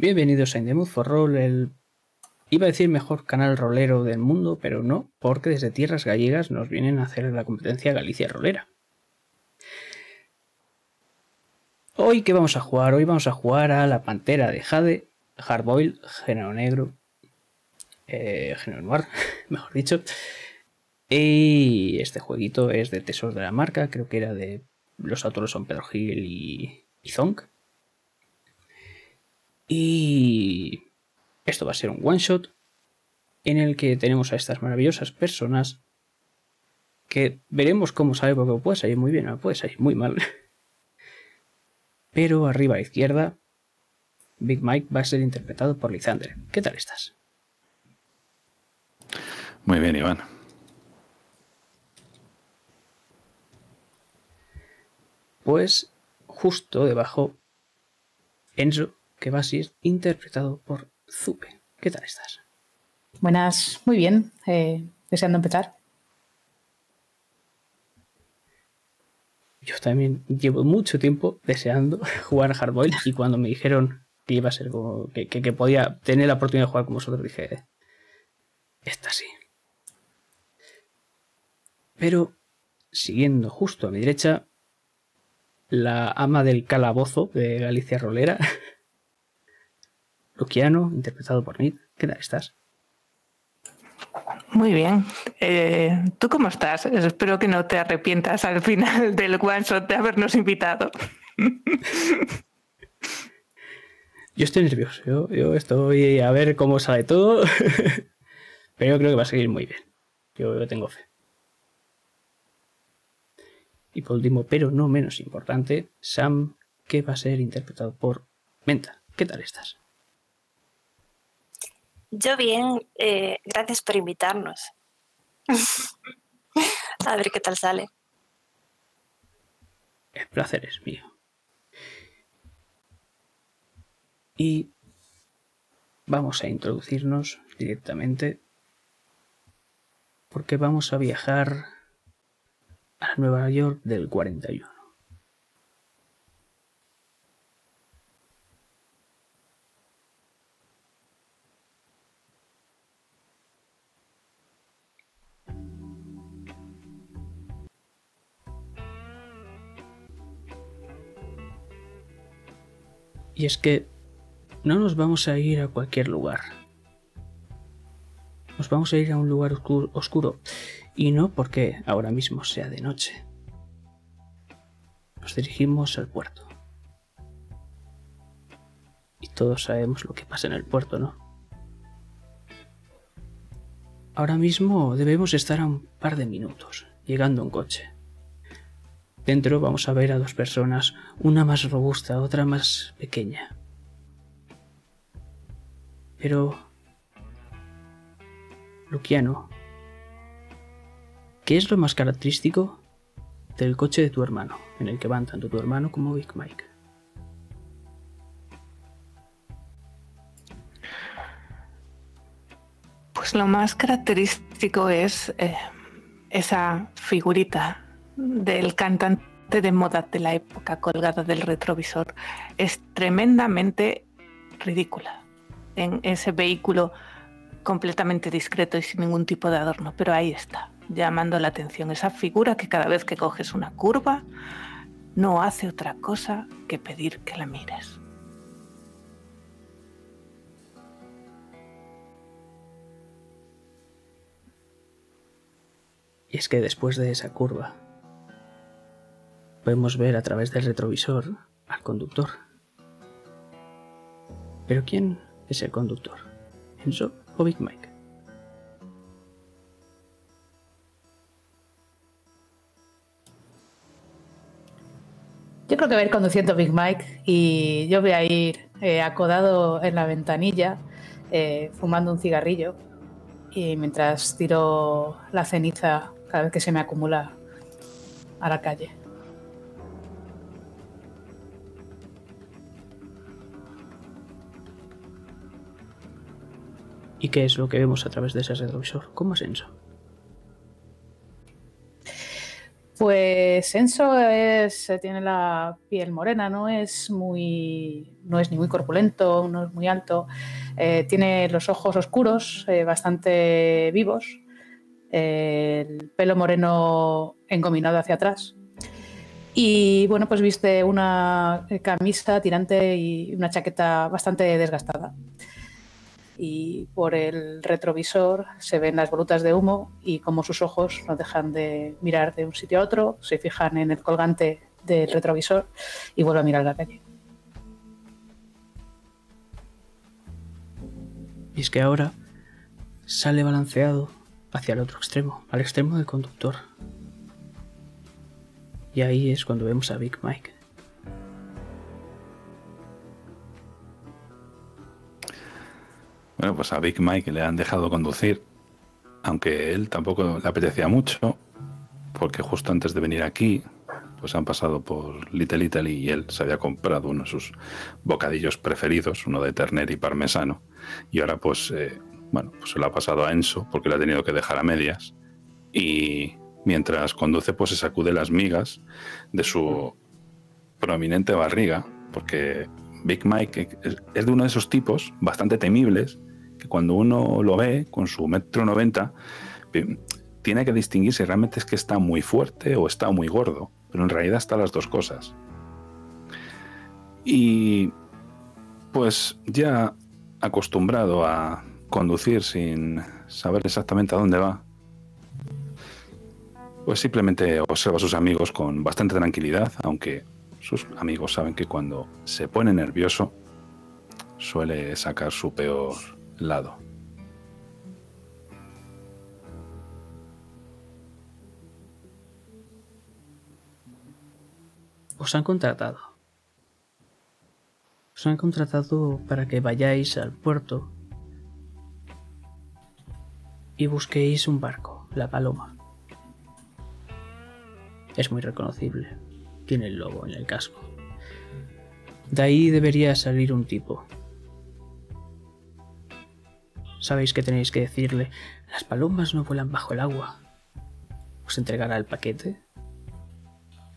Bienvenidos a In for Roll, el iba a decir mejor canal rolero del mundo, pero no, porque desde tierras gallegas nos vienen a hacer la competencia Galicia Rolera. Hoy, ¿qué vamos a jugar? Hoy vamos a jugar a la Pantera de Jade, Hardboil, Género Negro, eh, Género Noir, mejor dicho. Y este jueguito es de Tesoros de la Marca, creo que era de los autores son Pedro Gil y, y Zonk. Y esto va a ser un one shot en el que tenemos a estas maravillosas personas que veremos cómo sale porque puede salir muy bien o puede salir muy mal. Pero arriba a la izquierda, Big Mike va a ser interpretado por Lizander. ¿Qué tal estás? Muy bien, Iván. Pues justo debajo, Enzo, que va a ser interpretado por Zupe. ¿Qué tal estás? Buenas, muy bien. Eh, deseando empezar. Yo también llevo mucho tiempo deseando jugar Hardboiled y cuando me dijeron que iba a ser como que, que, podía tener la oportunidad de jugar con vosotros dije, esta sí. Pero siguiendo justo a mi derecha, la ama del calabozo de Galicia Rolera, Luciano, interpretado por Nid. ¿Qué tal estás? Muy bien. Eh, ¿Tú cómo estás? Espero que no te arrepientas al final del one shot de habernos invitado. Yo estoy nervioso. Yo, yo estoy a ver cómo sale todo. Pero yo creo que va a seguir muy bien. Yo, yo tengo fe. Y por último, pero no menos importante, Sam, que va a ser interpretado por Menta. ¿Qué tal estás? Yo bien, eh, gracias por invitarnos. A ver qué tal sale. El placer es mío. Y vamos a introducirnos directamente porque vamos a viajar a Nueva York del 41. Y es que no nos vamos a ir a cualquier lugar. Nos vamos a ir a un lugar oscuro, y no porque ahora mismo sea de noche. Nos dirigimos al puerto. Y todos sabemos lo que pasa en el puerto, ¿no? Ahora mismo debemos estar a un par de minutos, llegando un coche. Dentro vamos a ver a dos personas, una más robusta, otra más pequeña. Pero... Luciano, ¿qué es lo más característico del coche de tu hermano, en el que van tanto tu hermano como Big Mike? Pues lo más característico es eh, esa figurita del cantante de moda de la época colgada del retrovisor es tremendamente ridícula en ese vehículo completamente discreto y sin ningún tipo de adorno, pero ahí está, llamando la atención esa figura que cada vez que coges una curva no hace otra cosa que pedir que la mires. Y es que después de esa curva, podemos ver a través del retrovisor al conductor. Pero ¿quién es el conductor? ¿Enzo o Big Mike? Yo creo que va a ir conduciendo Big Mike y yo voy a ir eh, acodado en la ventanilla, eh, fumando un cigarrillo y mientras tiro la ceniza cada vez que se me acumula a la calle. ¿Y qué es lo que vemos a través de ese retrovisor? ¿Cómo es eso? Pues eh, tiene la piel morena, no es muy, no es ni muy corpulento, no es muy alto. Eh, tiene los ojos oscuros, eh, bastante vivos, el pelo moreno engominado hacia atrás. Y bueno, pues viste una camisa tirante y una chaqueta bastante desgastada. Y por el retrovisor se ven las volutas de humo y como sus ojos no dejan de mirar de un sitio a otro, se fijan en el colgante del retrovisor y vuelven a mirar la calle. Y es que ahora sale balanceado hacia el otro extremo, al extremo del conductor. Y ahí es cuando vemos a Big Mike. Bueno, pues a Big Mike le han dejado conducir, aunque él tampoco le apetecía mucho, porque justo antes de venir aquí, pues han pasado por Little Italy y él se había comprado uno de sus bocadillos preferidos, uno de ternera y parmesano, y ahora pues, eh, bueno, pues se lo ha pasado a Enzo porque le ha tenido que dejar a medias, y mientras conduce pues se sacude las migas de su prominente barriga, porque Big Mike es de uno de esos tipos bastante temibles que cuando uno lo ve con su metro noventa pi- tiene que distinguir si realmente es que está muy fuerte o está muy gordo, pero en realidad está las dos cosas. Y pues ya acostumbrado a conducir sin saber exactamente a dónde va, pues simplemente observa a sus amigos con bastante tranquilidad, aunque sus amigos saben que cuando se pone nervioso suele sacar su peor lado. Os han contratado. Os han contratado para que vayáis al puerto y busquéis un barco, la Paloma. Es muy reconocible. Tiene el logo en el casco. De ahí debería salir un tipo. Sabéis que tenéis que decirle, las palomas no vuelan bajo el agua. Os entregará el paquete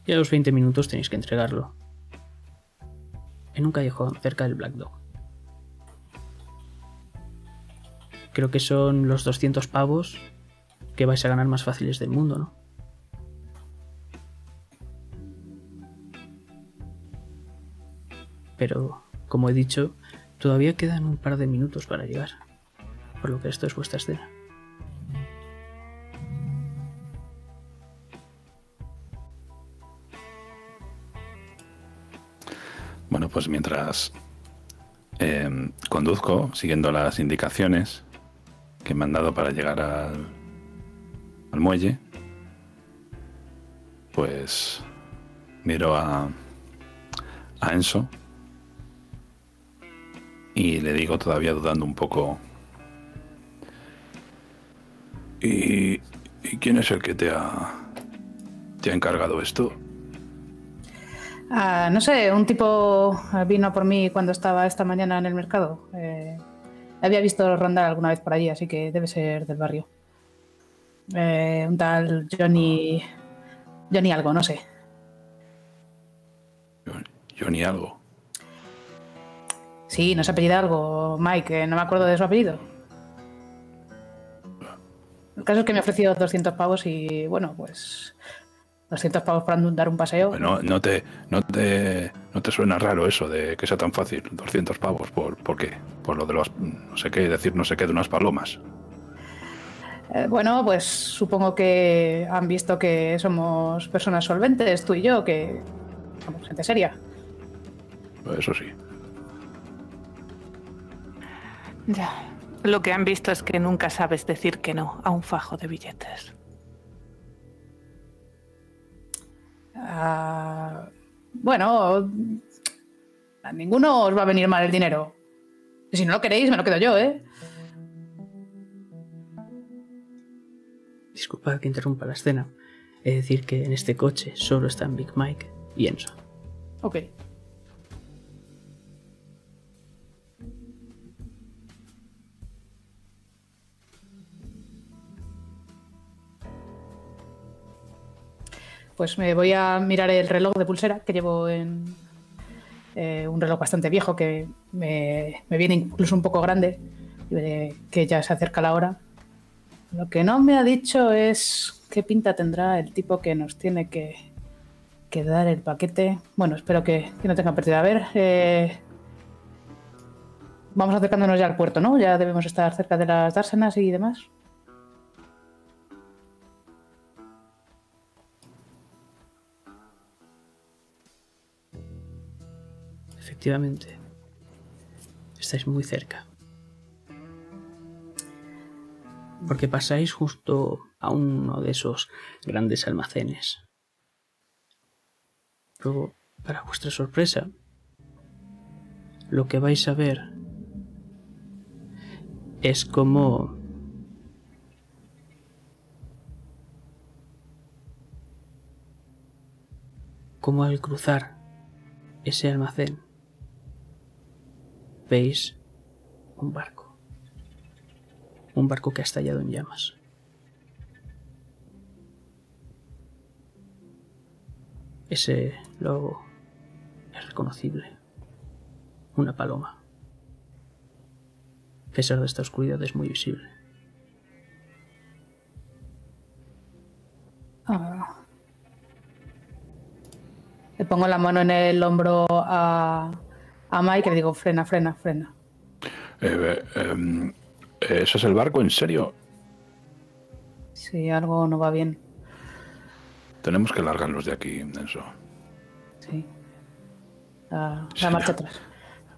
y a los 20 minutos tenéis que entregarlo. En un callejón cerca del Black Dog. Creo que son los 200 pavos que vais a ganar más fáciles del mundo, ¿no? Pero, como he dicho, todavía quedan un par de minutos para llegar. Por lo que esto es vuestra escena. Bueno, pues mientras eh, conduzco, siguiendo las indicaciones que me han dado para llegar al, al muelle, pues miro a, a Enzo y le digo todavía dudando un poco. ¿Y, y quién es el que te ha, te ha encargado esto? Ah, no sé, un tipo eh, vino por mí cuando estaba esta mañana en el mercado. Eh, había visto rondar alguna vez por allí, así que debe ser del barrio. Eh, un tal Johnny. Johnny algo, no sé. Ni algo. Sí, no se apellida algo, Mike, eh, no me acuerdo de su apellido. El caso es que me ha ofrecido 200 pavos y bueno, pues 200 pavos para dar un paseo. Bueno, no te, no te, no te suena raro eso de que sea tan fácil, 200 pavos, ¿por, ¿por qué? Por lo de los, no sé qué, decir no sé qué de unas palomas. Eh, bueno, pues supongo que han visto que somos personas solventes, tú y yo, que somos gente seria. Eso sí. Ya. Lo que han visto es que nunca sabes decir que no a un fajo de billetes. Ah, bueno, a ninguno os va a venir mal el dinero. Si no lo queréis, me lo quedo yo, ¿eh? Disculpad que interrumpa la escena. Es decir, que en este coche solo están Big Mike y Enzo. Ok. Pues me voy a mirar el reloj de pulsera que llevo en eh, un reloj bastante viejo que me, me viene incluso un poco grande veré que ya se acerca la hora. Lo que no me ha dicho es qué pinta tendrá el tipo que nos tiene que, que dar el paquete. Bueno, espero que, que no tenga pérdida. A ver, eh, vamos acercándonos ya al puerto, ¿no? Ya debemos estar cerca de las dársenas y demás. Efectivamente. Estáis muy cerca. Porque pasáis justo a uno de esos grandes almacenes. Luego, para vuestra sorpresa, lo que vais a ver es como como al cruzar ese almacén veis un barco. Un barco que ha estallado en llamas. Ese logo es reconocible. Una paloma. A pesar de esta oscuridad es muy visible. Ah. Le pongo la mano en el hombro a, a Mike le digo, frena, frena, frena. Eh, eh, ¿Eso es el barco? ¿En serio? Si algo no va bien, Tenemos que largarnos de aquí, Enzo. sí. La, Sí, marcha atrás.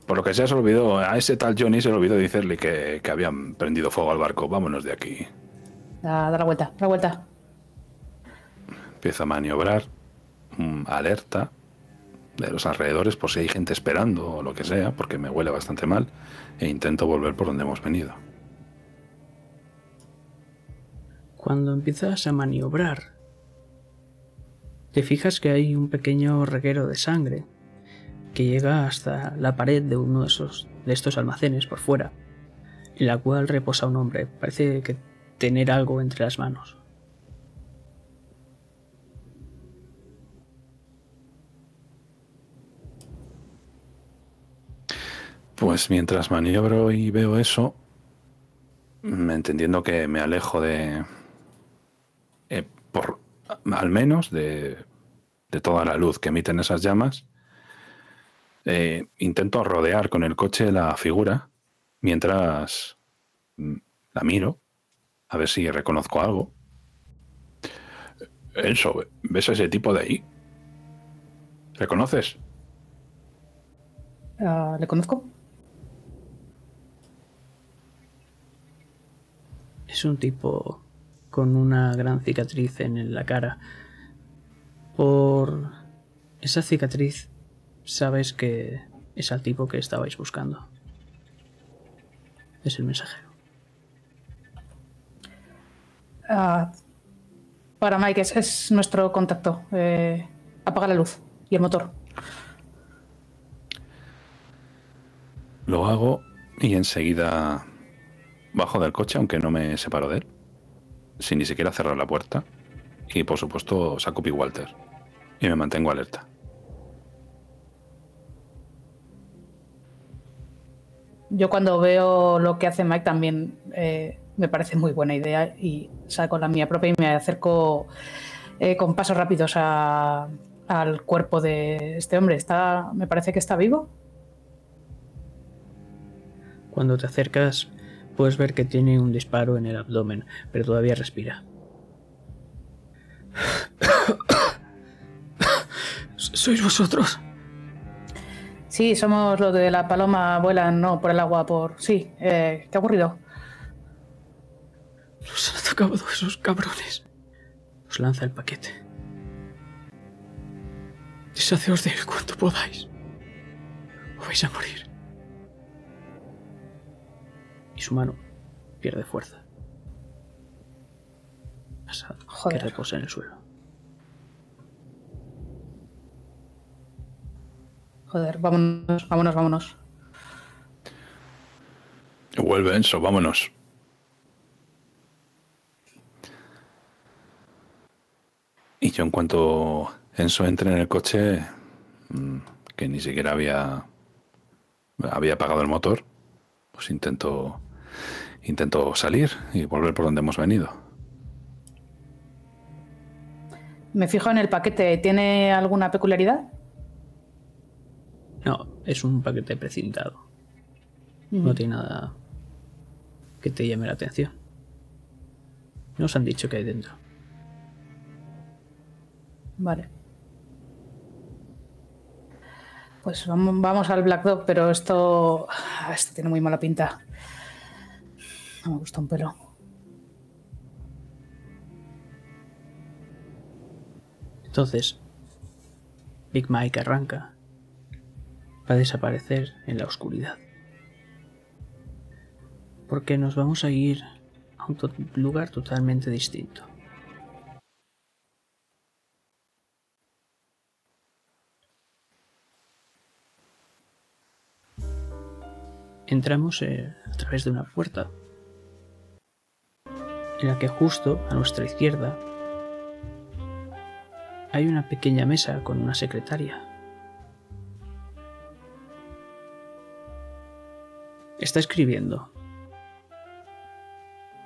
Por lo que sea, se olvidó, a ese tal Johnny se le olvidó decirle que, que habían prendido fuego al barco. Vámonos de aquí. Da, da la vuelta, da la vuelta. Empieza a maniobrar, mm, alerta de los alrededores por si hay gente esperando o lo que sea, porque me huele bastante mal, e intento volver por donde hemos venido. Cuando empiezas a maniobrar, te fijas que hay un pequeño reguero de sangre que llega hasta la pared de uno de, esos, de estos almacenes por fuera, en la cual reposa un hombre. Parece que tener algo entre las manos. Pues mientras maniobro y veo eso, entendiendo que me alejo de... eh, por, al menos de, toda la luz que emiten esas llamas, eh, intento rodear con el coche la figura mientras mm, la miro, a ver si reconozco algo. Enzo, ¿ves a ese tipo de ahí? ¿Reconoces? Ah, ¿Le conozco? Es un tipo con una gran cicatriz en la cara. Por esa cicatriz sabes que es al tipo que estabais buscando. Es el mensajero. Ah, para Mike, es, es nuestro contacto. Eh, apaga la luz y el motor. Lo hago y enseguida bajo del coche, aunque no me separo de él, sin ni siquiera cerrar la puerta. Y por supuesto saco Pi Walter y me mantengo alerta. Yo cuando veo lo que hace Mike también eh, me parece muy buena idea y saco la mía propia y me acerco eh, con pasos rápidos a- al cuerpo de este hombre. Está, me parece que está vivo. Cuando te acercas, puedes ver que tiene un disparo en el abdomen, pero todavía respira. ¿Sois vosotros? Sí, somos los de la paloma, vuelan, no por el agua, por... Sí, eh, ¿qué ha ocurrido? Los han atacado esos cabrones. Os lanza el paquete. Deshaceos de él cuanto podáis. O vais a morir. Su mano pierde fuerza. Pasad que Joder. reposa en el suelo. Joder, vámonos, vámonos, vámonos. Vuelve Enzo, vámonos. Y yo en cuanto Enzo entre en el coche, mm, que ni siquiera había, había apagado el motor, pues intento, intento salir y volver por donde hemos venido. Me fijo en el paquete. ¿Tiene alguna peculiaridad? No, es un paquete precintado. No tiene nada que te llame la atención. Nos han dicho que hay dentro. Vale. Pues vamos, vamos al Black Dog, pero esto. ah, Esto tiene muy mala pinta. No me gusta un pelo. Entonces, Big Mike arranca. Va a desaparecer en la oscuridad. Porque nos vamos a ir a un lugar totalmente distinto. Entramos eh, a través de una puerta en la que justo a nuestra izquierda hay una pequeña mesa con una secretaria. Está escribiendo.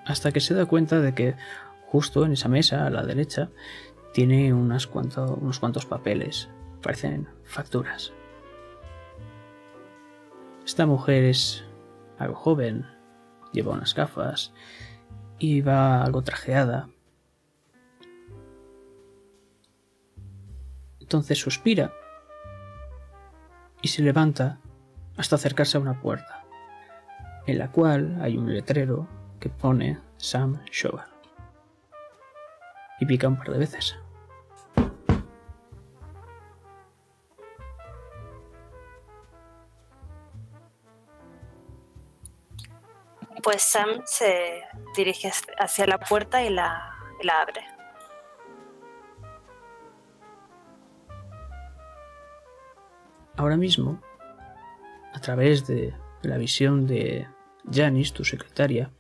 Hasta que se da cuenta de que justo en esa mesa, a la derecha, tiene unos cuantos papeles. Parecen facturas. Esta mujer es algo joven, lleva unas gafas y va algo trajeada. Entonces suspira y se levanta hasta acercarse a una puerta, en la cual hay un letrero que pone Sam Shower. Y pica un par de veces. Pues Sam se dirige hacia la puerta y la, abre. Ahora mismo, a través de la visión de Janice, tu secretaria,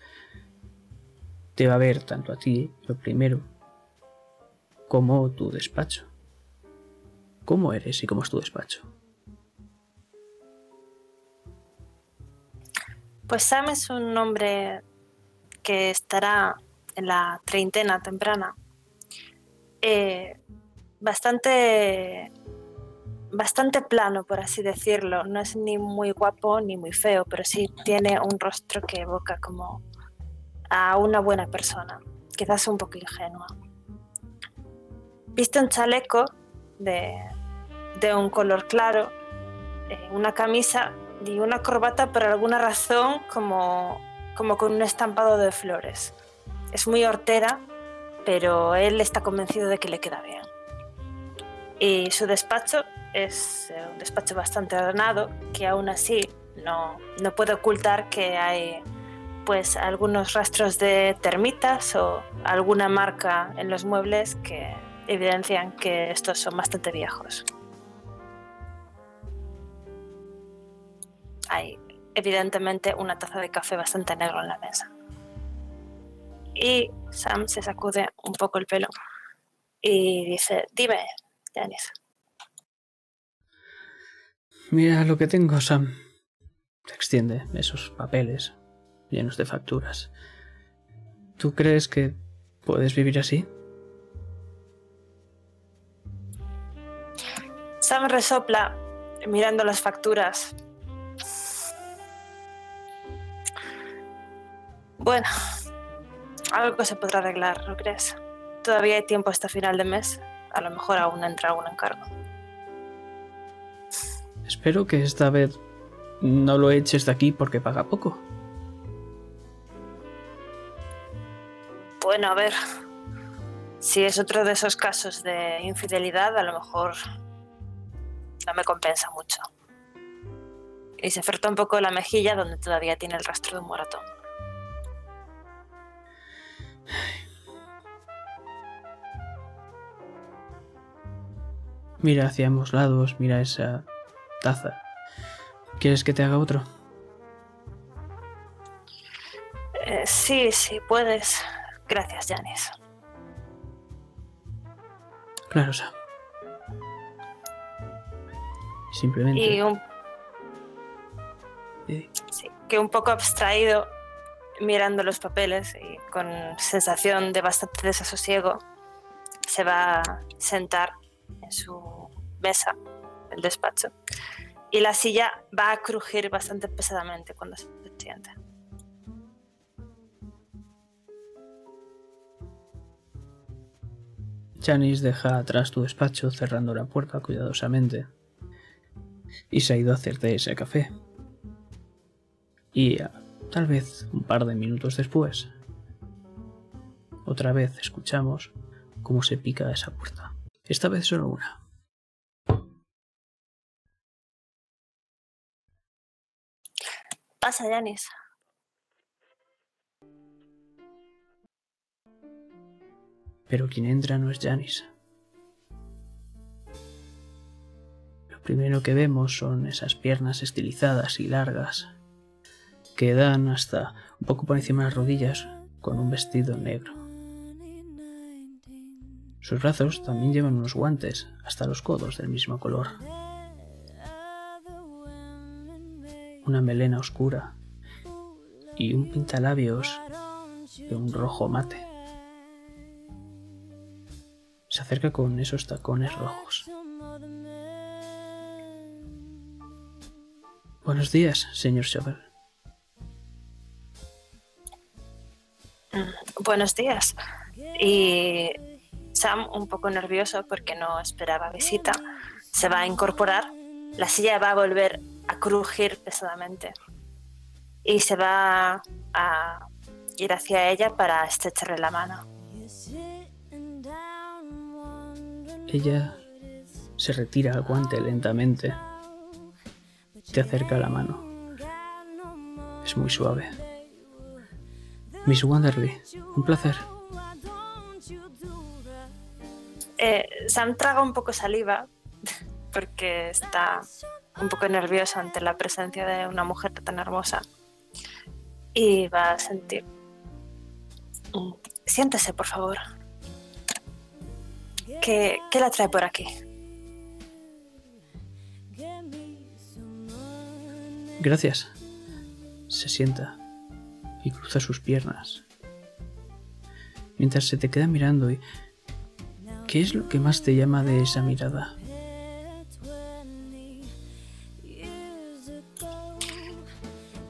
te va a ver tanto a ti, lo primero, como tu despacho. ¿Cómo eres y cómo es tu despacho? Pues Sam es un hombre que estará en la treintena temprana. Eh, bastante, bastante plano, por así decirlo. No es ni muy guapo ni muy feo, pero sí tiene un rostro que evoca como a una buena persona, quizás un poco ingenua. Viste un chaleco de, de un color claro, eh, una camisa y una corbata por alguna razón como, como con un estampado de flores. Es muy hortera, pero él está convencido de que le queda bien. Y su despacho es eh, un despacho bastante ordenado, que aún así no, no puede ocultar que hay pues algunos rastros de termitas o alguna marca en los muebles que evidencian que estos son bastante viejos. Hay evidentemente una taza de café bastante negro en la mesa. Y Sam se sacude un poco el pelo y dice, dime, Janice. Mira lo que tengo, Sam. Te extiende esos papeles llenos de facturas. ¿Tú crees que puedes vivir así? Sam resopla mirando las facturas. Bueno, algo se podrá arreglar, ¿no crees? Todavía hay tiempo hasta final de mes. A lo mejor aún entra algún encargo. Espero que esta vez no lo eches de aquí porque paga poco. Bueno, a ver. Si es otro de esos casos de infidelidad, a lo mejor no me compensa mucho. Y se frota un poco la mejilla donde todavía tiene el rastro de un moratón. Mira hacia ambos lados, mira esa taza. ¿Quieres que te haga otro? Eh, sí, sí, puedes. Gracias, Janice. Claro, Sam. Simplemente. Y un, eh, sí, que un poco abstraído, mirando los papeles y con sensación de bastante desasosiego, se va a sentar en su mesa, el despacho. Y la silla va a crujir bastante pesadamente cuando se siente. Janice deja atrás tu despacho cerrando la puerta cuidadosamente y se ha ido a hacerte ese café. Y tal vez un par de minutos después, otra vez escuchamos cómo se pica esa puerta. Esta vez solo una. Pasa, Yanis. Pero quien entra no es Janice. Lo primero que vemos son esas piernas estilizadas y largas que dan hasta un poco por encima de las rodillas con un vestido negro. Sus brazos también llevan unos guantes hasta los codos del mismo color. Una melena oscura y un pintalabios de un rojo mate. Se acerca con esos tacones rojos. Buenos días, señor Shovel. Buenos días. Y Sam, un poco nervioso porque no esperaba visita, se va a incorporar. La silla va a volver a crujir pesadamente. Y se va a ir hacia ella para estrecharle la mano. Ella se retira el guante lentamente. Te acerca la mano. Es muy suave. Miss Wanderly, un placer. Eh, Sam traga un poco saliva porque está un poco nerviosa ante la presencia de una mujer tan hermosa y va a sentir. Siéntese, por favor. ¿Qué, qué la trae por aquí? Gracias. Se sienta y cruza sus piernas. Mientras se te queda mirando y... ¿Qué es lo que más te llama de esa mirada?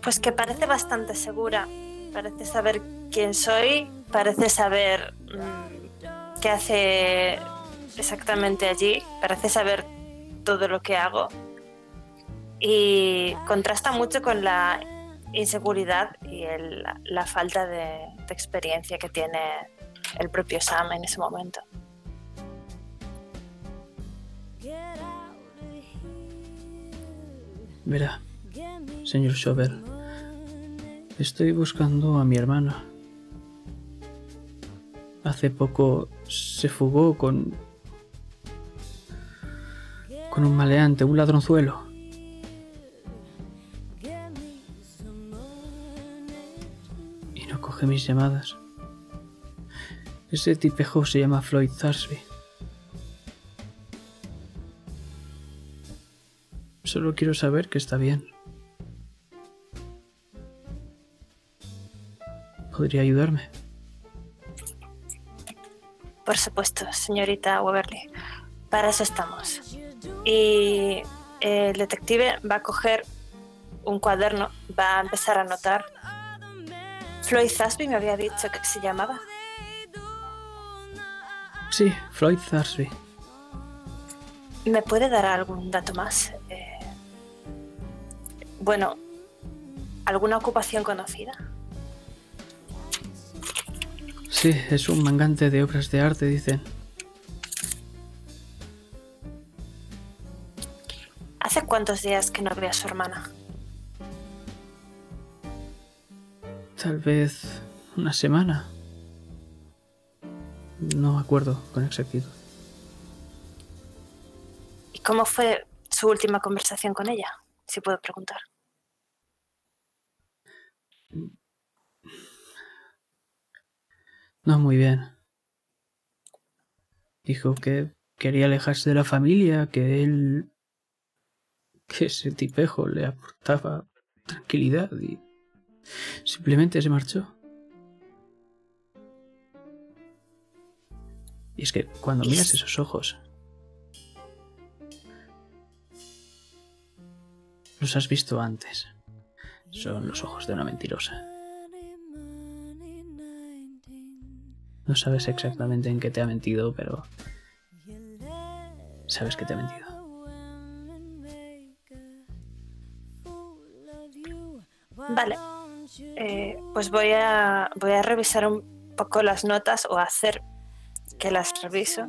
Pues que parece bastante segura. Parece saber quién soy, parece saber mm, qué hace exactamente allí, parece saber todo lo que hago. Y contrasta mucho con la inseguridad y el- la falta de, experiencia que tiene el propio Sam en ese momento. Verá, señor Shovel, estoy buscando a mi hermana. Hace poco se fugó con... con un maleante, un ladronzuelo. Mis llamadas. Ese tipejo se llama Floyd Thursby. Solo quiero saber que está bien. ¿Podría ayudarme? Por supuesto, señorita Waverly. Para eso estamos. Y el detective va a coger un cuaderno, va a empezar a anotar. Floyd Zasby me había dicho que se llamaba. Sí, Floyd Thursby. ¿Me puede dar algún dato más? Eh, bueno, ¿alguna ocupación conocida? Sí, es un mangante de obras de arte, dicen. ¿Hace cuántos días que no ve a su hermana? Tal vez una semana. No me acuerdo con exactitud. ¿Y cómo fue su última conversación con ella? Si puedo preguntar. No muy bien. Dijo que quería alejarse de la familia, que él... que ese tipejo le aportaba tranquilidad y simplemente se marchó. Y es que cuando miras esos ojos, los has visto antes. Son los ojos de una mentirosa. No sabes exactamente en qué te ha mentido, pero sabes que te ha mentido. Vale. Eh, pues voy a, voy a revisar un poco las notas o hacer que las reviso.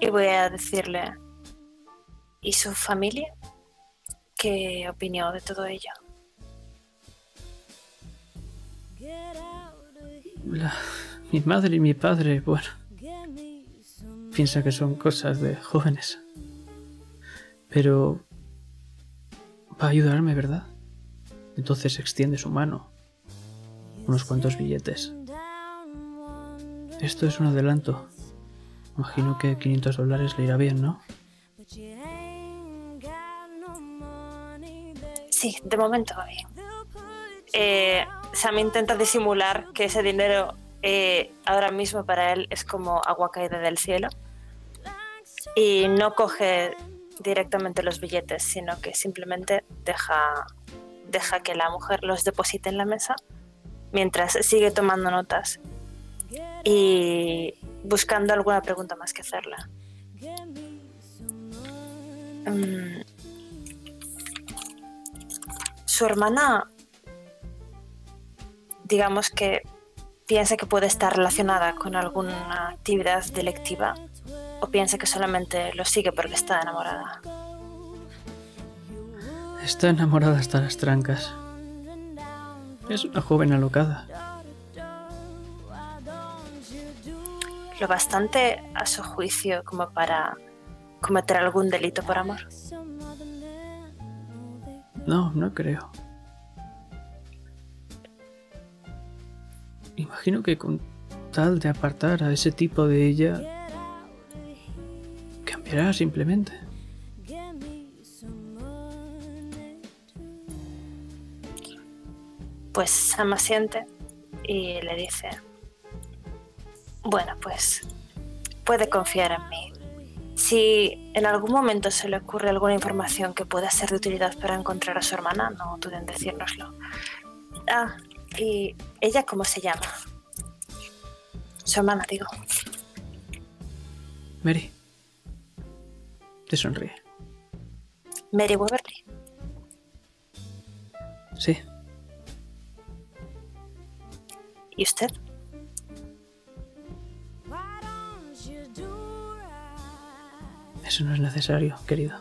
Y voy a decirle, ¿y su familia? ¿Qué opinión de todo ello? Mi madre y mi padre, bueno, piensa que son cosas de jóvenes. Pero va a ayudarme, ¿verdad? Entonces extiende su mano. Unos cuantos billetes. Esto es un adelanto. Imagino que 500 dólares le irá bien, ¿no? Sí, de momento va bien. Eh, Sam intenta disimular que ese dinero eh, ahora mismo para él es como agua caída del cielo. Y no coge directamente los billetes, sino que simplemente deja, deja que la mujer los deposite en la mesa mientras sigue tomando notas y buscando alguna pregunta más que hacerla. Mm. Su hermana, digamos que piensa que puede estar relacionada con alguna actividad delictiva o piensa que solamente lo sigue porque está enamorada. Está enamorada hasta las trancas. Es una joven alocada. Lo bastante a su juicio como para cometer algún delito por amor. No, no creo. Imagino que con tal de apartar a ese tipo de ella, cambiará simplemente. Pues Sam asiente y le dice, bueno, pues puede confiar en mí. Si en algún momento se le ocurre alguna información que pueda ser de utilidad para encontrar a su hermana, no duden en decírnoslo. Ah, y ella cómo se llama? Su hermana, digo. Mary. Te sonríe. Mary Weberly. Sí, ¿Y usted? eso no es necesario, querido.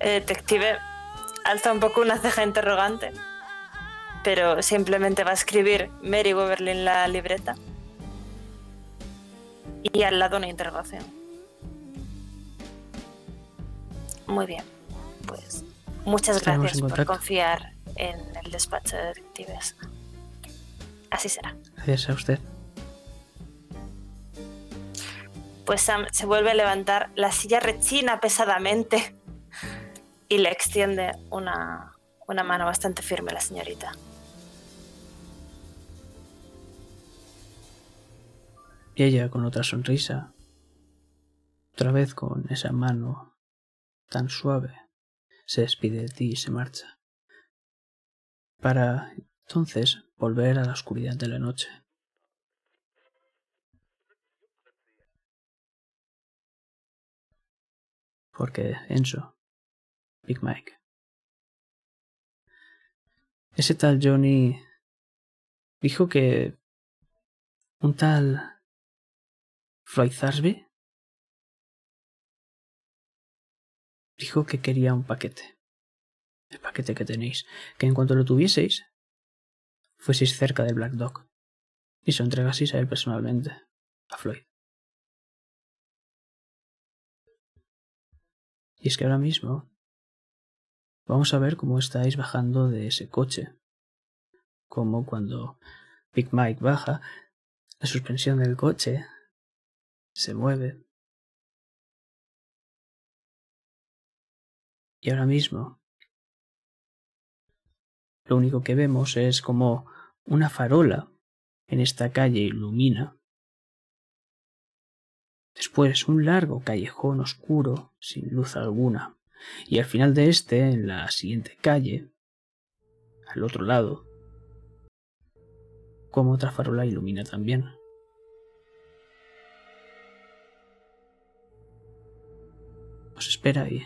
El detective alza un poco una ceja interrogante, pero simplemente va a escribir Mary Weberly en la libreta y al lado una interrogación. Muy bien, pues muchas gracias por contacto. confiar en el despacho de detectives. Así será. Gracias a usted. Pues Sam se vuelve a levantar, la silla rechina pesadamente y le extiende una, una mano bastante firme a la señorita. Y ella con otra sonrisa, otra vez con esa mano tan suave, se despide de ti y se marcha. Para entonces volver a la oscuridad de la noche. Porque Enzo, Big Mike, ese tal Johnny dijo que un tal Floyd Thursby dijo que quería un paquete. El paquete que tenéis. Que en cuanto lo tuvieseis, fueseis cerca del Black Dog y se lo entregaseis a él personalmente, a Floyd. Y es que ahora mismo vamos a ver cómo estáis bajando de ese coche. Como cuando Big Mike baja, La suspensión del coche se mueve. Y ahora mismo lo único que vemos es como una farola en esta calle ilumina. Después un largo callejón oscuro sin luz alguna. Y al final de este, en la siguiente calle, al otro lado, como otra farola ilumina también. Os espera ahí.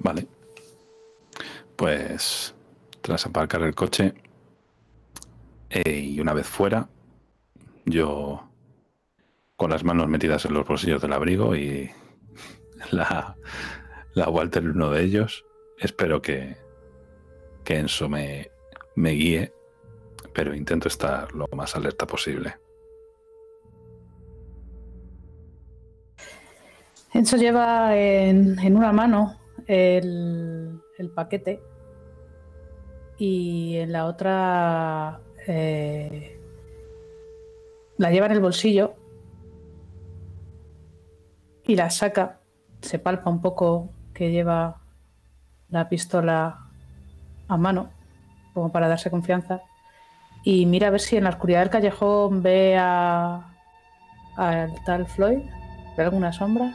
Vale. Pues tras aparcar el coche y una vez fuera, yo con las manos metidas en los bolsillos del abrigo y la, la Walter uno de ellos, espero que, que Enzo me, me guíe, pero intento estar lo más alerta posible. Enzo lleva en una mano el, el paquete. Y en la otra eh, la lleva en el bolsillo y la saca, se palpa un poco que lleva la pistola a mano, como para darse confianza, y mira a ver si en la oscuridad del callejón ve a al tal Floyd, ve alguna sombra.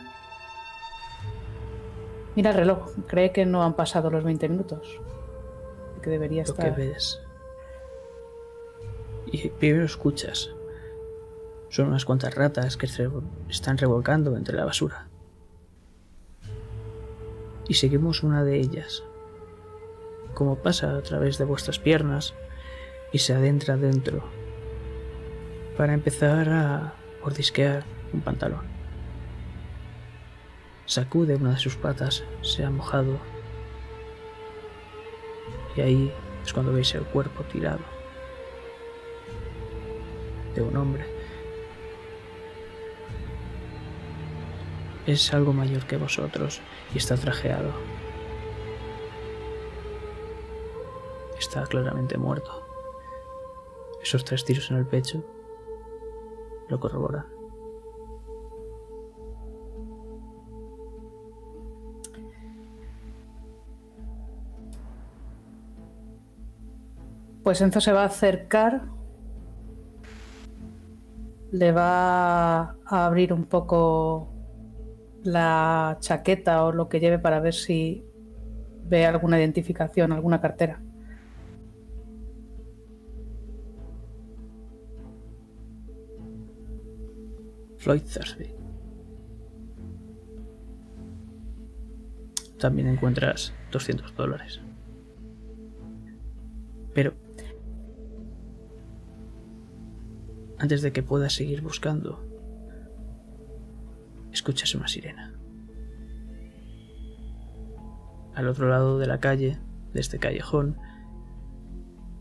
Mira el reloj, cree que no han pasado los 20 minutos, que debería Lo que estar. ves. Y primero escuchas. Son unas cuantas ratas que se están revolcando entre la basura. Y seguimos una de ellas. Como pasa a través de vuestras piernas y se adentra dentro. Para empezar a mordisquear un pantalón. Sacude una de sus patas, se ha mojado. Y ahí es cuando veis el cuerpo tirado de un hombre. Es algo mayor que vosotros y está trajeado. Está claramente muerto. Esos tres tiros en el pecho lo corroboran. Pues Enzo se va a acercar, le va a abrir un poco la chaqueta o lo que lleve para ver si ve alguna identificación, alguna cartera. Floyd Thursby. También encuentras 200 dólares. Antes de que puedas seguir buscando, escuchas una sirena. Al otro lado de la calle, de este callejón,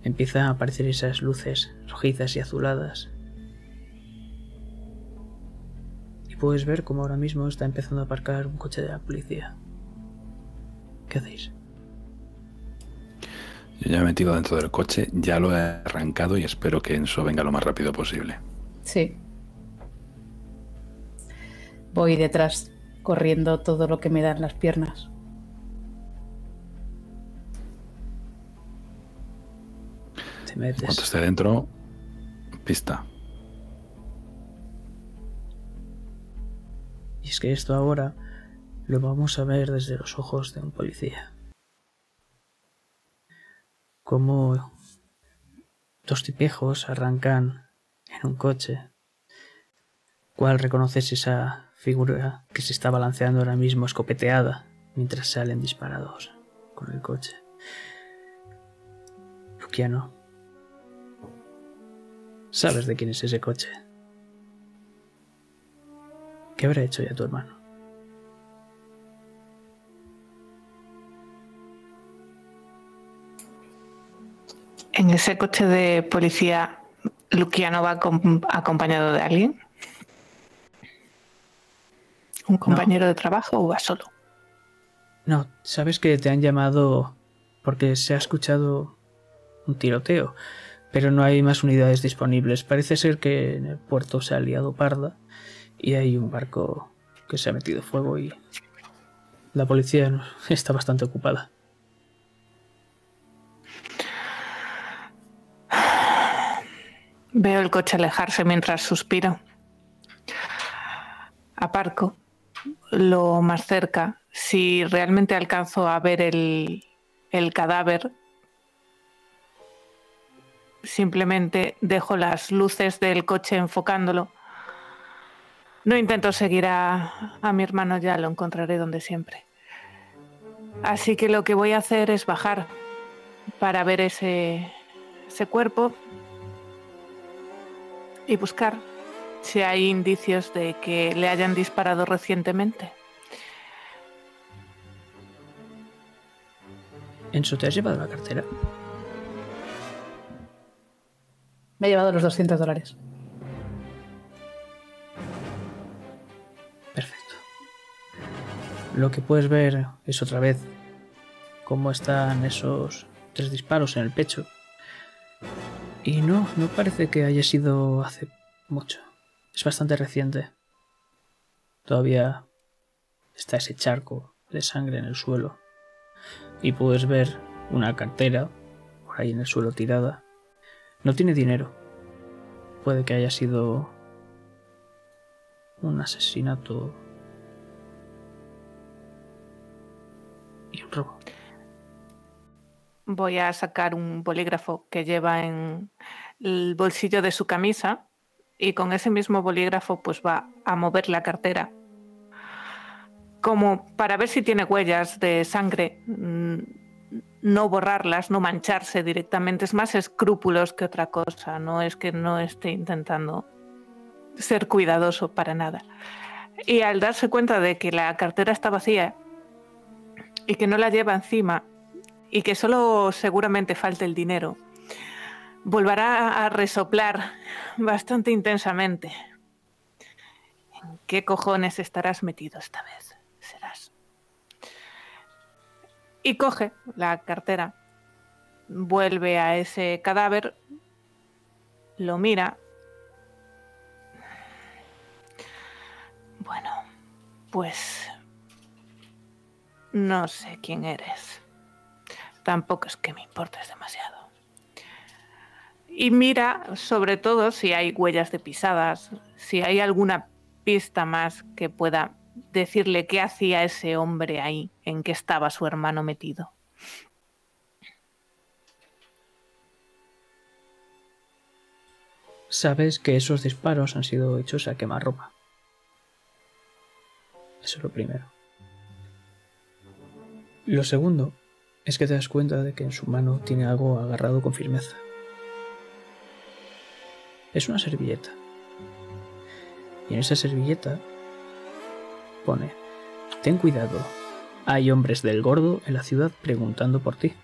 empiezan a aparecer esas luces rojizas y azuladas. Y puedes ver cómo ahora mismo está empezando a aparcar un coche de la policía. ¿Qué hacéis? Yo ya me he metido dentro del coche, ya lo he arrancado y espero que Enzo venga lo más rápido posible. Sí. Voy detrás, corriendo todo lo que me dan las piernas. Te metes. Cuando esté dentro, pista. Y es que esto ahora lo vamos a ver desde los ojos de un policía. Como dos tipejos arrancan en un coche. ¿Cuál reconoces esa figura que se está balanceando ahora mismo escopeteada mientras salen disparados con el coche? Luciano. ¿Sabes de quién es ese coche? ¿Qué habrá hecho ya tu hermano? En ese coche de policía, Luciano va acom- acompañado de alguien. ¿Un compañero de trabajo o va solo? No, sabes que te han llamado porque se ha escuchado un tiroteo, pero no hay más unidades disponibles. Parece ser que en el puerto se ha liado parda y hay un barco que se ha metido fuego y la policía está bastante ocupada. Veo el coche alejarse mientras suspiro. Aparco lo más cerca. Si realmente alcanzo a ver el, el cadáver, simplemente dejo las luces del coche enfocándolo. No intento seguir a, a mi hermano, ya lo encontraré donde siempre. Así que lo que voy a hacer es bajar para ver ese, ese cuerpo y buscar si hay indicios de que le hayan disparado recientemente. Enzo, ¿te has llevado la cartera? Me he llevado los 200 dólares. Perfecto. Lo que puedes ver es otra vez cómo están esos tres disparos en el pecho. Y no, no parece que haya sido hace mucho. Es bastante reciente. Todavía está ese charco de sangre en el suelo. Y puedes ver una cartera por ahí en el suelo tirada. No tiene dinero. Puede que haya sido un asesinato y un robo. Voy a sacar un bolígrafo que lleva en el bolsillo de su camisa y con ese mismo bolígrafo pues va a mover la cartera como para ver si tiene huellas de sangre, mm, no borrarlas, no mancharse directamente, es más escrúpulos que otra cosa, no es que no esté intentando ser cuidadoso para nada. Y al darse cuenta de que la cartera está vacía y que no la lleva encima y que solo seguramente falte el dinero, volverá a resoplar bastante intensamente. ¿En qué cojones estarás metido esta vez? Serás. Y coge la cartera, vuelve a ese cadáver, lo mira. Bueno, pues no sé quién eres. Tampoco es que me importes demasiado. Y mira sobre todo si hay huellas de pisadas, si hay alguna pista más que pueda decirle qué hacía ese hombre ahí, en qué estaba su hermano metido. Sabes que esos disparos han sido hechos a quemarropa. Eso es lo primero. Lo segundo es que te das cuenta de que en su mano tiene algo agarrado con firmeza. Es una servilleta. Y en esa servilleta pone, ten cuidado, hay hombres del gordo en la ciudad preguntando por ti.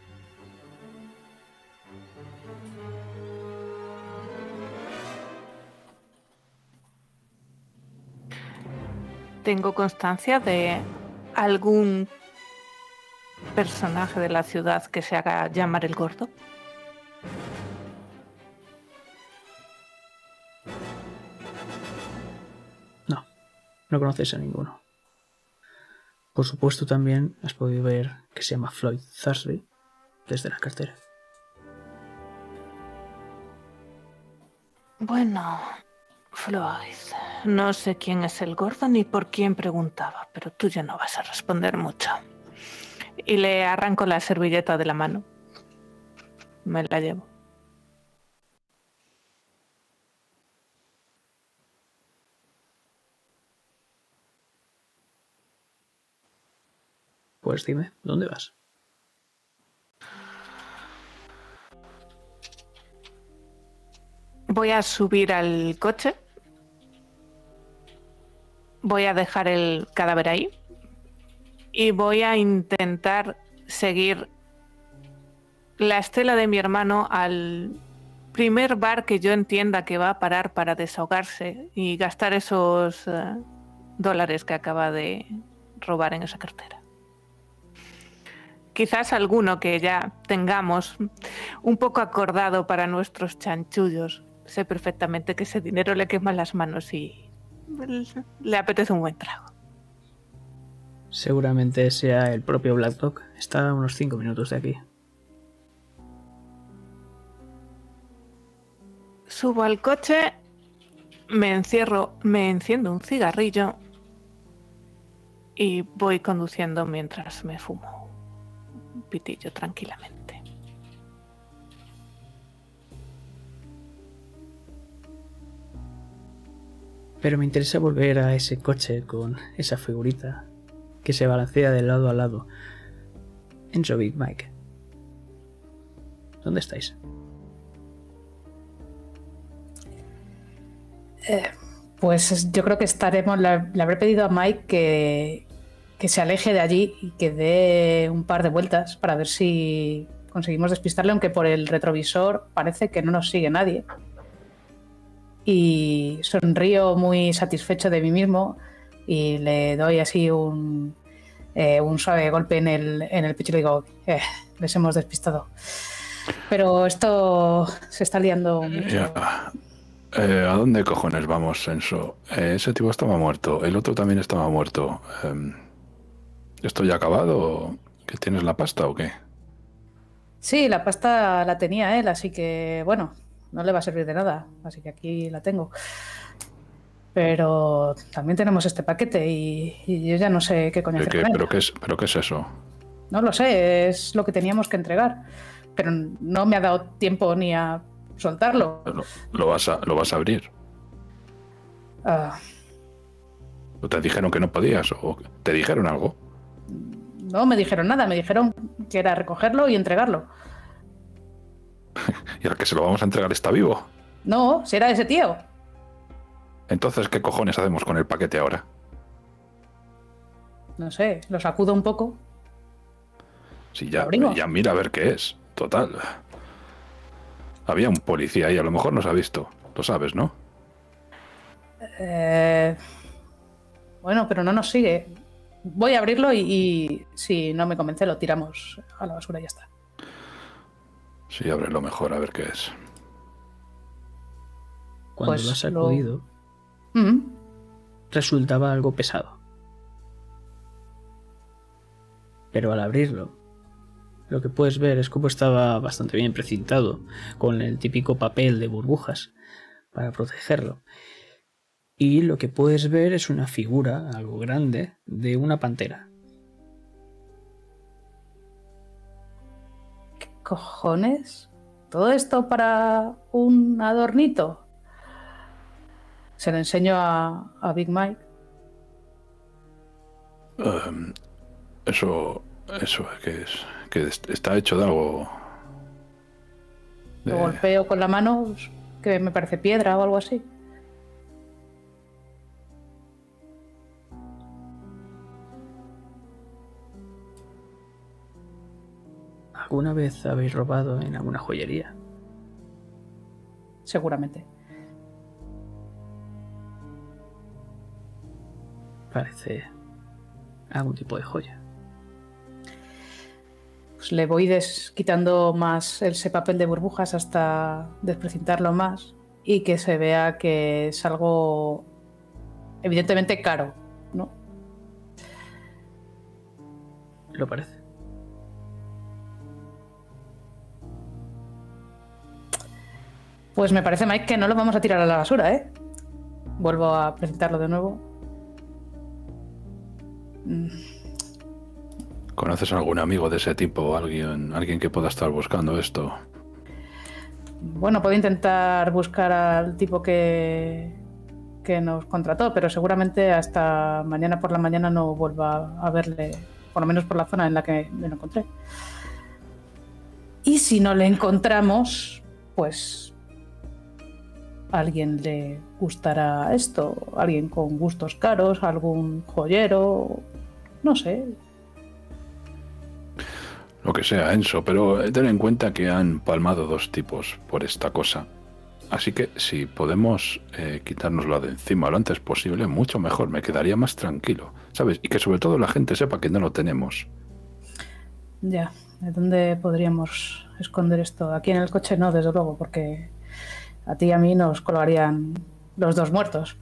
Tengo constancia de algún personaje de la ciudad que se haga llamar el gordo. No, no conoces a ninguno. Por supuesto también has podido ver que se llama Floyd Thursby desde la cartera. Bueno, Floyd, no sé quién es el gordo ni por quién preguntaba, pero tú ya no vas a responder mucho. Y le arranco la servilleta de la mano. Me la llevo. Pues dime, ¿dónde vas? Voy a subir al coche. Voy a dejar el cadáver ahí. Y voy a intentar seguir la estela de mi hermano al primer bar que yo entienda que va a parar para desahogarse y gastar esos eh, dólares que acaba de robar en esa cartera. quizás alguno que ya tengamos un poco acordado para nuestros chanchullos. Sé perfectamente que ese dinero le quema las manos y le apetece un buen trago. Seguramente sea el propio Black Dog. Está a unos 5 minutos de aquí. Subo al coche, me encierro, me enciendo un cigarrillo y voy conduciendo mientras me fumo un pitillo tranquilamente. Pero me interesa volver a ese coche con esa figurita que se balancea de lado a lado. Enzo Big Mike. ¿Dónde estáis? Eh, pues yo creo que estaremos. Le, habré pedido a Mike que, que se aleje de allí y que dé un par de vueltas para ver si conseguimos despistarle, aunque por el retrovisor parece que no nos sigue nadie. Y sonrío muy satisfecho de mí mismo y le doy así un, eh, un suave golpe en el, en el pecho y le digo, eh, les hemos despistado. Pero esto se está liando mucho. Ya. Eh, ¿A dónde cojones vamos, Enso? Eh, ese tipo estaba muerto, el otro también estaba muerto. Em, ¿Esto ya acabado? ¿Que tienes la pasta o qué? Sí, la pasta la tenía él, así que bueno, no le va a servir de nada, así que aquí la tengo. Pero también tenemos este paquete y, y yo ya no sé qué coño ¿Qué- hacer qué- con él. pero, qué es, ¿Pero qué es eso? No lo sé, es lo que teníamos que entregar. Pero no me ha dado tiempo ni a soltarlo. ¿Lo, lo vas, a, ¿Lo vas a abrir? Ah, ¿O te dijeron que no podías? ¿O te dijeron algo? no me dijeron nada, me dijeron que era recogerlo y entregarlo. ¿Y al que se lo vamos a entregar está vivo? No, si era ese tío. Entonces, ¿qué cojones hacemos con el paquete ahora? No sé, lo sacudo un poco. Si ya, abrimos? ya mira a ver qué es. Total. Había un policía ahí, a lo mejor nos ha visto. Lo sabes, ¿no? Eh, bueno, pero no nos sigue. Voy a abrirlo y, y si no me convence lo tiramos a la basura y ya está. Sí, ábrelo mejor, a ver qué es. Cuando Pues lo has lo- sacudido, Mm, resultaba algo pesado. Pero al abrirlo, lo que puedes ver es cómo estaba bastante bien precintado, con el típico papel de burbujas para protegerlo. Y lo que puedes ver es una figura, algo grande, de una pantera. ¿Qué cojones? ¿Todo esto para un adornito? Se lo enseño a, a Big Mike. Em, eso, eso, que es, que es- está hecho de algo. de- Lo golpeo con la mano, que me parece piedra o algo así. ¿Alguna vez habéis robado en alguna joyería? Seguramente. Parece algún tipo de joya. Pues le voy des- quitando más ese papel de burbujas hasta desprecintarlo más y que se vea que es algo evidentemente caro, ¿no? ¿Lo parece? Pues me parece, Mike, que no lo vamos a tirar a la basura, ¿eh? Vuelvo a presentarlo de nuevo. ¿Conoces algún amigo de ese tipo o alguien, alguien que pueda estar buscando esto? Bueno, puedo intentar buscar al tipo que, que nos contrató, pero seguramente hasta mañana por la mañana no vuelva a verle, por lo menos por la zona en la que me lo encontré. Y si no le encontramos, pues a alguien le gustará esto, alguien con gustos caros, algún joyero, no sé. Lo que sea, Enso, pero ten en cuenta que han palmado dos tipos por esta cosa. Así que si podemos eh, quitárnoslo de encima lo antes posible, mucho mejor, me quedaría más tranquilo, ¿sabes? Y que sobre todo la gente sepa que no lo tenemos. Ya, ¿de dónde podríamos esconder esto? Aquí en el coche no, desde luego, porque a ti y a mí nos colgarían los dos muertos.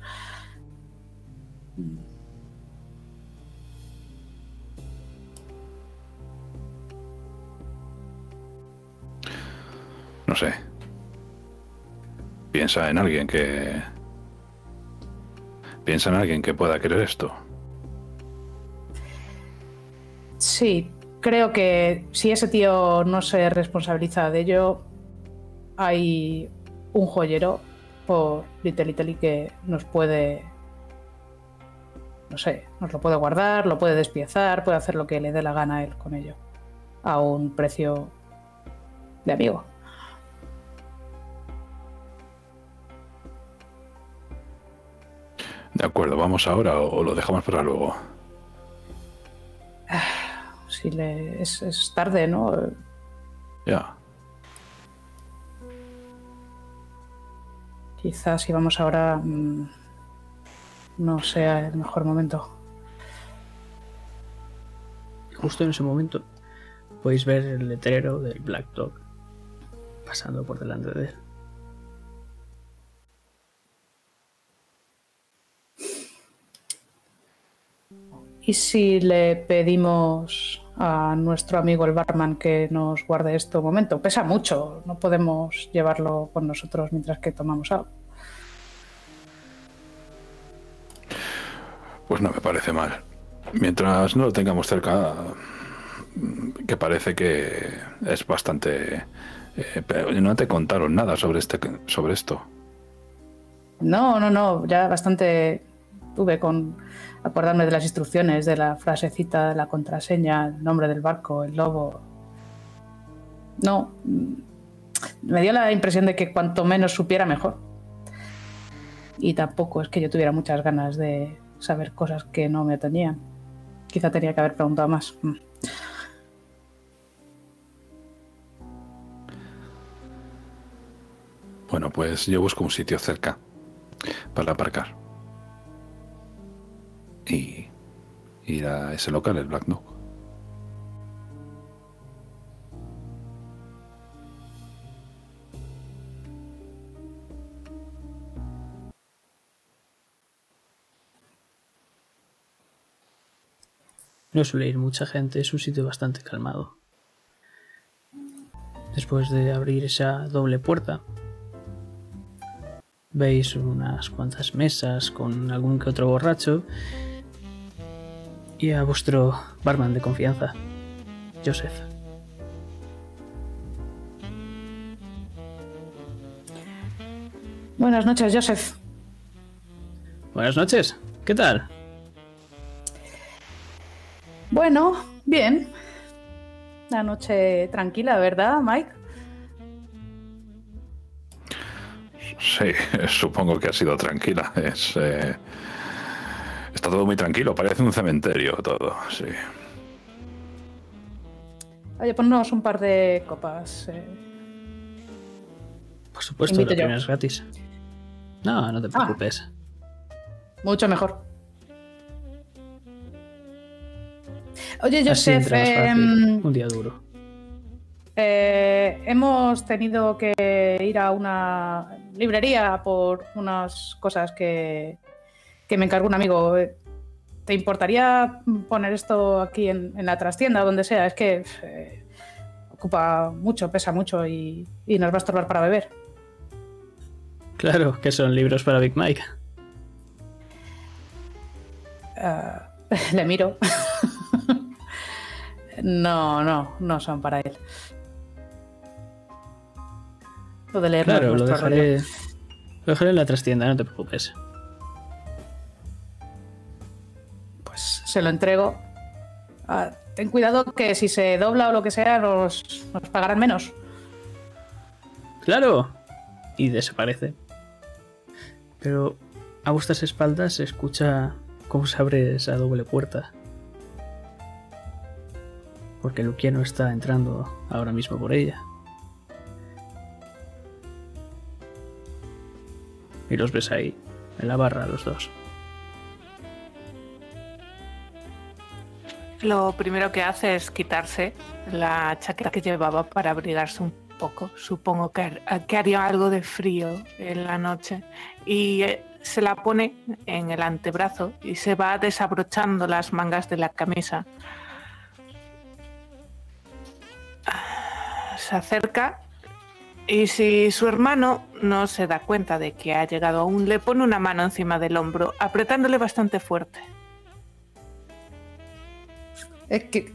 No sé. Piensa en alguien que... Piensa en alguien que pueda querer esto. Sí, creo que si ese tío no se responsabiliza de ello, hay un joyero por Little Italy que nos puede, no sé, nos lo puede guardar, lo puede despiezar, puede hacer lo que le dé la gana a él con ello, a un precio de amigo. De acuerdo, ¿vamos ahora o lo dejamos para luego? Si le, es, es tarde, ¿no? Ya. Quizás si vamos ahora mm, no sea el mejor momento. Justo en ese momento podéis ver el letrero del Black Dog pasando por delante de él. ¿Y si le pedimos a nuestro amigo el barman que nos guarde esto un momento? Pesa mucho, no podemos llevarlo con nosotros mientras que tomamos algo. Pues no me parece mal. Mientras no lo tengamos cerca, que parece que es bastante... eh, pero no te contaron nada sobre, este, sobre esto. No, no, no, ya bastante tuve con acordarme de las instrucciones, de la frasecita, de la contraseña, el nombre del barco, el lobo. No, mm, me dio la impresión de que cuanto menos supiera mejor. Y tampoco es que yo tuviera muchas ganas de saber cosas que no me atañían. Quizá tenía que haber preguntado más. Mm. Bueno, pues yo busco un sitio cerca para aparcar. Y ir a ese local, el Black Dog. No suele ir mucha gente, es un sitio bastante calmado. Después de abrir esa doble puerta, veis unas cuantas mesas con algún que otro borracho y a vuestro barman de confianza, Joseph. Buenas noches, Joseph. Buenas noches, ¿qué tal? Bueno, bien. La noche tranquila, ¿verdad, Mike? Sí, supongo que ha sido tranquila. Es, eh, está todo muy tranquilo, parece un cementerio todo, sí. Oye, ponnos un par de copas. eh. Por supuesto, la primera es gratis. No, no te preocupes. Mucho mejor. Oye, Joseph, em, un día duro. eh, hemos tenido que ir a una librería por unas cosas que, que me encargó un amigo. ¿Te importaría poner esto aquí en, en la trastienda o donde sea? Es que eh, ocupa mucho, pesa mucho y, y nos va a estorbar para beber. Claro, que son libros para Big Mike. Ah, le miro. no, no, no son para él. Lo de leer no es Claro, lo dejaré, lo dejaré en la trastienda, no te preocupes. Pues se lo entrego. Ah, ten cuidado que si se dobla o lo que sea, nos, nos pagarán menos. ¡Claro! Y desaparece. Pero a vuestras espaldas se escucha cómo se abre esa doble puerta. Porque Luquiano está entrando ahora mismo por ella. Y los ves ahí, en la barra, los dos. Lo primero que hace es quitarse la chaqueta que llevaba para abrigarse un poco. Supongo que, que haría algo de frío en la noche. Y eh, se la pone en el antebrazo y se va desabrochando las mangas de la camisa. Se acerca y si su hermano no se da cuenta de que ha llegado aún, le pone una mano encima del hombro, apretándole bastante fuerte. Es que.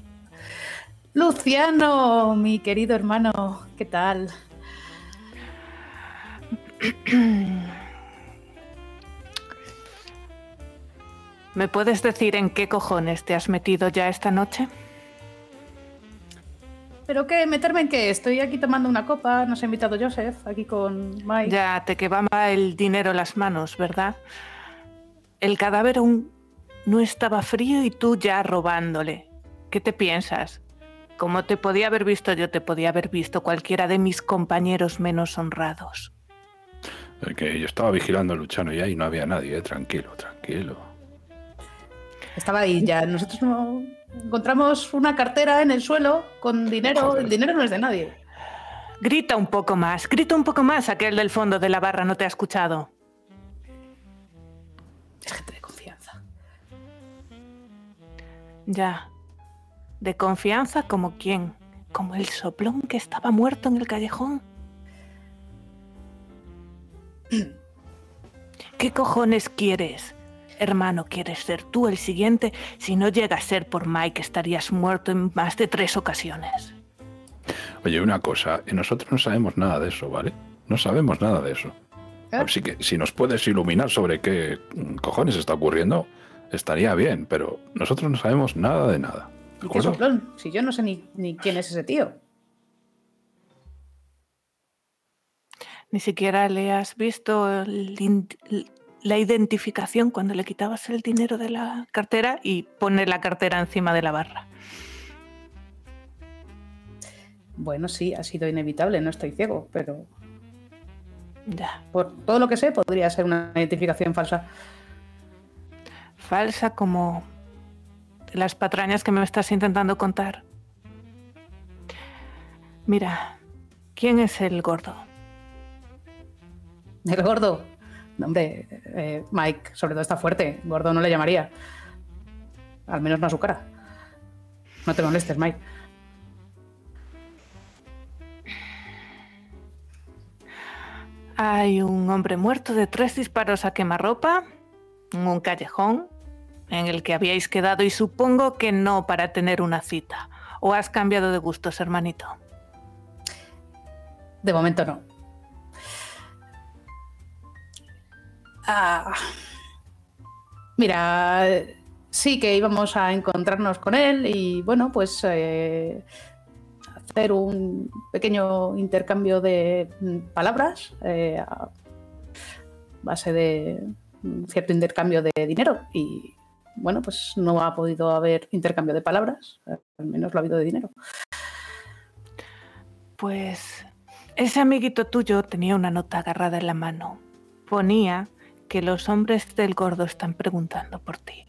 Luciano, mi querido hermano, ¿qué tal? ¿Me puedes decir en qué cojones te has metido ya esta noche? ¿Pero qué? ¿Meterme en qué? Estoy aquí tomando una copa, nos ha invitado Joseph, aquí con Mike. Ya te quemaba el dinero las manos, ¿verdad? El cadáver aún no estaba frío y tú ya robándole. ¿Qué te piensas? Como te podía haber visto yo, te podía haber visto cualquiera de mis compañeros menos honrados. El que yo estaba vigilando a Luchano y ahí no había nadie, eh, tranquilo, tranquilo. Estaba ahí ya. Nosotros no encontramos una cartera en el suelo con dinero. Joder. El dinero no es de nadie. Grita un poco más, grita un poco más, aquel del fondo de la barra no te ha escuchado. Es gente de confianza. Ya. ¿De confianza como quién? Como el soplón que estaba muerto en el callejón. ¿Qué cojones quieres? Hermano, ¿quieres ser tú el siguiente? Si no llega a ser por Mike, estarías muerto en más de tres ocasiones. Oye, una cosa, y nosotros no sabemos nada de eso, ¿vale? No sabemos nada de eso. ¿Eh? Así que si nos puedes iluminar sobre qué mm, cojones está ocurriendo, estaría bien, pero nosotros no sabemos nada de nada. ¿De ¿Y qué soplón? Si yo no sé ni, ni quién es ese tío. Ni siquiera le has visto la identificación cuando le quitabas el dinero de la cartera y pone la cartera encima de la barra. Bueno, sí, ha sido inevitable, no estoy ciego, pero Ya. por todo lo que sé podría ser una identificación falsa. falsa como las patrañas que me estás intentando contar. Mira, ¿quién es el gordo? El gordo. No, hombre, eh, Mike, sobre todo está fuerte. Gordo no le llamaría. Al menos no a su cara. No te molestes, Mike. Hay un hombre muerto de tres disparos a quemarropa en un callejón en el que habíais quedado y supongo que no para tener una cita. ¿O has cambiado de gustos, hermanito? De momento no. Ah. Mira, sí que íbamos a encontrarnos con él y bueno, pues eh, hacer un pequeño intercambio de palabras eh, a base de cierto intercambio de dinero y bueno, pues no ha podido haber intercambio de palabras, al menos lo ha habido de dinero. Pues ese amiguito tuyo tenía una nota agarrada en la mano. Ponía que los hombres del gordo están preguntando por ti.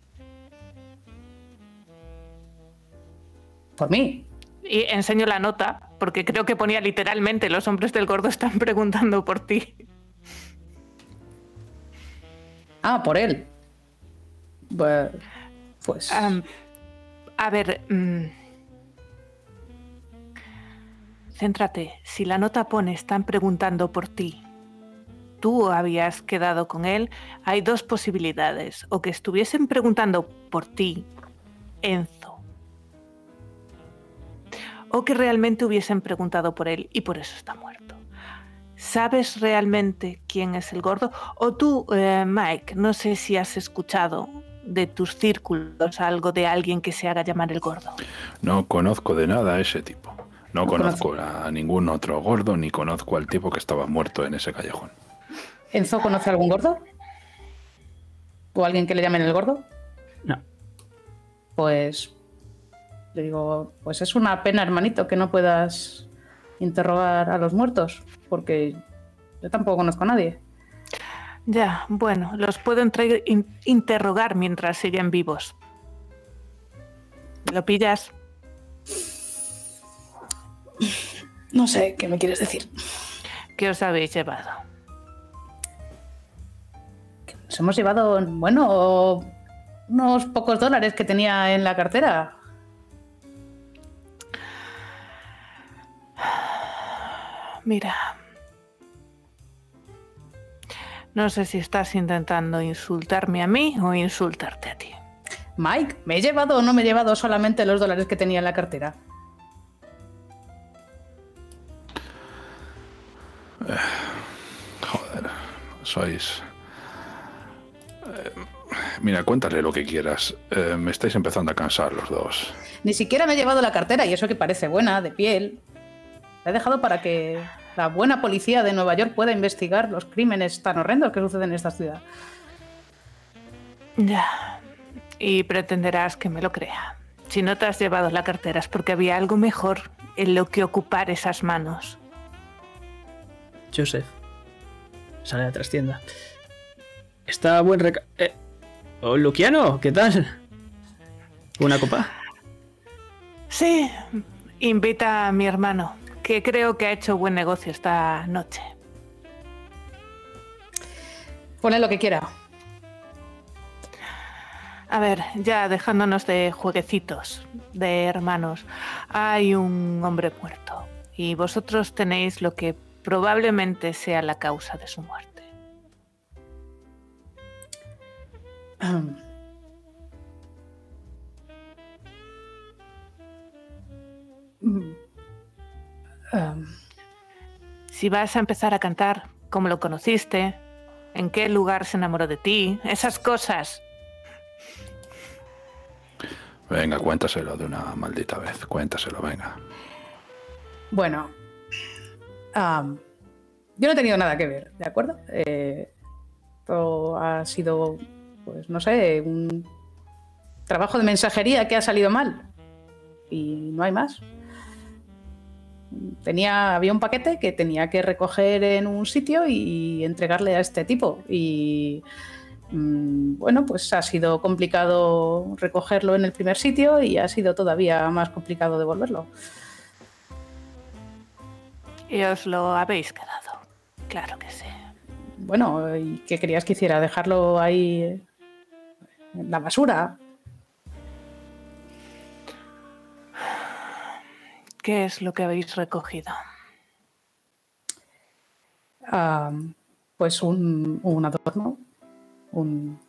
Por mí, Y enseño la nota, porque creo que ponía literalmente los hombres del gordo están preguntando por ti. Ah, por él. Pues. A ver, mm, céntrate. Si la nota pone están preguntando por ti, tú habías quedado con él, hay dos posibilidades. O que estuviesen preguntando por ti, Enzo. O que realmente hubiesen preguntado por él y por eso está muerto. ¿Sabes realmente quién es el gordo? O tú, eh, Mike, no sé si has escuchado de tus círculos algo de alguien que se haga llamar el gordo. No conozco de nada a ese tipo. No No conozco a ningún otro gordo ni conozco al tipo que estaba muerto en ese callejón. ¿Enzo conoce a algún gordo? ¿O alguien que le llamen el gordo? No. Pues. Le digo, pues es una pena, hermanito, que no puedas interrogar a los muertos, porque yo tampoco conozco a nadie. Ya, bueno, los puedo in- interrogar mientras siguen vivos. ¿Lo pillas? No sé qué me quieres decir. ¿Qué os habéis llevado? Nos hemos llevado, bueno, unos pocos dólares que tenía en la cartera. Mira. No sé si estás intentando insultarme a mí o insultarte a ti. Mike, ¿me he llevado o no me he llevado solamente los dólares que tenía en la cartera? Joder, sois... Eh, mira, cuéntale lo que quieras. Eh, me estáis empezando a cansar los dos. Ni siquiera me he llevado la cartera y eso que parece buena, de piel. La he dejado para que la buena policía de Nueva York pueda investigar los crímenes tan horrendos que suceden en esta ciudad. Ya. Y pretenderás que me lo crea. Si no te has llevado la cartera es porque había algo mejor en lo que ocupar esas manos. Joseph. Sale a la trastienda. Está buen reca... Eh, oh, Luciano, ¿qué tal? ¿Una copa? Sí, invita a mi hermano, que creo que ha hecho buen negocio esta noche. Ponle lo que quiera. A ver, ya dejándonos de jueguecitos, de hermanos, hay un hombre muerto y vosotros tenéis lo que probablemente sea la causa de su muerte. Um, Si vas a empezar a cantar, cómo lo conociste, en qué lugar se enamoró de ti, esas cosas. Venga, cuéntaselo de una maldita vez. Cuéntaselo, venga. Bueno, yo no he tenido nada que ver, ¿de acuerdo? Eh, todo ha sido, pues no sé, un trabajo de mensajería que ha salido mal. Y no hay más. Tenía, había un paquete que tenía que recoger en un sitio y entregarle a este tipo. Y mm, bueno, pues ha sido complicado recogerlo en el primer sitio y ha sido todavía más complicado devolverlo. Y os lo habéis quedado. Claro que sí. Bueno, ¿y qué querías que hiciera? ¿Dejarlo ahí en la basura? ¿Qué es lo que habéis recogido? Ah, pues un, un adorno. Un...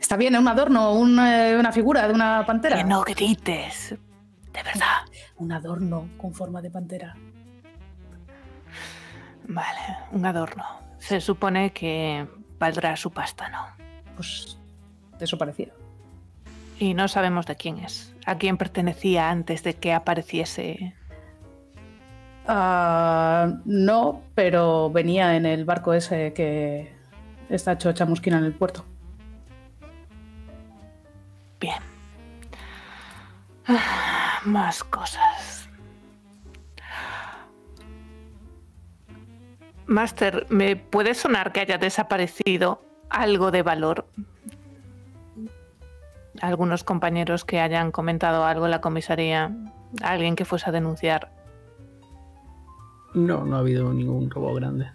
Está bien, un adorno, un, eh, una figura de una pantera. Que no grites. De verdad. Un adorno con forma de pantera. Vale, un adorno. Se supone que valdrá su pasta, ¿no? Pues eso parecía. Y no sabemos de quién es. A quién pertenecía antes de que apareciese. Ah, no, pero venía en el barco ese que está hecho chamusquina en el puerto. Bien. Ah, Más cosas. Master, ¿me puede sonar que haya desaparecido algo de valor? Algunos compañeros que hayan comentado algo en la comisaría, alguien que fuese a denunciar. No, no ha habido ningún robo grande.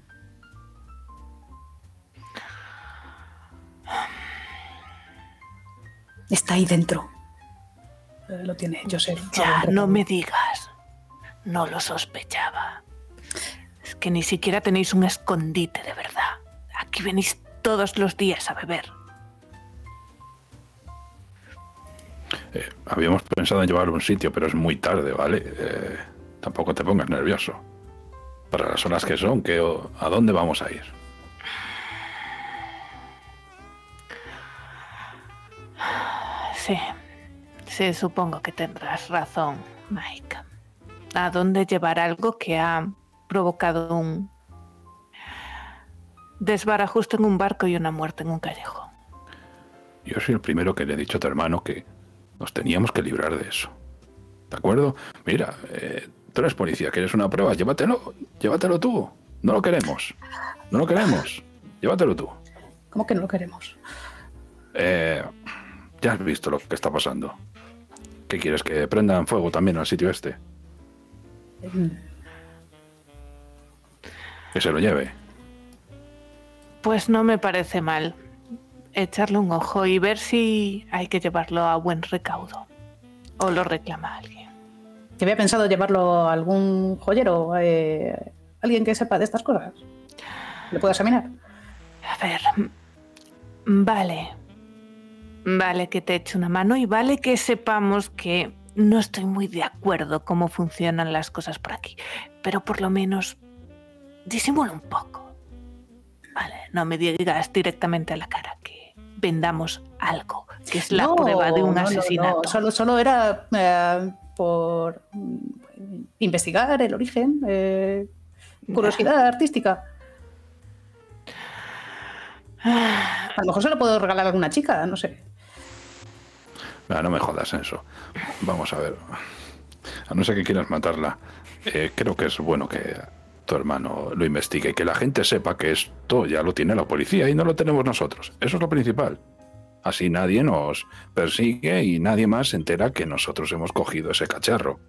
Está ahí dentro. Eh, lo tiene Joseph. Ya, no me digas. No lo sospechaba. Es que ni siquiera tenéis un escondite de verdad. Aquí venís todos los días a beber. Eh, habíamos pensado en llevarlo a un sitio, pero es muy tarde, ¿vale? Eh, tampoco te pongas nervioso. Para las horas que son, que, ¿a dónde vamos a ir? Sí, sí, supongo que tendrás razón, Mike. ¿A dónde llevar algo que ha provocado un desbarajuste en un barco y una muerte en un callejón? Yo soy el primero que le he dicho a tu hermano que nos teníamos que librar de eso. ¿De acuerdo? Mira, eh, tú eres policía, ¿quieres una prueba? Llévatelo, llévatelo tú. No lo queremos. No lo queremos. Llévatelo tú. ¿Cómo que no lo queremos? Eh, Ya has visto lo que está pasando. ¿Qué quieres? ¿Que prendan fuego también al sitio este? Que se lo lleve. Pues no me parece mal echarle un ojo y ver si hay que llevarlo a buen recaudo. O lo reclama alguien. Que había pensado llevarlo a algún joyero, eh, alguien que sepa de estas cosas. ¿Le puedo examinar? A ver. Vale. Vale que te eche una mano y vale que sepamos que no estoy muy de acuerdo cómo funcionan las cosas por aquí. Pero por lo menos disimula un poco. Vale, no me digas directamente a la cara que vendamos algo, que es la No, prueba de un no, no, no, asesinato. Solo, solo era eh, por mm, investigar el origen, eh, curiosidad artística. A lo mejor se lo puedo regalar a alguna chica, no sé. Ah, no me jodas en eso. Vamos a ver. A no ser que quieras matarla, eh, creo que es bueno que tu hermano lo investigue y que la gente sepa que esto ya lo tiene la policía y no lo tenemos nosotros. Eso es lo principal. Así nadie nos persigue y nadie más se entera que nosotros hemos cogido ese cacharro.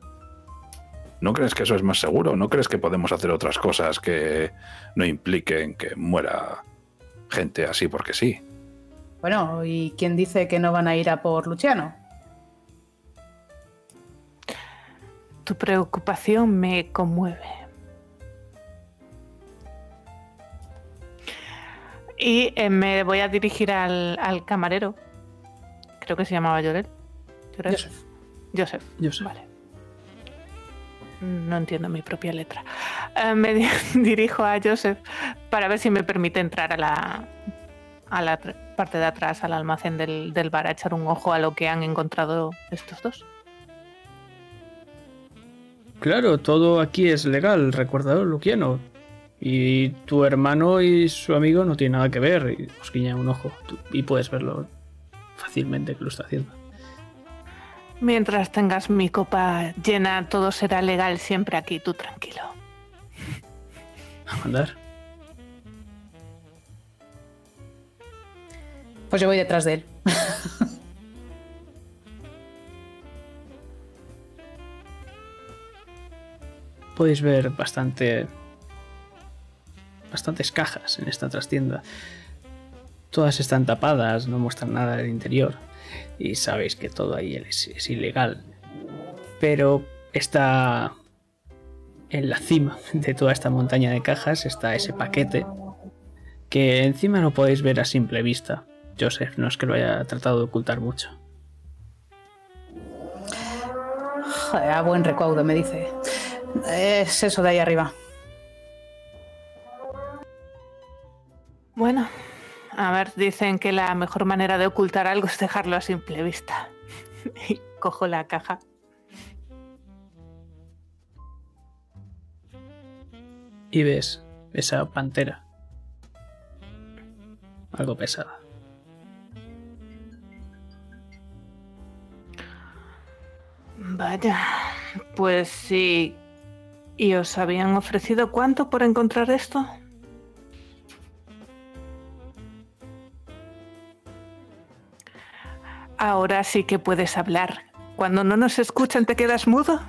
¿No crees que eso es más seguro? ¿No crees que podemos hacer otras cosas que no impliquen que muera gente así porque sí? Bueno, ¿y quién dice que no van a ir a por Luciano? Tu preocupación me conmueve. Y eh, me voy a dirigir al, al camarero. Creo que se llamaba. Llorel. Joseph. Joseph. Sé. Vale. No entiendo mi propia letra. Eh, me di- dirijo a Joseph para ver si me permite entrar a la, a la parte de atrás, al almacén del, del bar, a echar un ojo a lo que han encontrado estos dos. Claro, todo aquí es legal, recuérdalo, Luciano. Y tu hermano y su amigo no tienen nada que ver. Y os guiña un ojo. Tú- y puedes verlo fácilmente que lo está haciendo. Mientras tengas mi copa llena, todo será legal siempre aquí, tú tranquilo. A mandar. Pues yo voy detrás de él. Podéis ver bastante. Bastantes cajas en esta trastienda. Todas están tapadas, no muestran nada del interior. Y sabéis que todo ahí es, ilegal. Pero está. En la cima de toda esta montaña de cajas está ese paquete. Que encima lo podéis ver a simple vista. Joseph no es que lo haya tratado de ocultar mucho. A buen recaudo, me dice. Es eso de ahí arriba. Bueno, a ver, dicen que la mejor manera de ocultar algo es dejarlo a simple vista. Y cojo la caja. Y ves esa pantera. Algo pesada. Vaya, pues sí. ¿Y os habían ofrecido cuánto por encontrar esto? Ahora sí que puedes hablar. Cuando no nos escuchan, ¿te quedas mudo?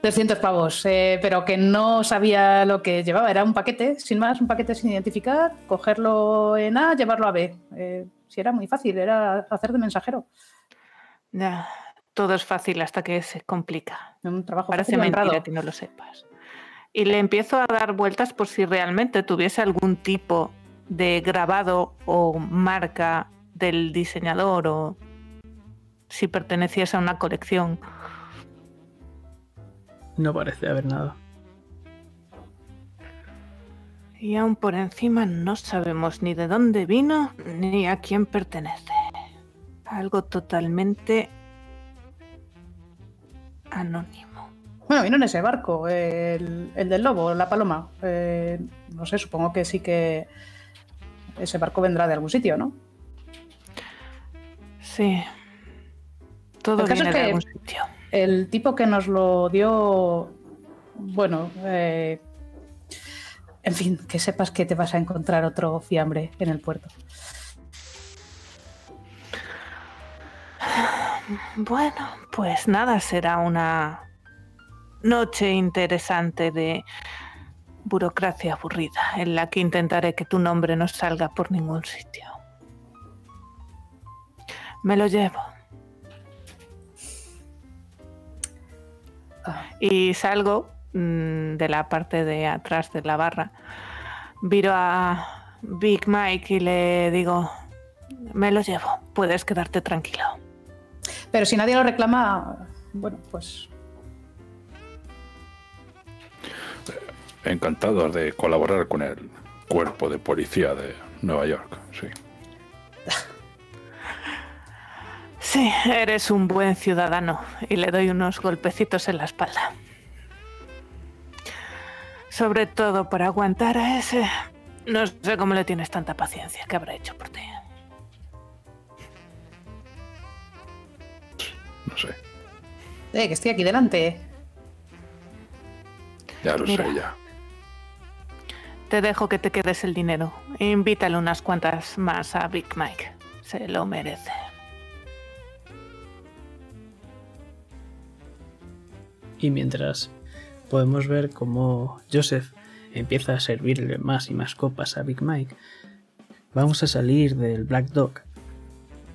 300 pavos, eh, pero que no sabía lo que llevaba. Era un paquete, sin más, un paquete sin identificar, cogerlo en A, llevarlo a B. Eh, si era muy fácil, era hacer de mensajero. Ya, todo es fácil hasta que se complica. Un trabajo Parece fácil mentira que no lo sepas. Y le empiezo a dar vueltas por si realmente tuviese algún tipo de grabado o marca del diseñador o si perteneciese a una colección. No parece haber nada. Y aún por encima no sabemos ni de dónde vino ni a quién pertenece. Algo totalmente anónimo. Bueno, vino en ese barco, el, el del lobo, la paloma. Eh, no sé, supongo que sí que ese barco vendrá de algún sitio, ¿no? Sí. Todo El caso viene es de que- algún sitio. El tipo que nos lo dio, bueno, eh, en fin, que sepas que te vas a encontrar otro fiambre en el puerto. Bueno, pues nada, será una noche interesante de burocracia aburrida, en la que intentaré que tu nombre no salga por ningún sitio. Me lo llevo. Y salgo mm, de la parte de atrás de la barra. Viro a Big Mike y le digo, me lo llevo, puedes quedarte tranquilo. Pero si nadie lo reclama, bueno, pues Encantados de colaborar con el cuerpo de policía de Nueva York. Sí. Sí, eres un buen ciudadano y le doy unos golpecitos en la espalda. Sobre todo por aguantar a ese... No sé cómo le tienes tanta paciencia. ¿Qué habrá hecho por ti? No sé. eh, que estoy aquí delante. Ya lo Mira. sé, ya. Te dejo que te quedes el dinero. Invítale unas cuantas más a Big Mike. Se lo merece. Y mientras podemos ver cómo Joseph empieza a servirle más y más copas a Big Mike, vamos a salir del Black Dog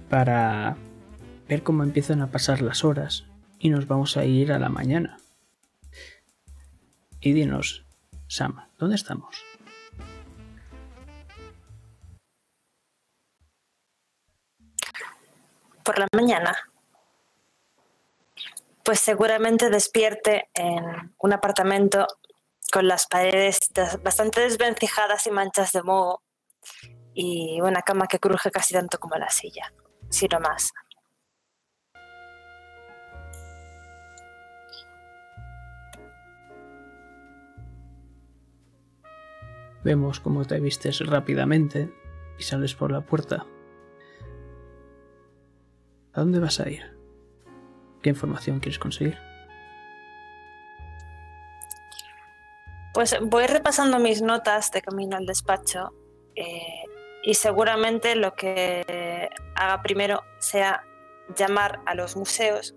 para ver cómo empiezan a pasar las horas y nos vamos a ir a la mañana. Y dinos, Sam, ¿dónde estamos? por la mañana, pues seguramente despierte en un apartamento con las paredes des- bastante desvencijadas y manchas de moho y una cama que cruje casi tanto como la silla, si no más. Vemos cómo te vistes rápidamente y sales por la puerta. ¿A dónde vas a ir? ¿Qué información quieres conseguir? Pues voy repasando mis notas de camino al despacho eh, y seguramente lo que haga primero sea llamar a los museos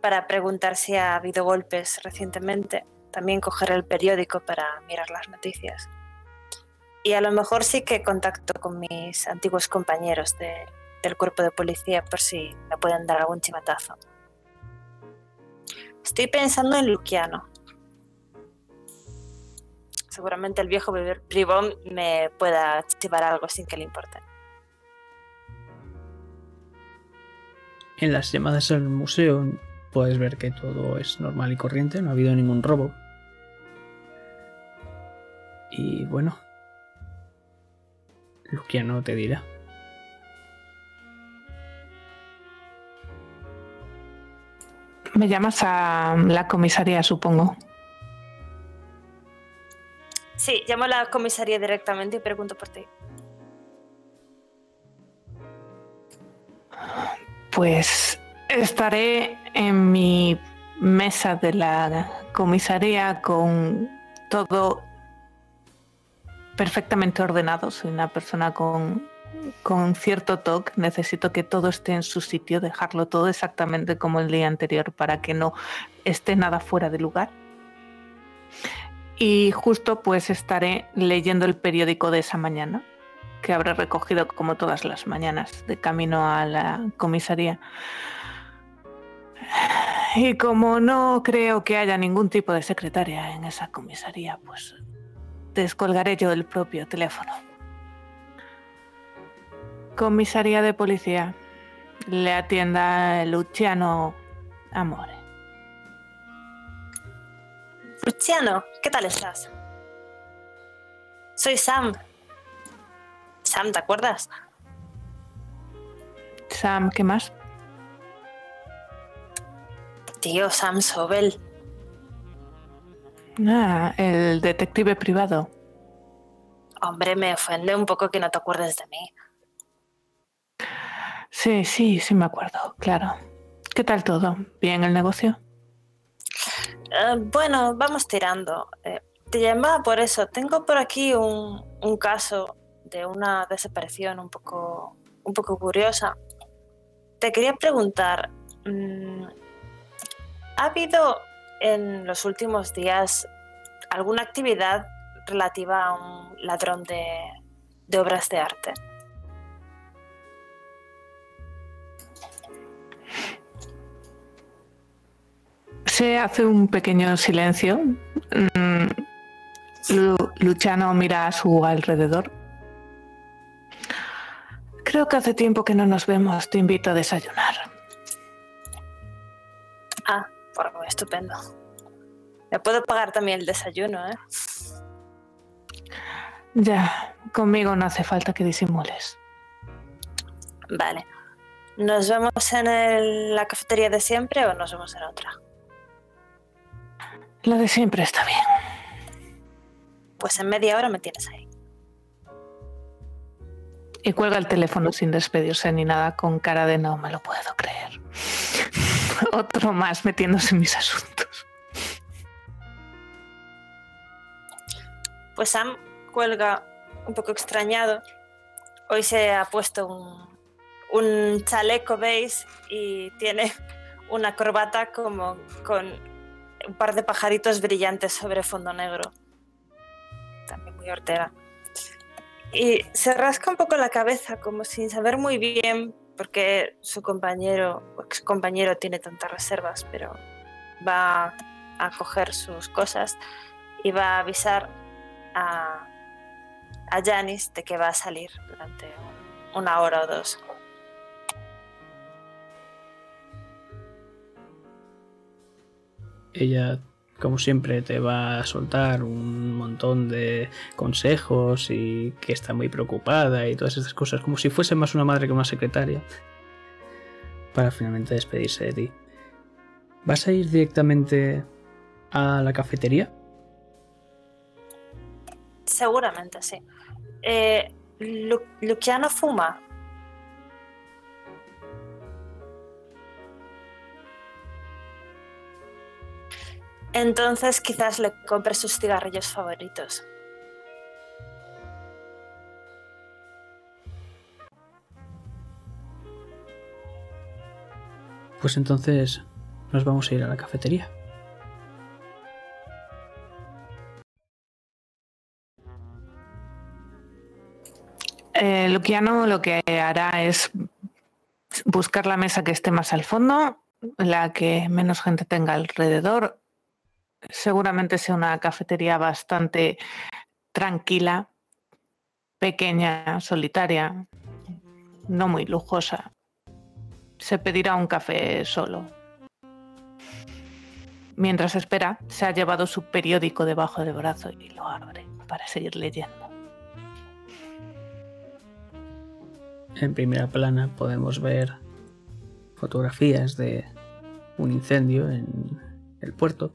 para preguntar si ha habido golpes recientemente, también coger el periódico para mirar las noticias. Y a lo mejor sí que contacto con mis antiguos compañeros de- del cuerpo de policía por si me pueden dar algún chivatazo. Estoy pensando en Luciano seguramente el viejo bri- bribón me pueda chivar algo sin que le importe. En las llamadas al museo puedes ver que todo es normal y corriente, no ha habido ningún robo. Y bueno, Luciano te dirá. Me llamas a la comisaría, supongo. Sí, llamo a la comisaría directamente y pregunto por ti. Pues estaré en mi mesa de la comisaría con todo perfectamente ordenado. Soy una persona con, con cierto toque. Necesito que todo esté en su sitio, dejarlo todo exactamente como el día anterior para que no esté nada fuera de lugar. Y justo pues estaré leyendo el periódico de esa mañana que habré recogido como todas las mañanas de camino a la comisaría. Y como no creo que haya ningún tipo de secretaria en esa comisaría, pues descolgaré yo el propio teléfono. Comisaría de policía. Le atienda Luciano Amore. Luciano, ¿qué tal estás? Soy Sam. Sam, ¿te acuerdas? Sam, ¿qué más? Tío, Sam Sobel. Ah, el detective privado. Hombre, me ofende un poco que no te acuerdes de mí. Sí, sí, sí me acuerdo, claro. ¿Qué tal todo? ¿Bien el negocio? Eh, bueno, vamos tirando. Eh, te llamaba por eso. Tengo por aquí un, un caso de una desaparición un poco, un poco curiosa. Te quería preguntar, mm, ¿ha habido en los últimos días alguna actividad relativa a un ladrón de, de obras de arte? Se hace un pequeño silencio. Mm, Lu- Luciano mira a su alrededor. Creo que hace tiempo que no nos vemos. Te invito a desayunar. Ah, bueno, estupendo. Me puedo pagar también el desayuno, ¿eh? Ya, conmigo no hace falta que disimules. Vale. ¿Nos vemos en el- la cafetería de siempre o nos vemos en otra? La de siempre está bien. Pues en media hora me tienes ahí. Y cuelga el teléfono sin despedirse ni nada, con cara de no me lo puedo creer. Otro más metiéndose en mis asuntos. Pues Sam cuelga un poco extrañado. Hoy se ha puesto un, un chaleco beige y tiene una corbata como con un par de pajaritos brillantes sobre fondo negro. También muy hortera. Y se rasca un poco la cabeza como sin saber muy bien por qué su compañero o ex compañero tiene tantas reservas, pero va a coger sus cosas y va a avisar a, a Janis de que va a salir durante un- una hora o dos. Ella, como siempre, te va a soltar un montón de consejos y que está muy preocupada y todas estas cosas, como si fuese más una madre que una secretaria, para finalmente despedirse de ti. ¿Vas a ir directamente a la cafetería? Seguramente, sí. Eh, fuma. Entonces quizás le compre sus cigarrillos favoritos. Pues entonces nos vamos a ir a la cafetería. Eh, Luciano lo que hará es buscar la mesa que esté más al fondo, la que menos gente tenga alrededor. Seguramente sea una cafetería bastante tranquila, pequeña, solitaria, no muy lujosa. Se pedirá un café solo. Mientras espera, se ha llevado su periódico debajo del brazo y lo abre para seguir leyendo. En primera plana podemos ver fotografías de un incendio en el puerto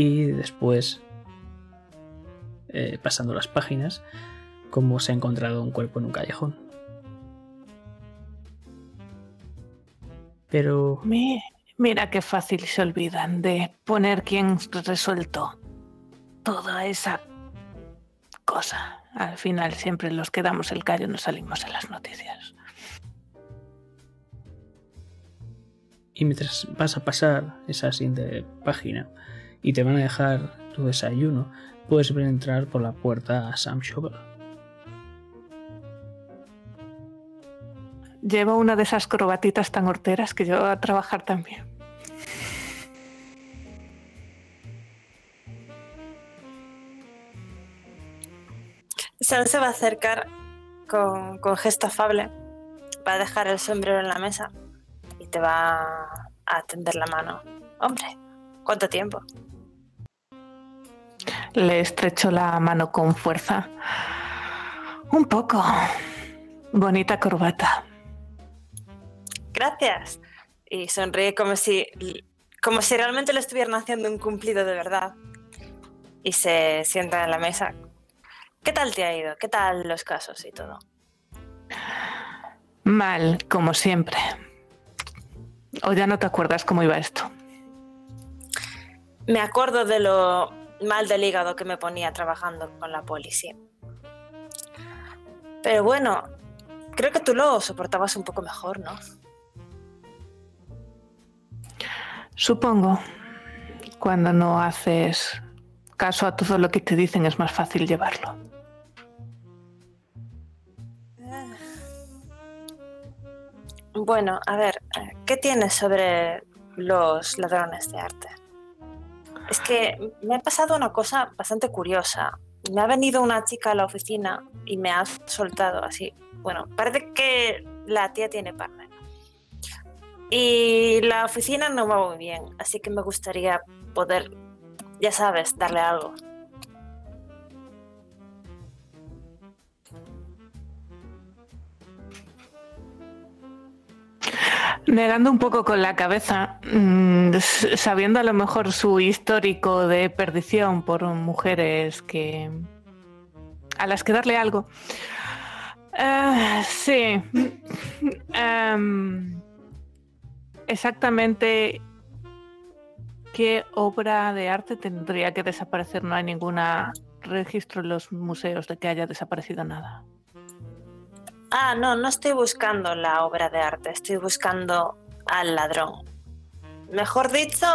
y después, eh, pasando las páginas, cómo se ha encontrado un cuerpo en un callejón. Pero Mi- Mira qué fácil se olvidan de poner quién resuelto toda esa cosa. Al final siempre los que damos el callo nos salimos en las noticias. Y mientras vas a pasar esa siguiente página y te van a dejar tu desayuno, puedes ver entrar por la puerta a Sam Shovel. Llevo una de esas corbatitas tan horteras que yo a trabajar también. Sam se va a acercar con, con gesto afable, va a dejar el sombrero en la mesa y te va a tender la mano. Hombre, ¿cuánto tiempo? Le estrecho la mano con fuerza. Un poco. Bonita corbata. Gracias. Y sonríe como si, como si realmente le estuvieran haciendo un cumplido de verdad. Y se sienta en la mesa. ¿Qué tal te ha ido? ¿Qué tal los casos y todo? Mal, como siempre. ¿O ya no te acuerdas cómo iba esto? Me acuerdo de lo mal del hígado que me ponía trabajando con la policía. Pero bueno, creo que tú lo soportabas un poco mejor, ¿no? Supongo. Cuando no haces caso a todo lo que te dicen es más fácil llevarlo. Bueno, a ver, ¿qué tienes sobre los ladrones de arte? Es que me ha pasado una cosa bastante curiosa. Me ha venido una chica a la oficina y me ha soltado así. Bueno, parece que la tía tiene partner. Y la oficina no va muy bien, así que me gustaría poder, ya sabes, darle algo. Negando un poco con la cabeza, mm, sabiendo a lo mejor su histórico de perdición por mujeres que a las que darle algo. Ah, sí. Em, exactamente qué obra de arte tendría que desaparecer. No hay ningún registro en los museos de que haya desaparecido nada. Ah, no, no estoy buscando la obra de arte, estoy buscando al ladrón. Mejor dicho,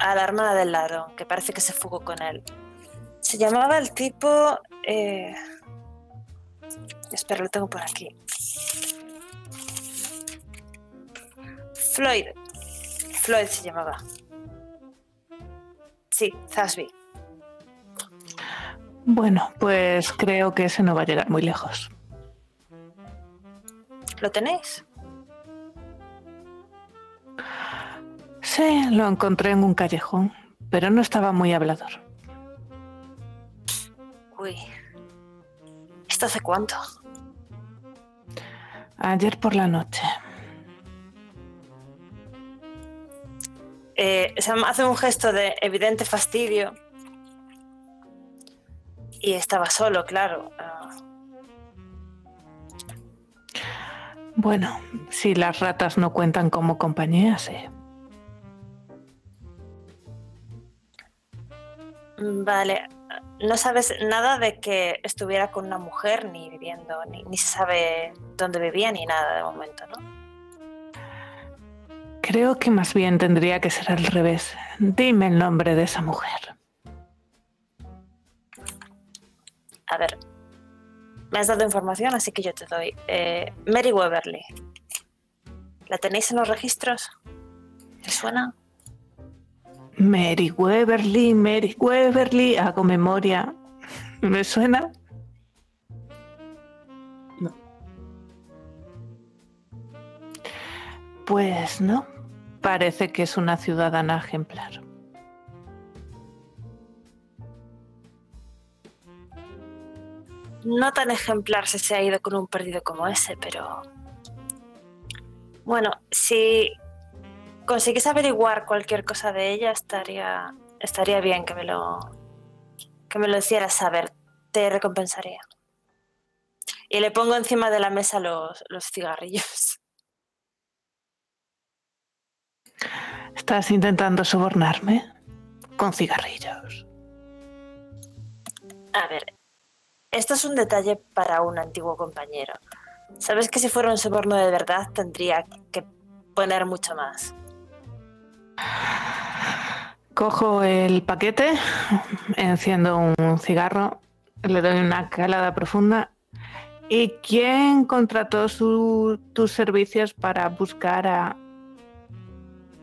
a la hermana del ladrón, que parece que se fugó con él. Se llamaba el tipo... eh, Espera, lo tengo por aquí. Floyd. Floyd se llamaba. Sí, Zasby. Bueno, pues creo que ese no va a llegar muy lejos. ¿Lo tenéis? Sí, lo encontré en un callejón, pero no estaba muy hablador. Uy. ¿Esto hace cuánto? Ayer por la noche. Eh, se hace un gesto de evidente fastidio. Y estaba solo, claro. Ah, Bueno, si las ratas no cuentan como compañía, sí. vale. No sabes nada de que estuviera con una mujer ni viviendo, ni, ni se sabe dónde vivía ni nada de momento, ¿no? Creo que más bien tendría que ser al revés. Dime el nombre de esa mujer. A ver. Me has dado información, así que yo te doy. Eh, Mary Weberly. ¿La tenéis en los registros? ¿Te suena? Mary Weberly, Mary Weberly, hago memoria. ¿Me suena? No. Pues no. Parece que es una ciudadana ejemplar. No tan ejemplar si se ha ido con un perdido como ese, pero... Bueno, si consigues averiguar cualquier cosa de ella, estaría, estaría bien que me lo que me lo hicieras saber. Te recompensaría. Y le pongo encima de la mesa los, los cigarrillos. ¿Estás intentando sobornarme? Con cigarrillos. A ver, esto es un detalle para un antiguo compañero. Sabes que si fuera un soborno de verdad tendría que poner mucho más. Cojo el paquete, enciendo un cigarro, le doy una calada profunda. ¿Y quién contrató su- tus servicios para buscar a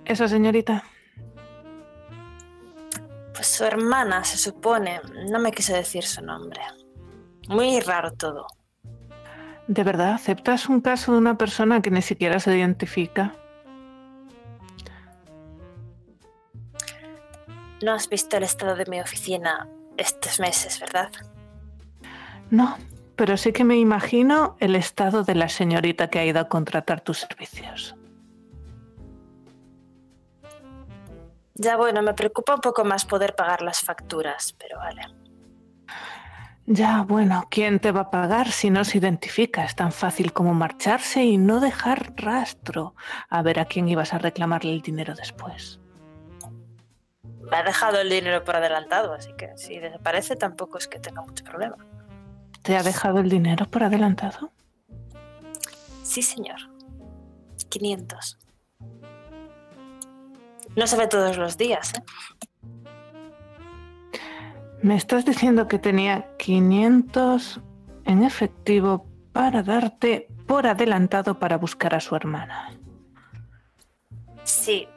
esa señorita? Pues su hermana, se supone. No me quiso decir su nombre. Muy raro todo. ¿De verdad aceptas un caso de una persona que ni siquiera se identifica? No has visto el estado de mi oficina estos meses, ¿verdad? No, pero sí que me imagino el estado de la señorita que ha ido a contratar tus servicios. Ya bueno, me preocupa un poco más poder pagar las facturas, pero vale. Ya, bueno, ¿quién te va a pagar si no se identifica? Es tan fácil como marcharse y no dejar rastro. A ver a quién ibas a reclamarle el dinero después. Me ha dejado el dinero por adelantado, así que si desaparece tampoco es que tenga mucho problema. ¿Te ha dejado el dinero por adelantado? Sí, señor. 500. no se ve todos los días. ¿eh? Me estás diciendo que tenía 500 en efectivo para darte por adelantado para buscar a su hermana. Sí,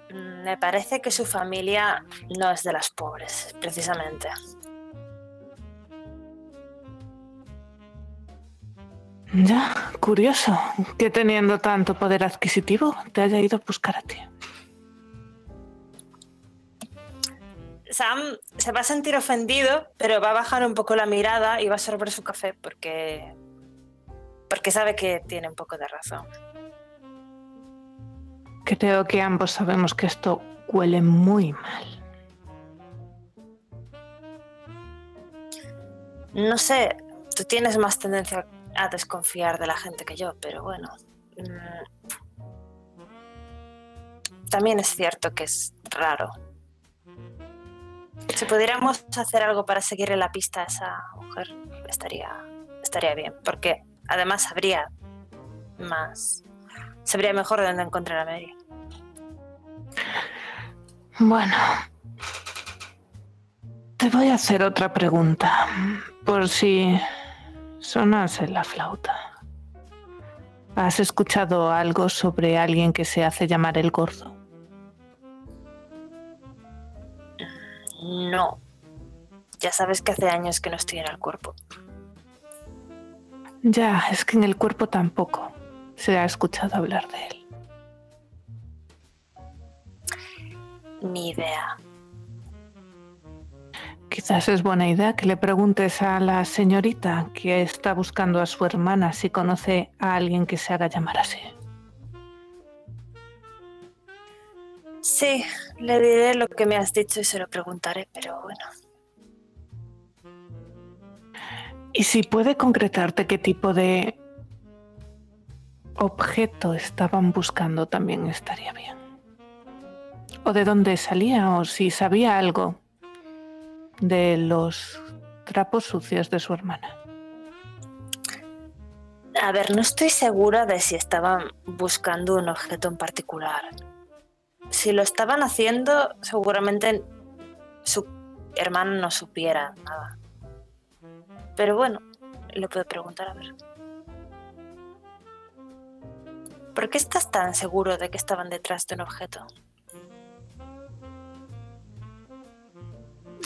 me parece que su familia no es de las pobres, precisamente. Ya, curioso que teniendo tanto poder adquisitivo te haya ido a buscar a ti. Sam se va a sentir ofendido, pero va a bajar un poco la mirada y va a sorber su café porque porque sabe que tiene un poco de razón. Creo que ambos sabemos que esto huele muy mal. No sé, tú tienes más tendencia a desconfiar de la gente que yo, pero bueno. mm, También es cierto que es raro. Si pudiéramos hacer algo para seguirle la pista a esa mujer, estaría, estaría bien, porque además sabría más, sabría mejor dónde encontrar a Mary. Bueno, te voy a hacer otra pregunta, por si sonase la flauta. ¿Has escuchado algo sobre alguien que se hace llamar el gordo? No. Ya sabes que hace años que no estoy en el cuerpo. Ya, es que en el cuerpo tampoco se ha escuchado hablar de él. Ni idea. Quizás es buena idea que le preguntes a la señorita que está buscando a su hermana si conoce a alguien que se haga llamar así. Sí, le diré lo que me has dicho y se lo preguntaré, pero bueno. Y si puede concretarte qué tipo de objeto estaban buscando, también estaría bien. O de dónde salía, o si sabía algo de los trapos sucios de su hermana. A ver, no estoy segura de si estaban buscando un objeto en particular. Si lo estaban haciendo, seguramente su hermano no supiera nada. Pero bueno, le puedo preguntar a ver. ¿Por qué estás tan seguro de que estaban detrás de un objeto?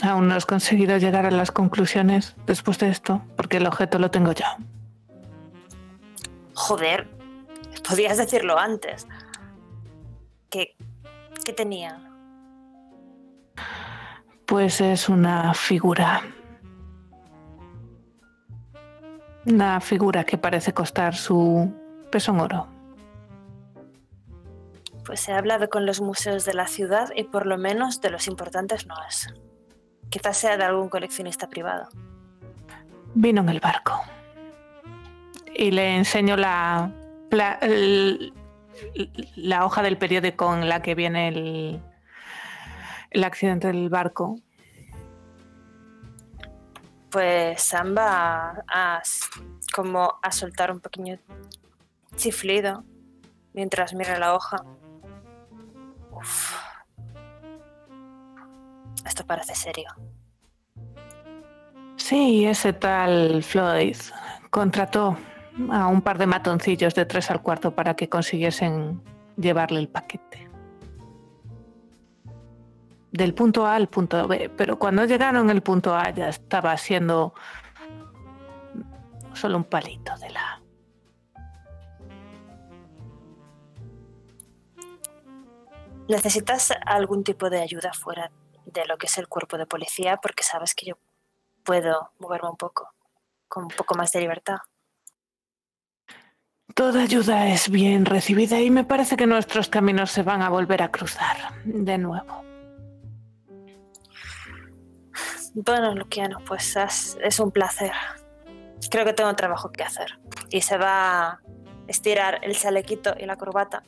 Aún no has conseguido llegar a las conclusiones después de esto, porque el objeto lo tengo yo. Joder, podías decirlo antes. ¿Qué, tenía? Pues es una figura. Una figura que parece costar su peso en oro. Pues he hablado con los museos de la ciudad y por lo menos de los importantes no es. Quizás sea de algún coleccionista privado. Vino en el barco. Y le enseño la, el- la hoja del periódico en la que viene el, el accidente del barco. Pues Sam va a, como a soltar un pequeño chiflido mientras mira la hoja. Uf. Esto parece serio. Sí, ese tal Floyd contrató a un par de matoncillos de tres al cuarto para que consiguiesen llevarle el paquete. Del punto A al punto B, pero cuando llegaron el punto A ya estaba siendo solo un palito de la... ¿Necesitas algún tipo de ayuda fuera de lo que es el cuerpo de policía? Porque sabes que yo puedo moverme un poco, con un poco más de libertad. Toda ayuda es bien recibida y me parece que nuestros caminos se van a volver a cruzar de nuevo. Bueno, Luciano, pues es un placer. Creo que tengo trabajo que hacer. Y se va a estirar el chalequito y la corbata.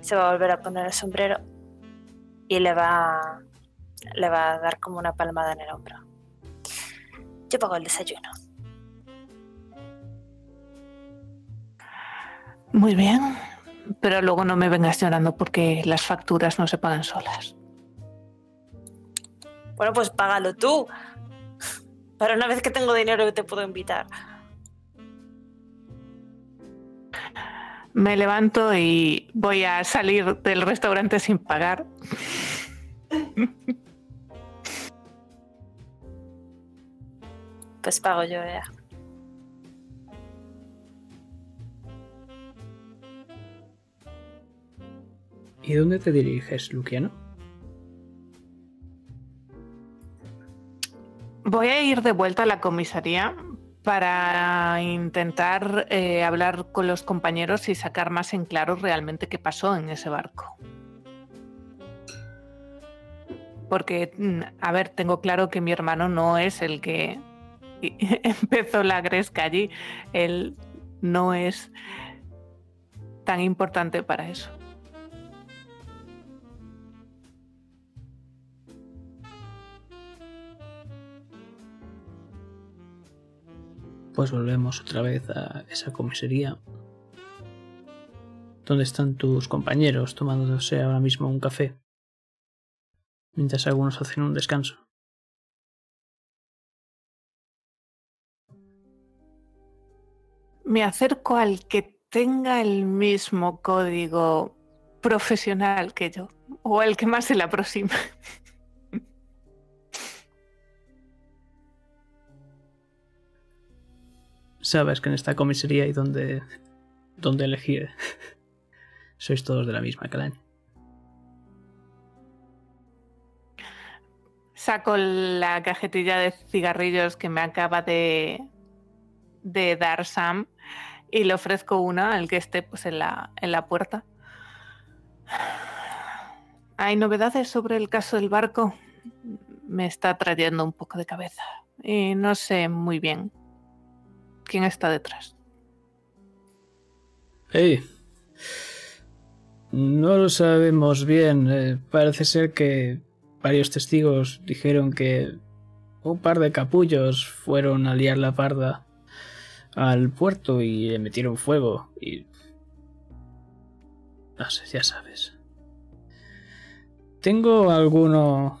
Se va a volver a poner el sombrero. Y le va, le va a dar como una palmada en el hombro. Yo pago el desayuno. Muy bien, pero luego no me vengas llorando porque las facturas no se pagan solas. Bueno, pues págalo tú. Para una vez que tengo dinero te puedo invitar. Me levanto y voy a salir del restaurante sin pagar. Pues pago yo ya. ¿Y dónde te diriges, Luciano? Voy a ir de vuelta a la comisaría para intentar eh, hablar con los compañeros y sacar más en claro realmente qué pasó en ese barco. Porque, mm, a ver, tengo claro que mi hermano no es el que empezó la gresca allí. Él no es tan importante para eso. Pues volvemos otra vez a esa comisaría. ¿Dónde están tus compañeros tomándose ahora mismo un café? Mientras algunos hacen un descanso. Me acerco al que tenga el mismo código profesional que yo, o el que más se le aproxima. Sabes que en esta comisaría hay donde, elegir. Sois todos de la misma calaña. Saco la cajetilla de cigarrillos que me acaba de, de dar Sam y le ofrezco una al que esté pues, en, la, en la puerta. ¿Hay novedades sobre el caso del barco? Me está trayendo un poco de cabeza y no sé muy bien quién está detrás. Hey. No lo sabemos bien. Eh, parece ser que varios testigos dijeron que un par de capullos fueron a liar la parda al puerto y le metieron fuego y... No sé, ya sabes. Tengo alguno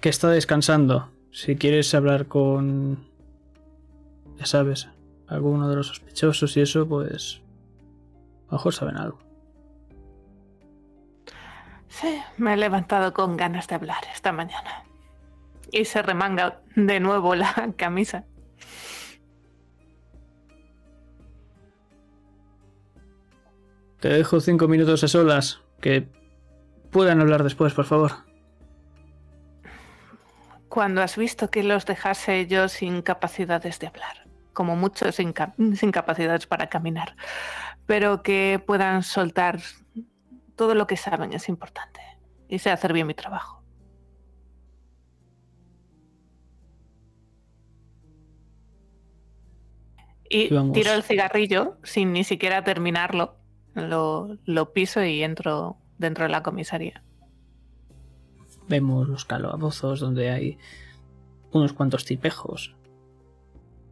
que está descansando. Si quieres hablar con... Ya sabes, alguno de los sospechosos y eso, pues... A lo mejor saben algo. Sí, me he levantado con ganas de hablar esta mañana. Y se remanga de nuevo la camisa. Te dejo cinco minutos a solas. Que puedan hablar después, por favor. Cuando has visto que los dejase yo sin capacidades de hablar, como muchos sin, sin capacidades para caminar, pero que puedan soltar todo lo que saben es importante y sé hacer bien mi trabajo. Y Vamos. tiro el cigarrillo sin ni siquiera terminarlo. Lo, lo piso y entro dentro de la comisaría. Vemos los calabozos donde hay unos cuantos tipejos.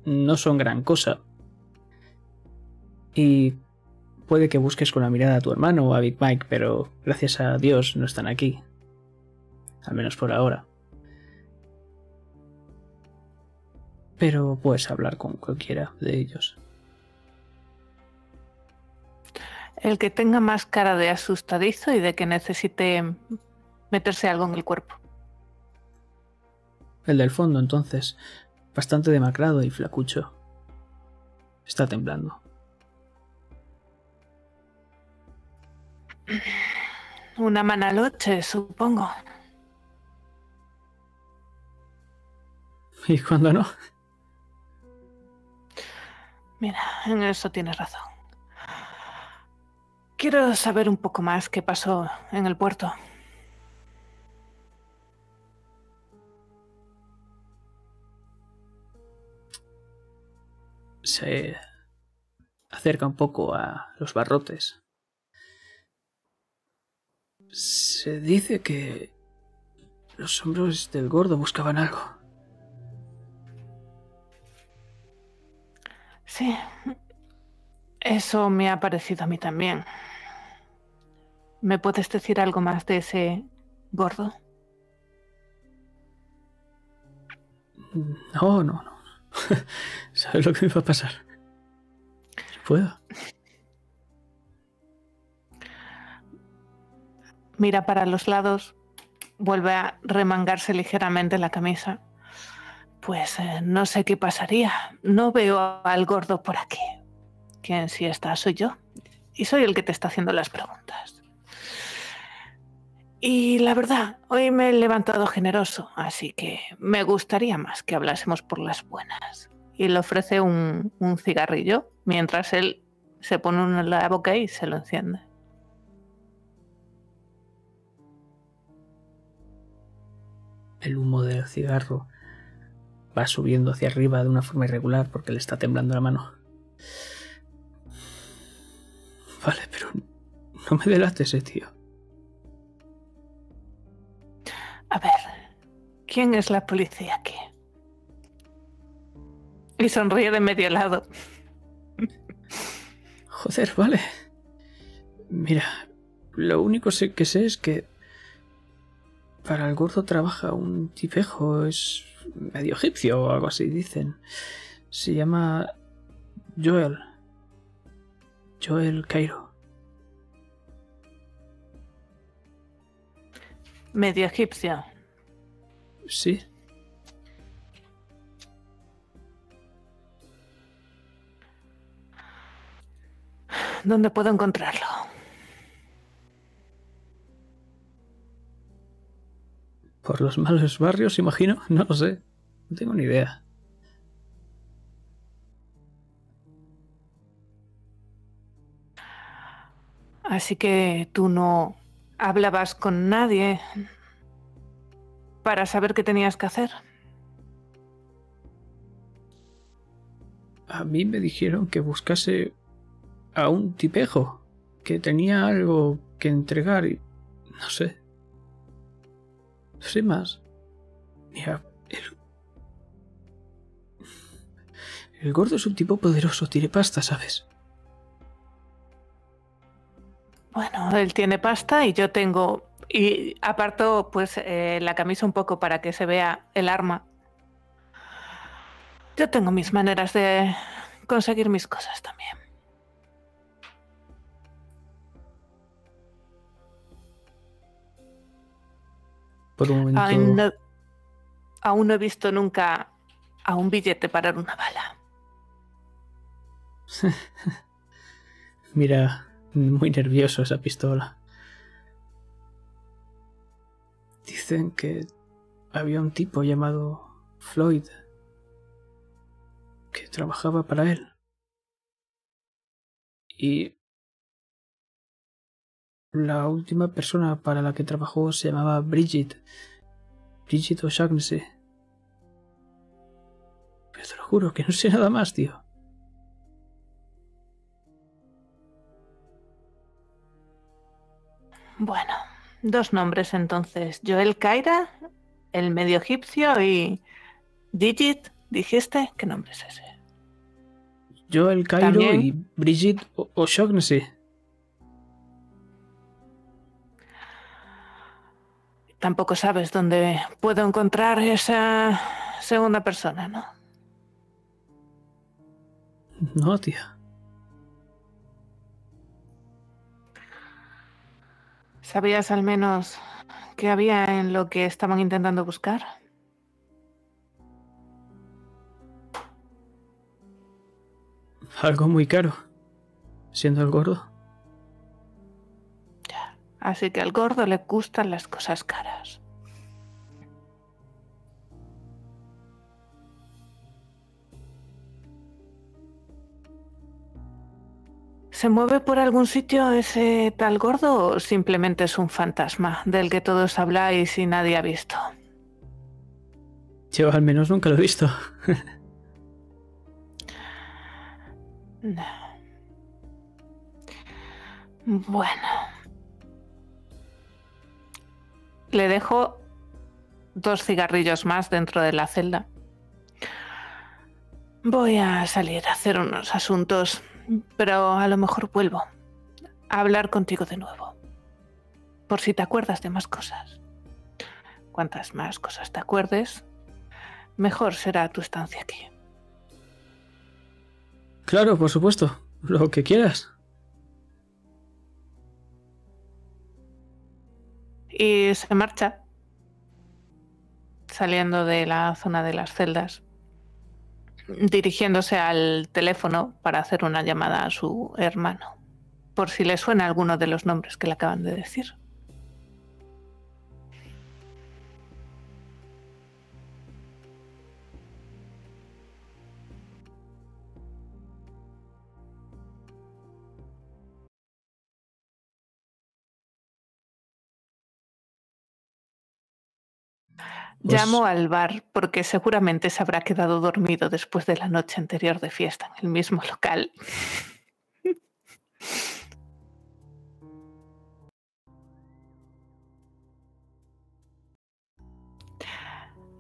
No son gran cosa. Y puede que busques con la mirada a tu hermano o a Big Mike, pero gracias a Dios no están aquí. Al menos por ahora. Pero puedes hablar con cualquiera de ellos. El que tenga más cara de asustadizo y de que necesite meterse algo en el cuerpo. El del fondo, entonces, bastante demacrado y flacucho. Está temblando. Una manaloche, supongo. ¿Y cuando no? Mira, en eso tienes razón. Quiero saber un poco más qué pasó en el puerto. Se acerca un poco a los barrotes. Se dice que los hombros del gordo buscaban algo. Sí, eso me ha parecido a mí también. ¿Me puedes decir algo más de ese gordo? No, no, no. ¿Sabes lo que me va a pasar? No puedo. Mira para los lados, vuelve a remangarse ligeramente la camisa. Pues eh, no sé qué pasaría. No veo al gordo por aquí. Quien sí está soy yo. Y soy el que te está haciendo las preguntas. Y la verdad, hoy me he levantado generoso, así que me gustaría más que hablásemos por las buenas. Y le ofrece un, cigarrillo mientras él se pone uno en la boca y se lo enciende. El humo del cigarro va subiendo hacia arriba de una forma irregular porque le está temblando la mano. Vale, pero no me delates, eh, tío. A ver, ¿quién es la policía aquí? Y sonríe de medio lado. Joder, vale. Mira, lo único que sé es que para el gordo trabaja un tipejo, es medio egipcio o algo así, dicen. Se llama Joel. Joel Cairo. Medio egipcio. Sí. ¿Dónde puedo encontrarlo? Por los malos barrios, imagino. No lo sé. No tengo ni idea. Así que tú no hablabas con nadie para saber qué tenías que hacer. A mí me dijeron que buscase a un tipejo que tenía algo que entregar y no sé. No sé más. Mira, el... El gordo es un tipo poderoso, tiene pasta, ¿sabes? Bueno, él tiene pasta y yo tengo... Y aparto pues eh, la camisa un poco para que se vea el arma. Yo tengo mis maneras de conseguir mis cosas también. Por un momento... Ay, no- aún no he visto nunca a un billete parar una bala. Mira, muy nervioso esa pistola. Dicen que había un tipo llamado Floyd que trabajaba para él. Y la última persona para la que trabajó se llamaba Bridget. Bridget O'Shaughnessy. Pero te lo juro que no sé nada más, tío. Bueno, dos nombres entonces. Joel Kaira, el medio egipcio y Digit, dijiste, ¿qué nombre es ese? Joel Cairo También- y Brigitte O- O'Shaughnessy. Tampoco sabes dónde puedo encontrar esa segunda persona, ¿no? No, tío. ¿Sabías al menos qué había en lo que estaban intentando buscar? Algo muy caro. Siendo el gordo. Así que al gordo le gustan las cosas caras. ¿Se mueve por algún sitio ese tal gordo o simplemente es un fantasma del que todos habláis y nadie ha visto? Yo al menos nunca lo he visto. Bueno. Le dejo dos cigarrillos más dentro de la celda. Voy a salir a hacer unos asuntos, pero a lo mejor vuelvo a hablar contigo de nuevo. Por si te acuerdas de más cosas. Cuantas más cosas te acuerdes, mejor será tu estancia aquí. Claro, por supuesto. Lo que quieras. Y se marcha, saliendo de la zona de las celdas, dirigiéndose al teléfono para hacer una llamada a su hermano, por si le suena alguno de los nombres que le acaban de decir. Pues- Llamo al bar porque seguramente se habrá quedado dormido después de la noche anterior de fiesta en el mismo local.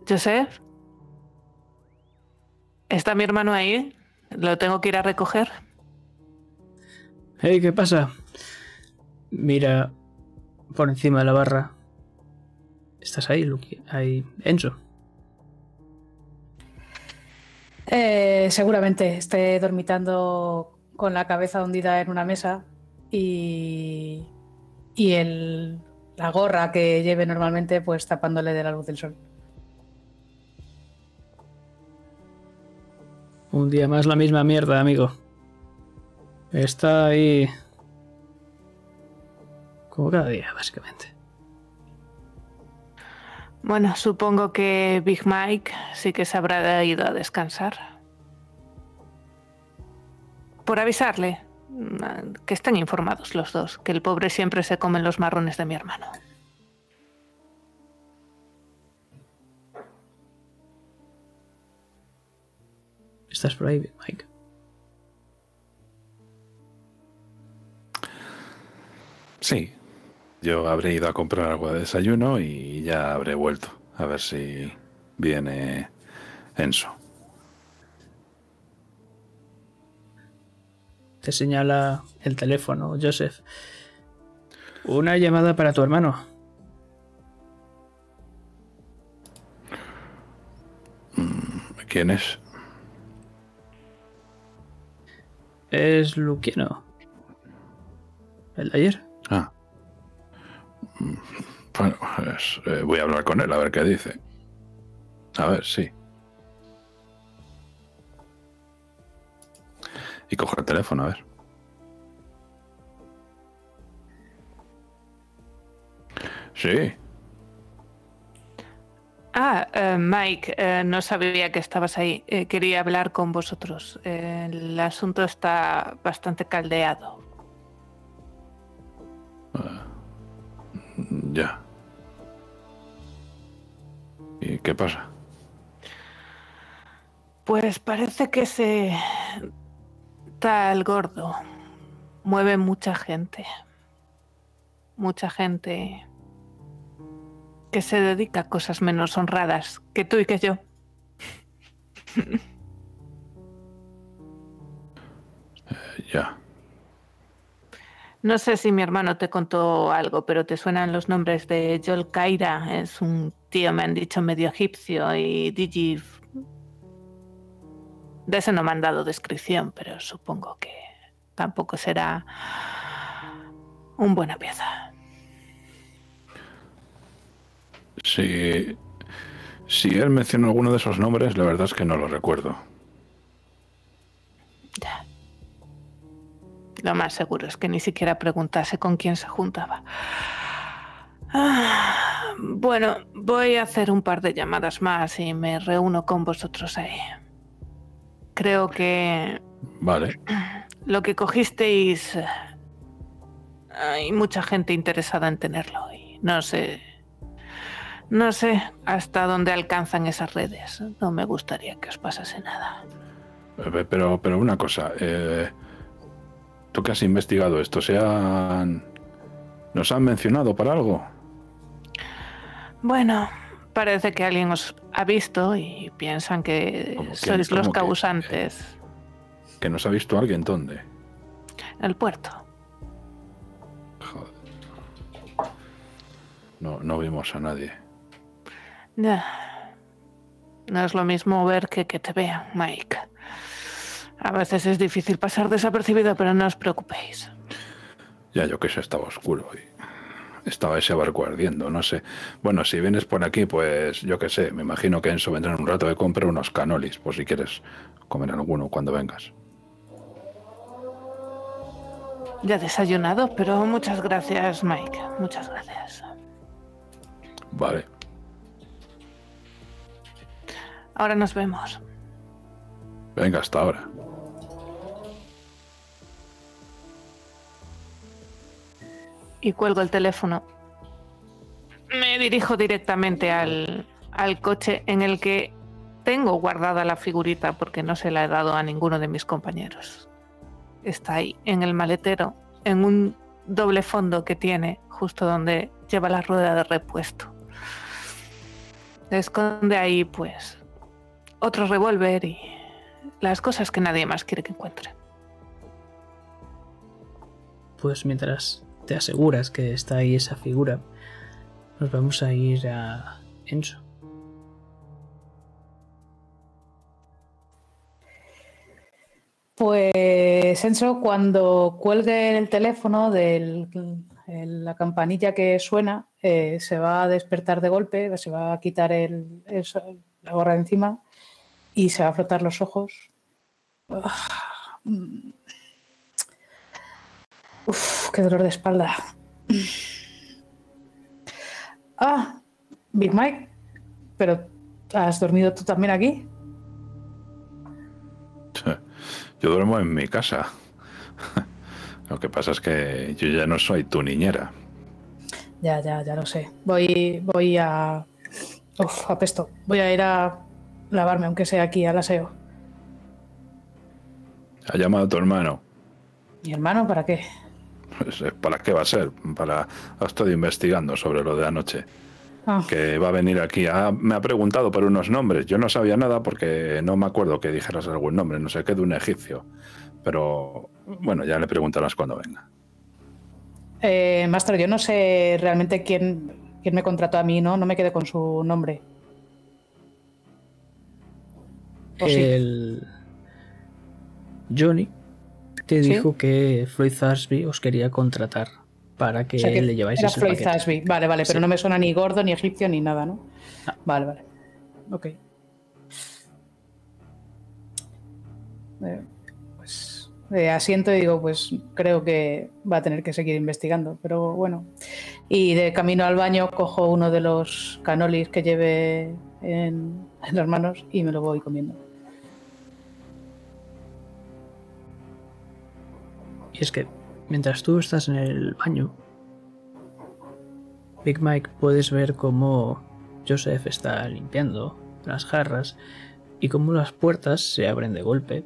Joseph, ¿está mi hermano ahí? ¿Lo tengo que ir a recoger? Hey, ¿qué pasa? Mira por encima de la barra. ¿Estás ahí, Lucky? Ahí, Enzo. Eh, seguramente esté dormitando con la cabeza hundida en una mesa y, y el, la gorra que lleve normalmente pues tapándole de la luz del sol. Un día más la misma mierda, amigo. Está ahí. Como cada día, básicamente. Bueno, supongo que Big Mike sí que se habrá ido a descansar. Por avisarle, mm, que estén informados los dos, que el pobre siempre se come los marrones de mi hermano. ¿Estás por ahí, Big Mike? Sí, yo habré ido a comprar algo de desayuno y ya habré vuelto. A ver si viene Enzo. Te señala el teléfono, Joseph. Una llamada para tu hermano. ¿Quién es? Es Luquiano. ¿El de ayer? Ah. Bueno, pues, eh, voy a hablar con él a ver qué dice. A ver, sí. Y coge el teléfono, a ver. Sí, Ah, eh, Mike, eh, no sabía que estabas ahí. Eh, quería hablar con vosotros. El asunto está bastante caldeado. Ya. ¿Y qué pasa? Pues parece que ese tal gordo mueve mucha gente. Mucha gente que se dedica a cosas menos honradas que tú y que yo. Ya. No sé si mi hermano te contó algo, pero te suenan los nombres de Joel Kaira. Es un tío, me han dicho, medio egipcio y Digi. De ese no me han dado descripción, pero supongo que tampoco será un buena pieza. Si, si él mencionó alguno de esos nombres, la verdad es que no lo recuerdo. Ya. Lo más seguro es que ni siquiera preguntase con quién se juntaba. Ah, bueno, voy a hacer un par de llamadas más y me reúno con vosotros ahí. Creo que Vale. lo que cogisteis... Hay mucha gente interesada en tenerlo y no sé... No sé hasta dónde alcanzan esas redes. No me gustaría que os pasase nada. Eh, Pero, pero una cosa, eh, tú que has investigado esto, ¿se han, ¿nos han mencionado para algo? Bueno, parece que alguien os ha visto y piensan que sois ¿Cómo los causantes. ¿Que nos ha visto alguien dónde? En el puerto. Joder. No, no vimos a nadie. Ya. No es lo mismo ver que que te vean, Mike. A veces es difícil pasar desapercibido, pero no os preocupéis. Ya yo que sé, estaba oscuro y estaba ese barco ardiendo, no sé. Bueno, si vienes por aquí, pues yo que sé, me imagino que Enzo vendrá en un rato de compra unos canolis, por si quieres comer alguno cuando vengas. Ya desayunado, pero muchas gracias, Mike. Muchas gracias. Vale. Ahora nos vemos. Venga, hasta ahora. Y cuelgo el teléfono. Me dirijo directamente al, al coche en el que tengo guardada la figurita porque no se la he dado a ninguno de mis compañeros. Está ahí, en el maletero, en un doble fondo que tiene justo donde lleva la rueda de repuesto. Esconde ahí, pues, otro revólver y las cosas que nadie más quiere que encuentre. Pues mientras te aseguras que está ahí esa figura, nos vamos a ir a Enzo. Pues Enzo, cuando cuelgue el teléfono de la campanilla que suena, eh, se va a despertar de golpe, se va a quitar el, la gorra de encima y se va a frotar los ojos. Uf, qué dolor de espalda. Ah, Big Mike, pero ¿has dormido tú también aquí? Yo duermo en mi casa. Lo que pasa es que yo ya no soy tu niñera. Ya, ya, ya lo sé. Voy, voy a. Uf, apesto. Voy a ir a lavarme, aunque sea aquí, al aseo. ¿Ha llamado a tu hermano? ¿Mi hermano para qué? ¿Para qué va a ser? Para... Ha estado investigando sobre lo de anoche. Ah, Que va a venir aquí. Ah, me ha preguntado por unos nombres. Yo no sabía nada porque no me acuerdo que dijeras algún nombre. No sé qué de un egipcio. Pero bueno, ya le preguntarás cuando venga. eh, Maestro, yo no sé realmente quién, quién me contrató a mí, ¿no? No me quedé con su nombre. ¿O sí? El Johnny te ¿Sí? dijo que Floyd Thursby os quería contratar para que O sea, que le lleváis era ese Floyd paquete. Thursby. Vale, vale, pero Sí. no me suena ni gordo, ni egipcio, ni nada, ¿no? No. Vale, vale. Ok. Eh, pues eh, asiento y digo, pues creo que va a tener que seguir investigando, pero bueno. Y de camino al baño cojo uno de los canolis que lleve en, en las manos y me lo voy comiendo. Y es que mientras tú estás en el baño, Big Mike puedes ver cómo Joseph está limpiando las jarras y cómo las puertas se abren de golpe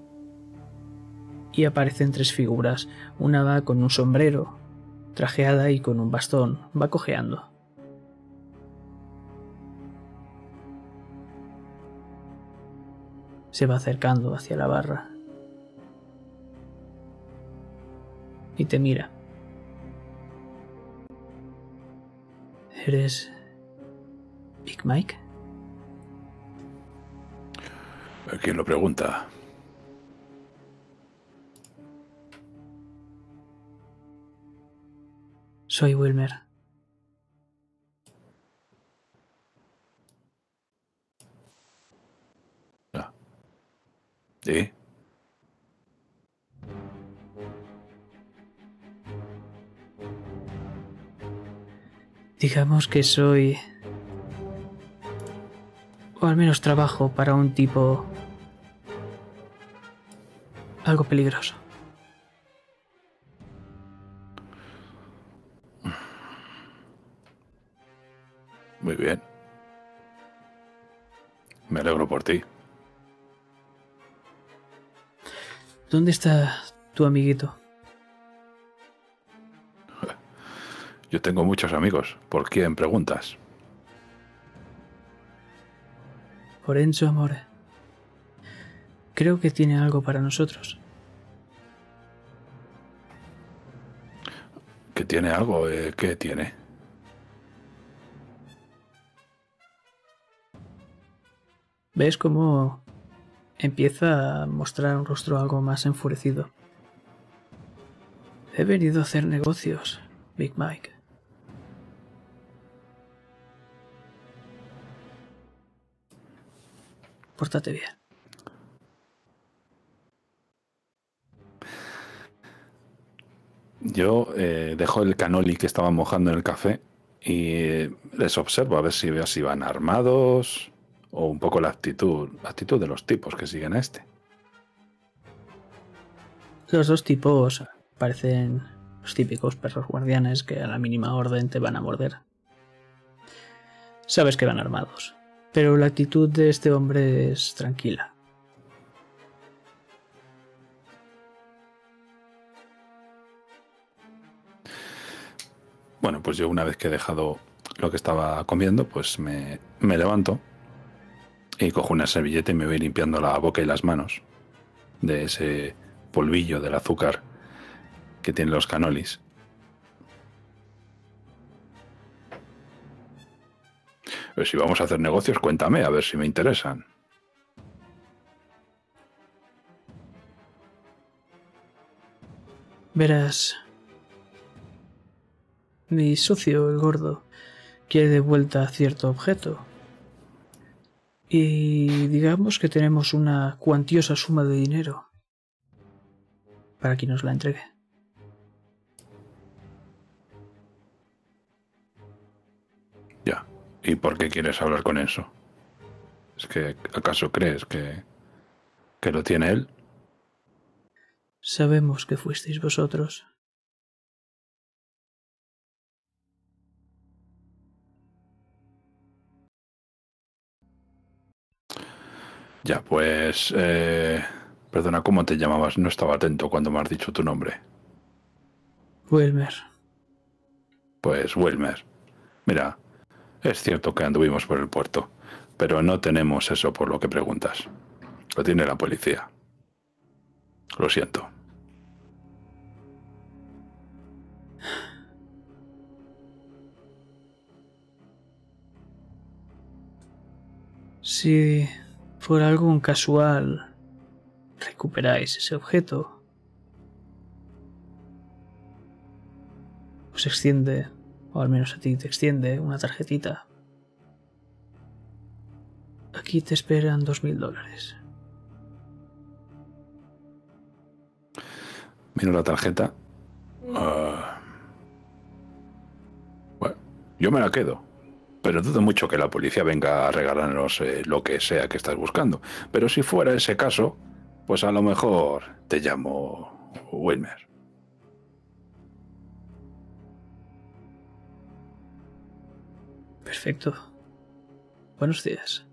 y aparecen tres figuras. Una va con un sombrero, trajeada y con un bastón, va cojeando. Se va acercando hacia la barra y te mira. ¿Eres Big Mike? ¿Quién lo pregunta? Soy Wilmer. ¿Sí? Digamos que soy... O al menos trabajo para un tipo... Algo peligroso. Muy bien. Me alegro por ti. ¿Dónde está tu amiguito? Yo tengo muchos amigos. ¿Por quién preguntas? Por Enzo Amore. Creo que tiene algo para nosotros. ¿Que tiene algo? Eh, ¿Qué tiene? ves cómo empieza a mostrar un rostro algo más enfurecido. He venido a hacer negocios, Big Mike. Pórtate bien. Yo eh, dejo el canoli que estaba mojando en el café y les observo a ver si veo si van armados o un poco la actitud, la actitud de los tipos que siguen a este. Los dos tipos parecen los típicos perros guardianes que a la mínima orden te van a morder. Sabes que van armados, pero la actitud de este hombre es tranquila. Bueno, pues yo una vez que he dejado lo que estaba comiendo, pues me, me levanto y cojo una servilleta y me voy limpiando la boca y las manos de ese polvillo del azúcar que tienen los canolis. Pero si vamos a hacer negocios, cuéntame, a ver si me interesan. Verás, mi socio, el gordo, quiere de vuelta cierto objeto. Y digamos que tenemos una cuantiosa suma de dinero para que nos la entregue. ¿Y por qué quieres hablar con eso? ¿Es que acaso crees que, que lo tiene él? Sabemos que fuisteis vosotros. Ya, pues... eh, perdona, ¿cómo te llamabas? No estaba atento cuando me has dicho tu nombre. Wilmer, Pues Wilmer. Mira, es cierto que anduvimos por el puerto, pero no tenemos eso por lo que preguntas. Lo tiene la policía. Lo siento. si por algún casual recuperáis ese objeto, os extiende, o al menos a ti te extiende, una tarjetita. Aquí te esperan dos mil dólares. Miro la tarjeta. Ah. bueno, yo me la quedo. Pero dudo mucho que la policía venga a regalarnos eh, lo que sea que estás buscando. Pero si fuera ese caso, pues a lo mejor te llamo Wilmer. Perfecto. Buenos días.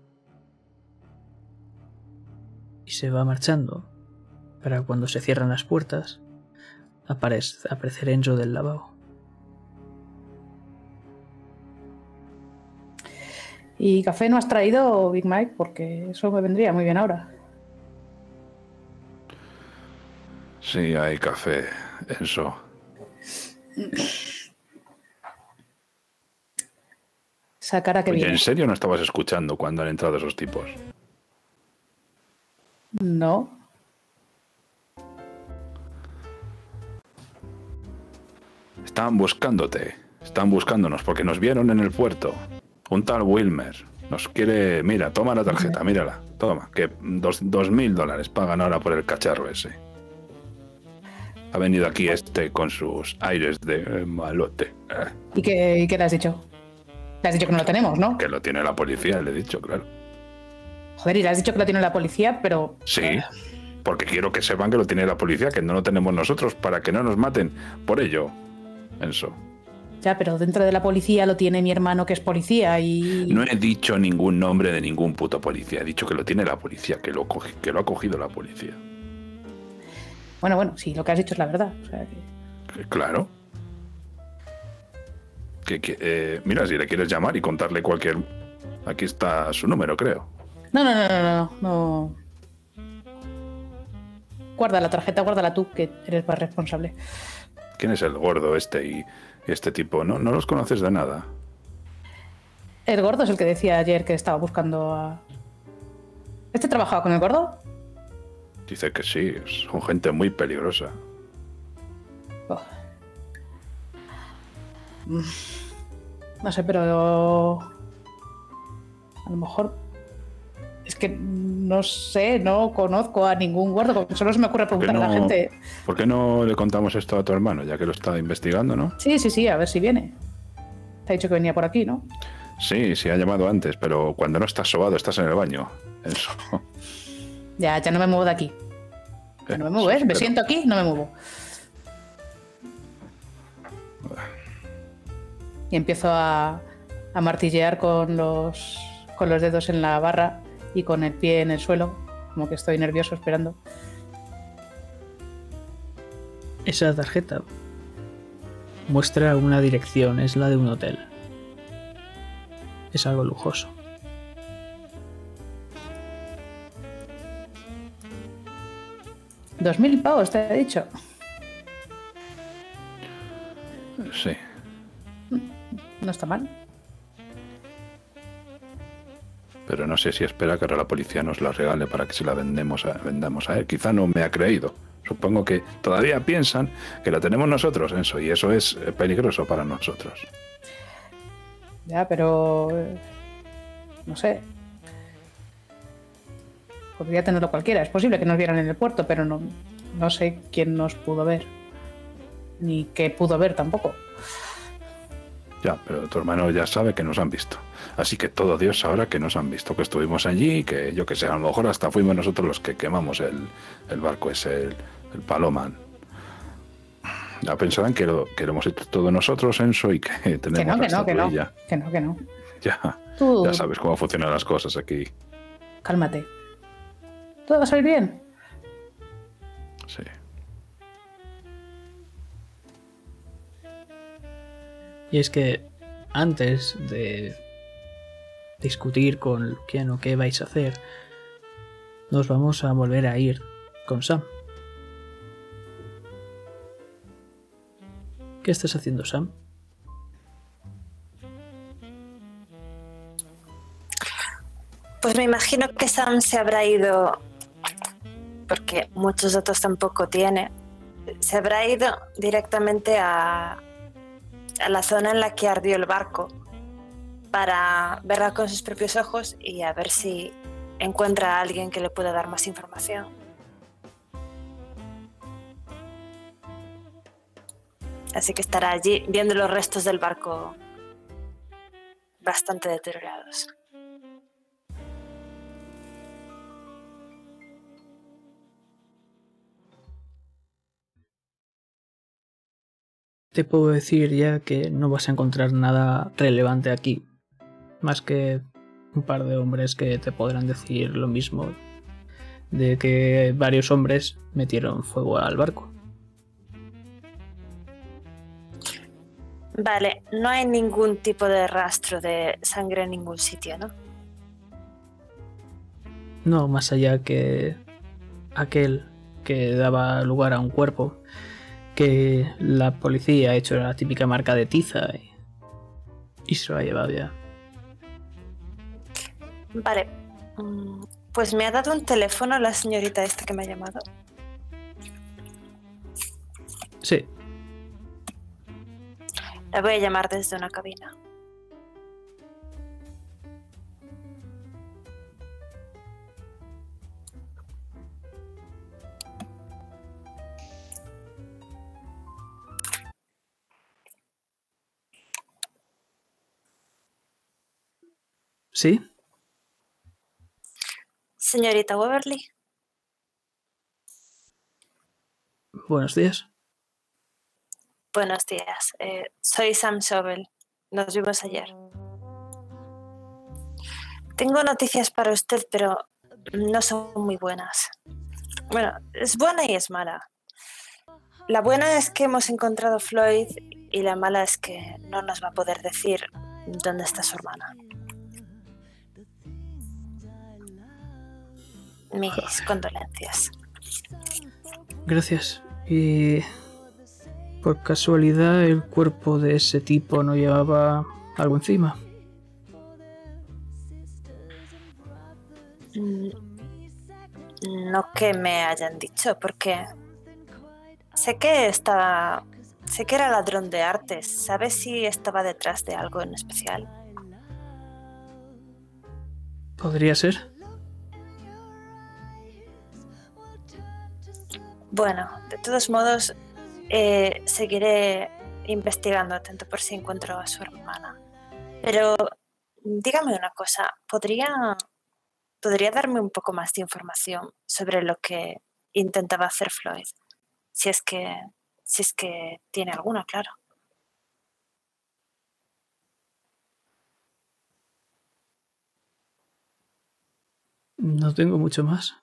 Y se va marchando para cuando se cierran las puertas aparece, aparecer Enzo del lavabo. Y café no has traído, Big Mike, porque eso me vendría muy bien ahora. Sí, hay café, eso. Esa cara que Oye, viene. ¿en serio no estabas escuchando cuando han entrado esos tipos? No. Estaban buscándote. Están buscándonos porque nos vieron en el puerto. Un tal Wilmer. Nos quiere... Mira, toma la tarjeta, mírala. Toma, que dos, dos mil dólares pagan ahora por el cacharro ese. Ha venido aquí este con sus aires de malote. ¿Y qué, y qué le has dicho? Le has dicho que no lo tenemos, ¿no? que lo tiene la policía, le he dicho, claro. Joder, y le has dicho que lo tiene la policía, pero. Sí, porque quiero que sepan que lo tiene la policía, que no lo tenemos nosotros, para que no nos maten por ello. Eso. Ya, pero dentro de la policía lo tiene mi hermano que es policía y. No he dicho ningún nombre de ningún puto policía. He dicho que lo tiene la policía, que lo, coge- que lo ha cogido la policía. Bueno, bueno, sí, lo que has dicho es la verdad. O sea, que- Que Claro. Que, que, eh, mira, si le quieres llamar y contarle cualquier... Aquí está su número, creo. No, no, no, no, no, no. Guarda la tarjeta, guárdala tú, que eres más responsable. ¿Quién es el gordo este y, y este tipo? No, no los conoces de nada. El gordo es el que decía ayer que estaba buscando a. ¿Este trabajaba con el gordo? Dice que sí, son gente muy peligrosa. Oh. No sé, pero. A lo mejor. Es que no sé, no conozco a ningún gordo. Solo se me ocurre ¿Por qué, preguntar a la gente. ¿Por qué no le contamos esto a tu hermano, ya que lo está investigando, no? Sí, sí, sí, a ver si viene. Te ha dicho que venía por aquí, ¿no? Sí, sí, ha llamado antes, pero cuando no estás sobado estás en el baño. Eso. Ya, ya no me muevo de aquí. No me muevo, ¿eh? Me siento aquí, no me muevo. Y empiezo a, a martillear con los, con los dedos en la barra y con el pie en el suelo, como que estoy nervioso esperando. Esa tarjeta muestra una dirección, es la de un hotel. Es algo lujoso. Dos mil pavos, te he dicho. Sí. No está mal. Pero no sé si espera que ahora la policía nos la regale para que se la vendemos a, vendamos a él. Quizá no me ha creído. Supongo que todavía piensan que la tenemos nosotros, eso, y eso es eh, peligroso para nosotros. Ya, pero. eh, No sé. Podría tenerlo cualquiera. Es posible que nos vieran en el puerto, pero no, no sé quién nos pudo ver. Ni qué pudo ver tampoco. Ya, pero tu hermano ya sabe que nos han visto. Así que todo Dios sabrá que nos han visto, que estuvimos allí, que yo que sé, a lo mejor hasta fuimos nosotros los que quemamos el, el barco ese, el, el Paloman. Ya pensarán que lo, que lo hemos hecho todos nosotros, Enso, y que tenemos Que no, que no, que no. Que no, que no. Ya, Tú, ya sabes cómo funcionan las cosas aquí. cálmate. ¿Todo va a salir bien? Sí. Y es que antes de discutir con quién o qué vais a hacer, nos vamos a volver a ir con Sam. ¿Qué estás haciendo, Sam? Pues me imagino que Sam se habrá ido, porque muchos datos tampoco tiene, se habrá ido directamente a, a la zona en la que ardió el barco para verla con sus propios ojos y a ver si encuentra a alguien que le pueda dar más información. Así que estará allí viendo los restos del barco bastante deteriorados. Te puedo decir ya que no vas a encontrar nada relevante aquí, más que un par de hombres que te podrán decir lo mismo de que varios hombres metieron fuego al barco. Vale, no hay ningún tipo de rastro de sangre en ningún sitio, ¿no? No más allá que aquel que daba lugar a un cuerpo que la policía ha hecho la típica marca de tiza y, y se lo ha llevado ya. Vale, mm, pues me ha dado un teléfono la señorita esta que me ha llamado. Sí, La voy a llamar desde una cabina. Sí, Señorita Waverly, buenos días. buenos días. Eh, soy Sam Sobel. Nos vimos ayer. Tengo noticias para usted, pero no son muy buenas. Bueno, es buena y es mala. La buena es que hemos encontrado a Floyd y la mala es que no nos va a poder decir dónde está su hermana. Mis condolencias. Gracias. Y por casualidad el cuerpo de ese tipo no llevaba algo encima. Mm, No que me hayan dicho, porque sé que estaba. Sé que era ladrón de artes. ¿Sabes si estaba detrás de algo en especial? Podría ser. Bueno, de todos modos, eh, seguiré investigando atento por si encuentro a su hermana. Pero dígame una cosa, ¿podría, ¿podría darme un poco más de información sobre lo que intentaba hacer Floyd? Si es que, si es que tiene alguna, claro. No tengo mucho más.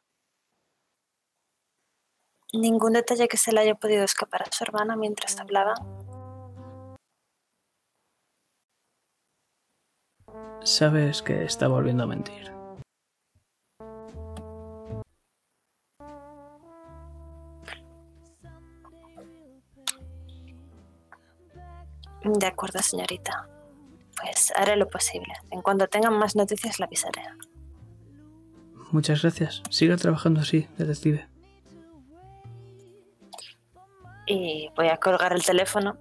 Ningún detalle que se le haya podido escapar a su hermana mientras hablaba. Sabes que está volviendo a mentir. De acuerdo, señorita. Pues haré lo posible. En cuanto tengan más noticias, la avisaré. Muchas gracias. Siga trabajando así, detective. Y voy a colgar el teléfono.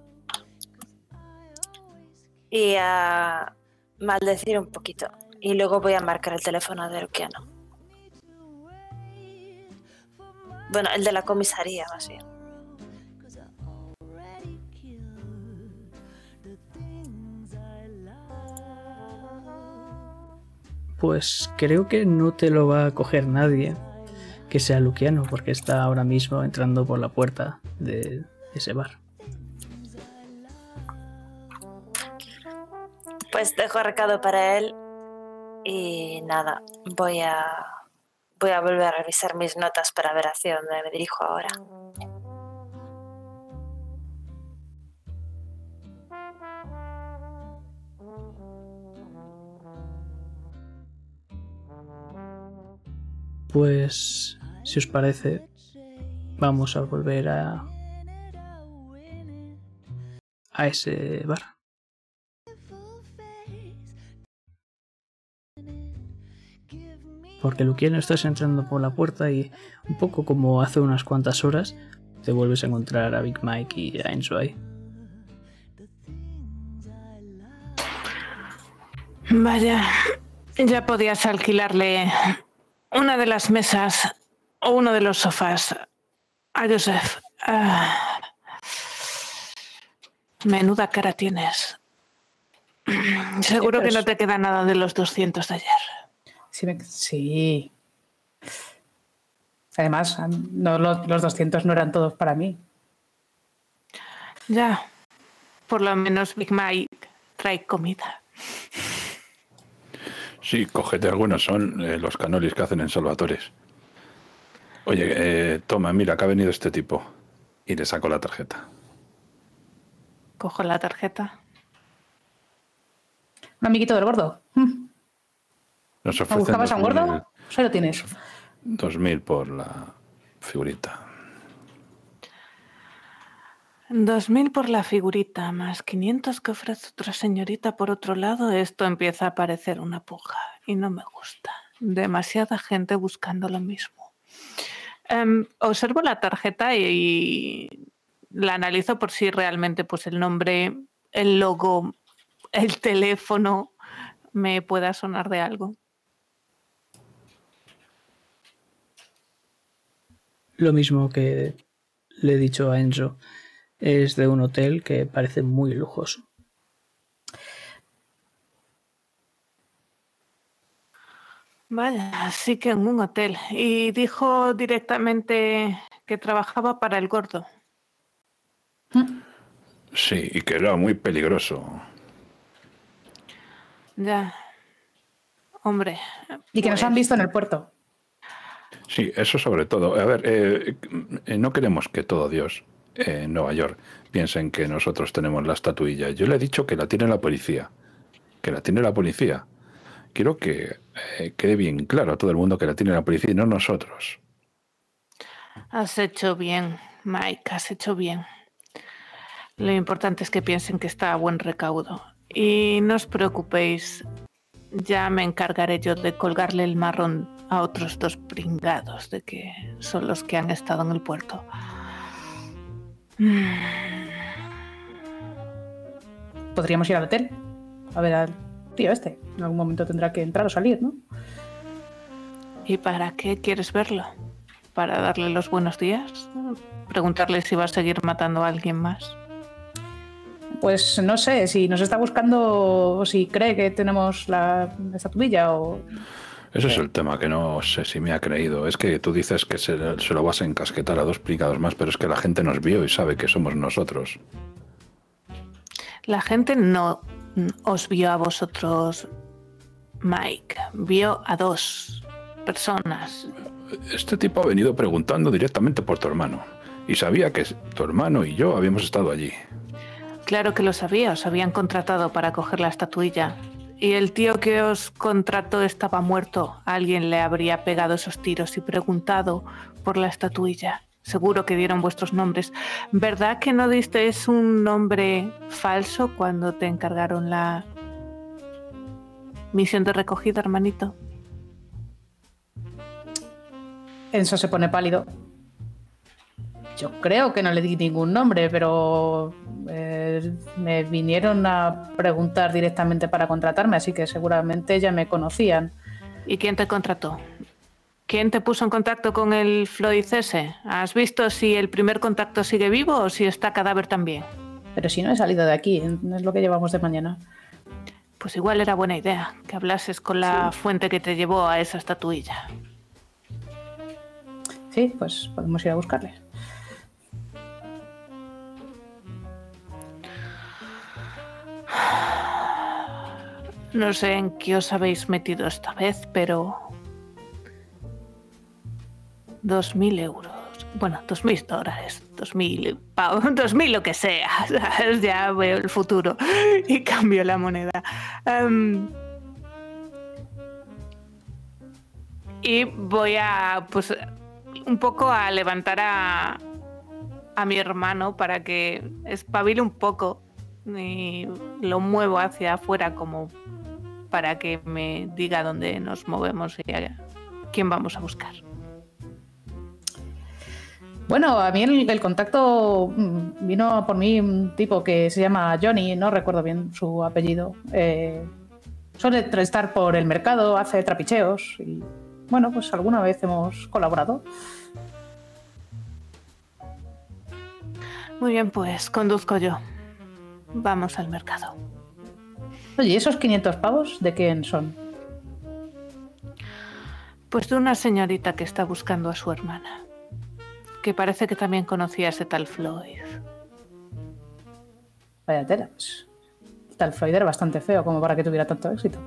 Y a maldecir un poquito. Y luego voy a marcar el teléfono de Luciano. Bueno, el de la comisaría, más bien. Pues creo que no te lo va a coger nadie que sea Luciano, porque está ahora mismo entrando por la puerta de ese bar. Pues dejo recado para él y nada, voy a voy a volver a revisar mis notas para ver hacia dónde me dirijo ahora. Pues, si os parece, vamos a volver a a ese bar. Porque Luquiano estás entrando por la puerta y un poco como hace unas cuantas horas te vuelves a encontrar a Big Mike y a Enzo ahí. Vaya, ya podías alquilarle una de las mesas o uno de los sofás a Joseph. Ah. menuda cara tienes. Seguro que no te queda nada de los 200 de ayer. Sí. me- sí. Además, no, los, los 200 no eran todos para mí. Ya, por lo menos Big Mike trae comida. Sí, cógete algunos, son eh, los canolis que hacen en Salvatores. Oye, eh, toma, mira, que ha venido este tipo. Y le saco la tarjeta. Cojo la tarjeta. Un amiguito del gordo. Nos ¿Me ofrecen buscabas a un gordo? 2000 Pues ahí lo tienes. 2000 por la figurita. 2.000 por la figurita, más 500 que ofrece otra señorita por otro lado. Esto empieza a parecer una puja y no me gusta. Demasiada gente buscando lo mismo. Em, observo la tarjeta y la analizo por si realmente pues, el nombre, el logo, el teléfono me pueda sonar de algo. Lo mismo que le he dicho a Enzo, es de un hotel que parece muy lujoso. Vaya, así que en un hotel. Y dijo directamente que trabajaba para el gordo. Sí, y que era muy peligroso. Ya. Hombre. Y que nos pues, han visto en el puerto. Sí, eso sobre todo. A ver, eh, eh, no queremos que todo Dios eh, en Nueva York piensen que nosotros tenemos la estatuilla. Yo le he dicho que la tiene la policía. Que la tiene la policía. Quiero que eh, quede bien claro a todo el mundo que la tiene la policía y no nosotros. Has hecho bien, Mike, has hecho bien. Lo importante es que piensen que está a buen recaudo. Y no os preocupéis, ya me encargaré yo de colgarle el marrón a otros dos pringados de que son los que han estado en el puerto. Podríamos ir al hotel a ver al tío este. En algún momento tendrá que entrar o salir, ¿no? ¿Y para qué quieres verlo? ¿Para darle los buenos días? ¿Preguntarle si va a seguir matando a alguien más? Pues no sé, si nos está buscando o si cree que tenemos la estatuilla o... Ese es el tema que no sé si me ha creído. Es que tú dices que se, se lo vas a encasquetar a dos pringados más, pero es que la gente nos vio y sabe que somos nosotros. La gente no os vio a vosotros, Mike. Vio a dos personas. Este tipo ha venido preguntando directamente por tu hermano. Y sabía que tu hermano y yo habíamos estado allí. Claro que lo sabía, os habían contratado para coger la estatuilla. Y el tío que os contrató estaba muerto. Alguien le habría pegado esos tiros y preguntado por la estatuilla. Seguro que dieron vuestros nombres. ¿Verdad que no disteis un nombre falso cuando te encargaron la misión de recogida, hermanito? Enzo se pone pálido. Yo creo que no le di ningún nombre, pero eh, me vinieron a preguntar directamente para contratarme, así que seguramente ya me conocían. ¿Y quién te contrató? ¿Quién te puso en contacto con el Floyd ese? ¿Has visto si el primer contacto sigue vivo o si está cadáver también? Pero si no he salido de aquí, es lo que llevamos de mañana. Pues igual era buena idea que hablases con la fuente que te llevó a esa estatuilla. Sí, pues podemos ir a buscarle. No sé en qué os habéis metido esta vez, pero... Dos mil euros. Bueno, dos mil dólares, dos mil pavos, dos mil lo que sea. Ya veo el futuro y cambio la moneda. Em, y voy a, pues, un poco a levantar a, a mi hermano para que espabile un poco y lo muevo hacia afuera como para que me diga dónde nos movemos y a quién vamos a buscar. Bueno, a mí el, el contacto mm, vino por mí un tipo que se llama Johnny, no recuerdo bien su apellido. Eh, suele estar por el mercado, hace trapicheos y bueno, pues alguna vez hemos colaborado. Muy bien, pues conduzco yo. Vamos al mercado. Oye, ¿y esos 500 pavos de quién son? Pues de una señorita que está buscando a su hermana, que parece que también conocía a ese tal Floyd. Vaya tela. pues, Tal Floyd era bastante feo como para que tuviera tanto éxito.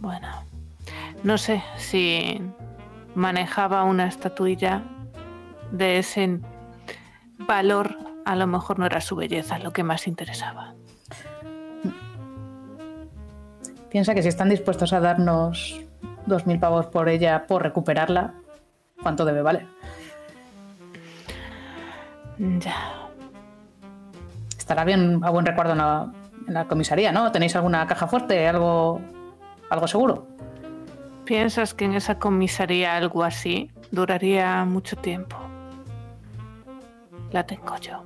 Bueno, no sé si manejaba una estatuilla de ese valor, a lo mejor no era su belleza lo que más interesaba. Piensa que si están dispuestos a darnos 2.000 pavos por ella, por recuperarla, ¿cuánto debe valer? Ya. Estará bien a buen recuerdo en la, en la comisaría, ¿no? ¿Tenéis alguna caja fuerte? ¿Algo, algo seguro? ¿Piensas que en esa comisaría algo así duraría mucho tiempo? La tengo yo.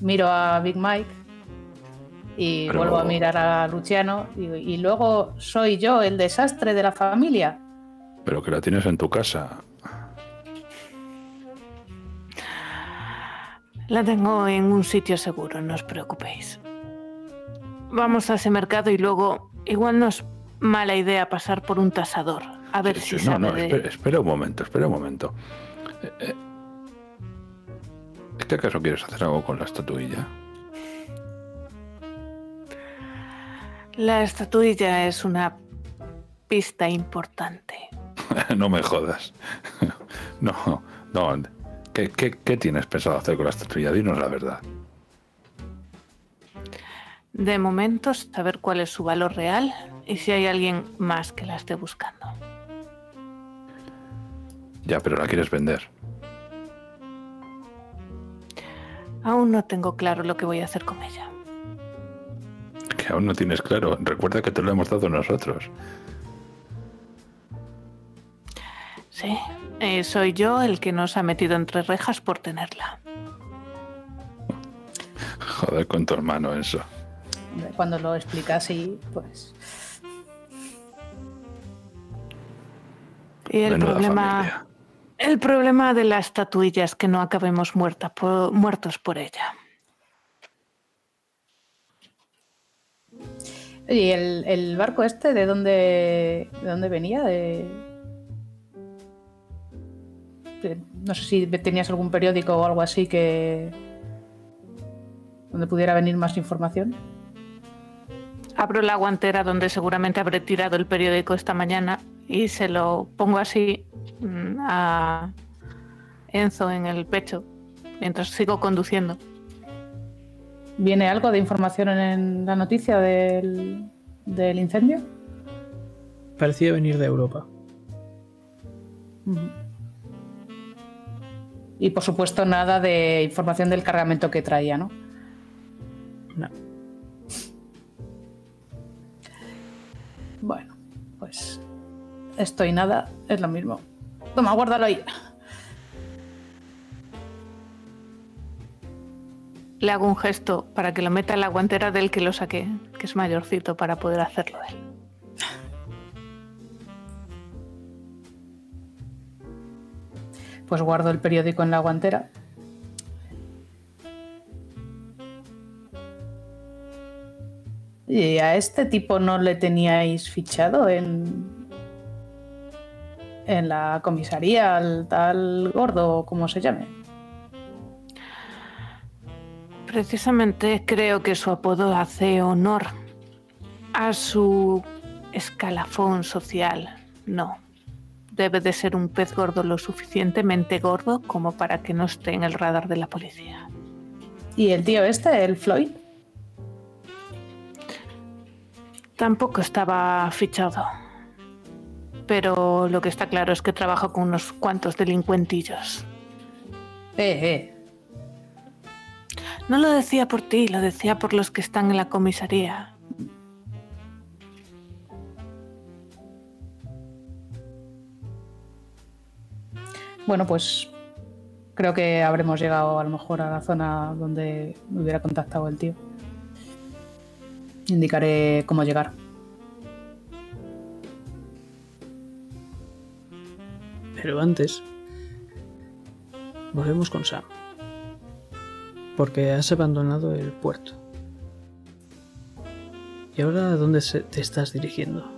Miro a Big Mike y Pero- vuelvo a mirar a Luciano y, y luego soy yo el desastre de la familia. Pero que la tienes en tu casa. La tengo en un sitio seguro, no os preocupéis. Vamos a ese mercado y luego igual no es mala idea pasar por un tasador. A ver Sí, si sí, no, sabe no, de- espera, espera un momento, espera un momento. Eh, eh, ¿Es que acaso quieres hacer algo con la estatuilla? La estatuilla es una pista importante. no me jodas. no, no. ¿Qué, qué, qué tienes pensado hacer con la estatuilla? Dinos la verdad. De momento, saber cuál es su valor real y si hay alguien más que la esté buscando. Ya, pero la quieres vender. Aún no tengo claro lo que voy a hacer con ella. Que aún no tienes claro. Recuerda que te lo hemos dado nosotros. Sí, eh, soy yo el que nos ha metido entre rejas por tenerla. Joder con tu hermano eso. Cuando lo explica así, pues. Y el Menuda problema, familia. el problema de la estatuilla es que no acabemos muerta por- muertos por ella. ¿Y el, barco este de dónde, de dónde venía? De... de- No sé si tenías algún periódico o algo así que. donde pudiera venir más información. Abro la guantera donde seguramente habré tirado el periódico esta mañana y se lo pongo así mm, a Enzo en el pecho mientras sigo conduciendo. ¿Viene algo de información en la noticia del, del incendio? Parecía venir de Europa. Y por supuesto nada de información del cargamento que traía, ¿no? No. Bueno, pues esto y nada es lo mismo. Toma, guárdalo ahí. Le hago un gesto para que lo meta en la guantera del que lo saqué, que es mayorcito para poder hacerlo él. Pues guardo el periódico en la guantera. ¿Y a este tipo no le teníais fichado en, en la comisaría, al tal gordo, como se llame? Precisamente creo que su apodo hace honor a su escalafón social. No. Debe de ser un pez gordo lo suficientemente gordo como para que no esté en el radar de la policía. ¿Y el tío este, el Floyd? Tampoco estaba fichado. Pero lo que está claro es que trabaja con unos cuantos delincuentillos. Eh, eh. No lo decía por ti, lo decía por los que están en la comisaría. Bueno, pues creo que habremos llegado a lo mejor a la zona donde me hubiera contactado el tío. Indicaré cómo llegar. Pero antes, volvemos con Sam. Porque has abandonado el puerto. ¿Y ahora a dónde te estás dirigiendo?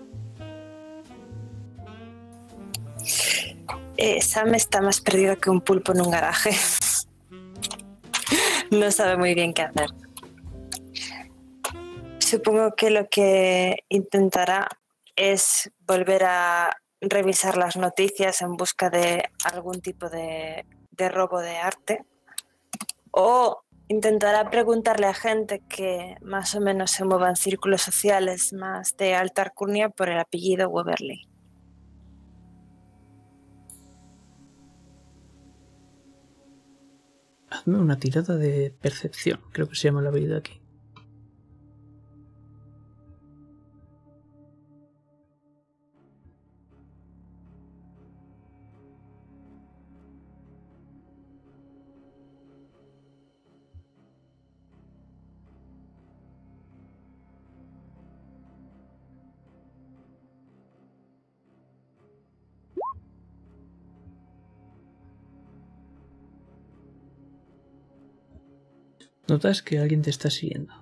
Sam está más perdido que un pulpo en un garaje. no sabe muy bien qué hacer. Supongo que lo que intentará es volver a revisar las noticias en busca de algún tipo de, de robo de arte. O intentará preguntarle a gente que más o menos se mueva en círculos sociales más de alta alcurnia por el apellido Weberley. Hazme una tirada de percepción, creo que se llama la habilidad aquí. Notas que alguien te está siguiendo.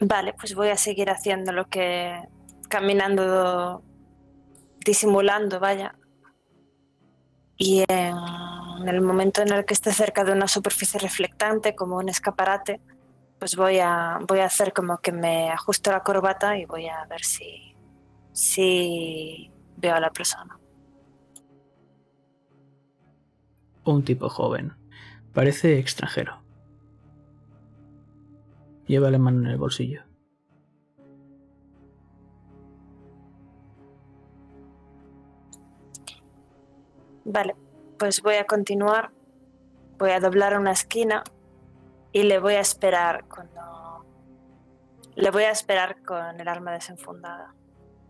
Vale, pues voy a seguir haciendo lo que caminando, disimulando, vaya. Y en el momento en el que esté cerca de una superficie reflectante, como un escaparate, pues voy a, voy a hacer como que me ajusto la corbata y voy a ver si, si veo a la persona. Un tipo joven. Parece extranjero. Lleva la mano en el bolsillo. Vale, pues voy a continuar. Voy a doblar una esquina y le voy a esperar cuando. Le voy a esperar con el arma desenfundada,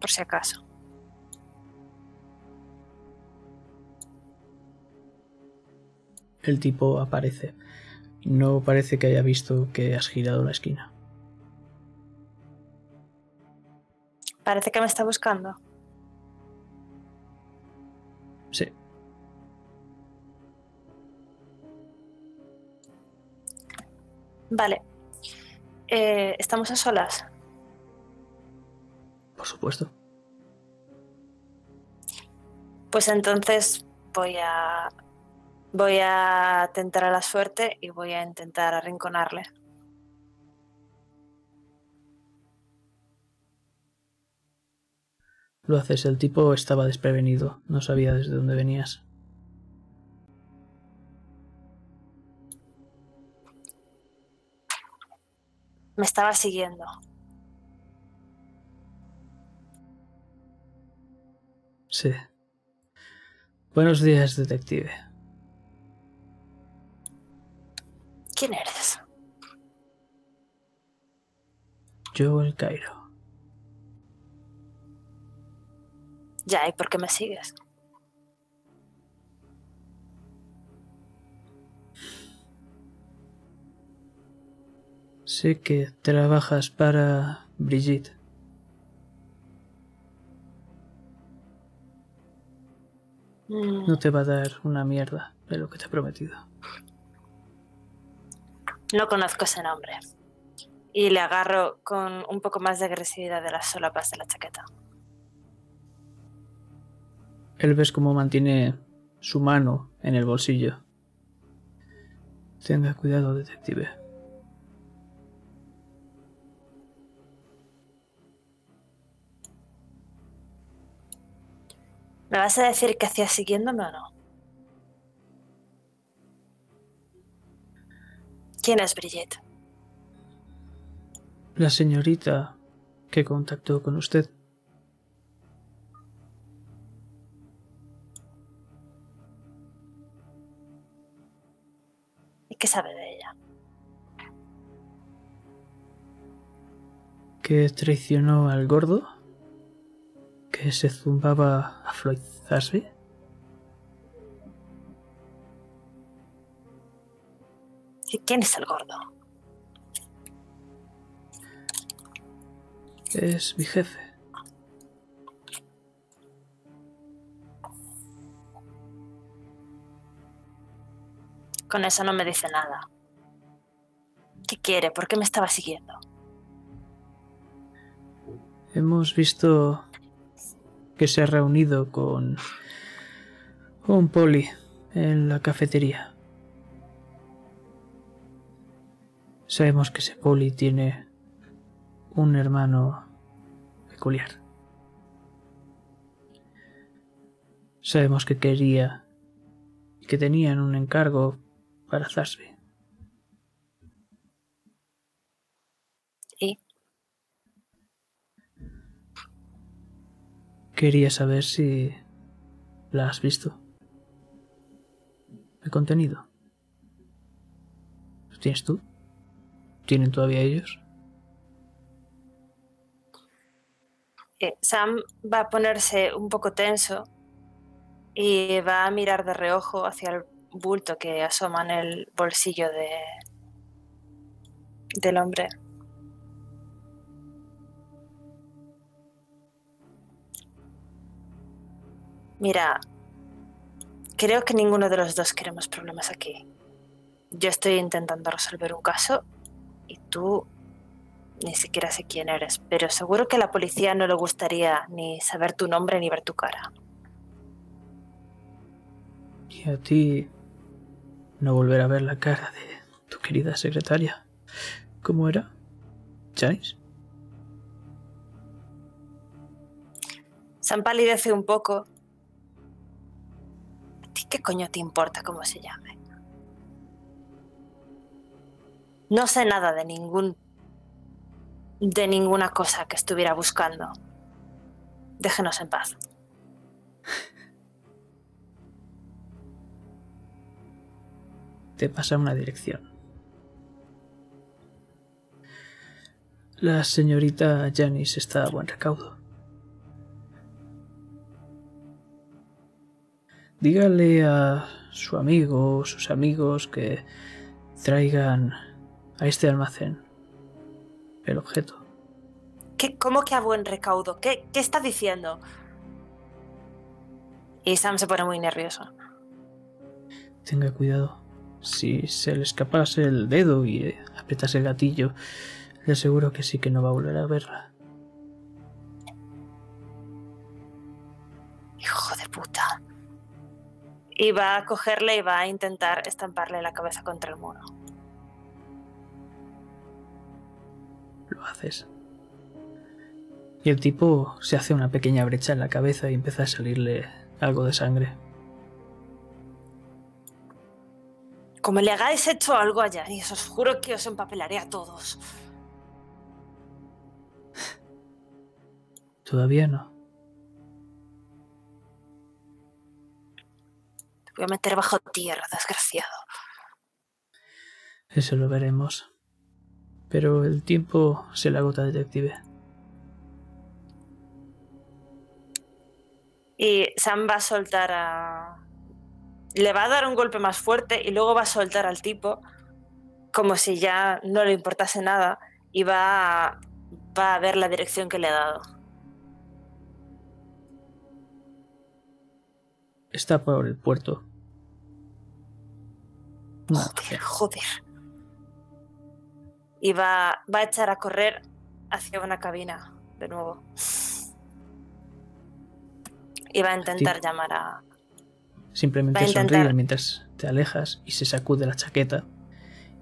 por si acaso. El tipo aparece. No parece que haya visto que has girado la esquina. Parece que me está buscando. Sí. Vale. Eh, ¿Estamos a solas? Por supuesto. Pues entonces voy a. Voy a tentar a la suerte y voy a intentar arrinconarle. Lo haces, el tipo estaba desprevenido, no sabía desde dónde venías. Me estaba siguiendo. Sí. Buenos días, detective. ¿Quién eres? Yo el Cairo. Ya, ¿y por qué me sigues? Sé que trabajas para Brigitte. Mm, No te va a dar una mierda de lo que te he prometido. No conozco ese nombre. Y le agarro con un poco más de agresividad de las solapas de la chaqueta. Él ves cómo mantiene su mano en el bolsillo. Tenga cuidado, detective. ¿Me vas a decir qué hacías siguiéndome o no? ¿Quién es Brigitte? La señorita que contactó con usted. ¿Y qué sabe de ella? que traicionó al gordo, que se zumbaba a Floyd Zasby. Quién es el gordo? Es mi jefe. Con eso no me dice nada. ¿Qué quiere? ¿Por qué me estaba siguiendo? Hemos visto que se ha reunido con un poli en la cafetería. Sabemos que ese poli tiene un hermano peculiar. Sabemos que quería y que tenían un encargo para Zasby. ¿Y? Quería saber si la has visto. El contenido. ¿Lo tienes tú? ¿Tienen todavía ellos? Eh, Sam va a ponerse un poco tenso y va a mirar de reojo hacia el bulto que asoma en el bolsillo de del hombre. Mira, creo que ninguno de los dos queremos problemas aquí. Yo estoy intentando resolver un caso y tú ni siquiera sé quién eres, pero seguro que a la policía no le gustaría ni saber tu nombre ni ver tu cara. Y a ti no volver a ver la cara de tu querida secretaria. ¿Cómo era? ¿Janice? Sam palidece un poco. ¿A ti qué coño te importa cómo se llame? No sé nada de ningún. de ninguna cosa que estuviera buscando. Déjenos en paz. te pasa una dirección. La señorita Janice está a buen recaudo. Dígale a su amigo o sus amigos que traigan a este almacén el objeto. ¿Qué, ¿Cómo que a buen recaudo? ¿Qué, ¿Qué está diciendo? Y Sam se pone muy nervioso. Tenga cuidado. Si se le escapase el dedo y apretase el gatillo, le aseguro que sí que no va a volver a verla. Hijo de puta. Y va a cogerle y va a intentar estamparle la cabeza contra el muro. Lo haces. Y el tipo se hace una pequeña brecha en la cabeza y empieza a salirle algo de sangre. Como le hagáis hecho algo allá, y os juro que os empapelaré a todos. Todavía no. Te voy a meter bajo tierra, desgraciado. Eso lo veremos. Pero el tiempo se le agota, detective. Y Sam va a soltar a. Le va a dar un golpe más fuerte y luego va a soltar al tipo como si ya no le importase nada y va a, va a ver la dirección que le ha dado. Está por el puerto. No, Joder, joder. Y va, va a echar a correr hacia una cabina de nuevo. Y va a intentar Sí. llamar a. Simplemente Va a intentar- sonríe mientras te alejas y se sacude la chaqueta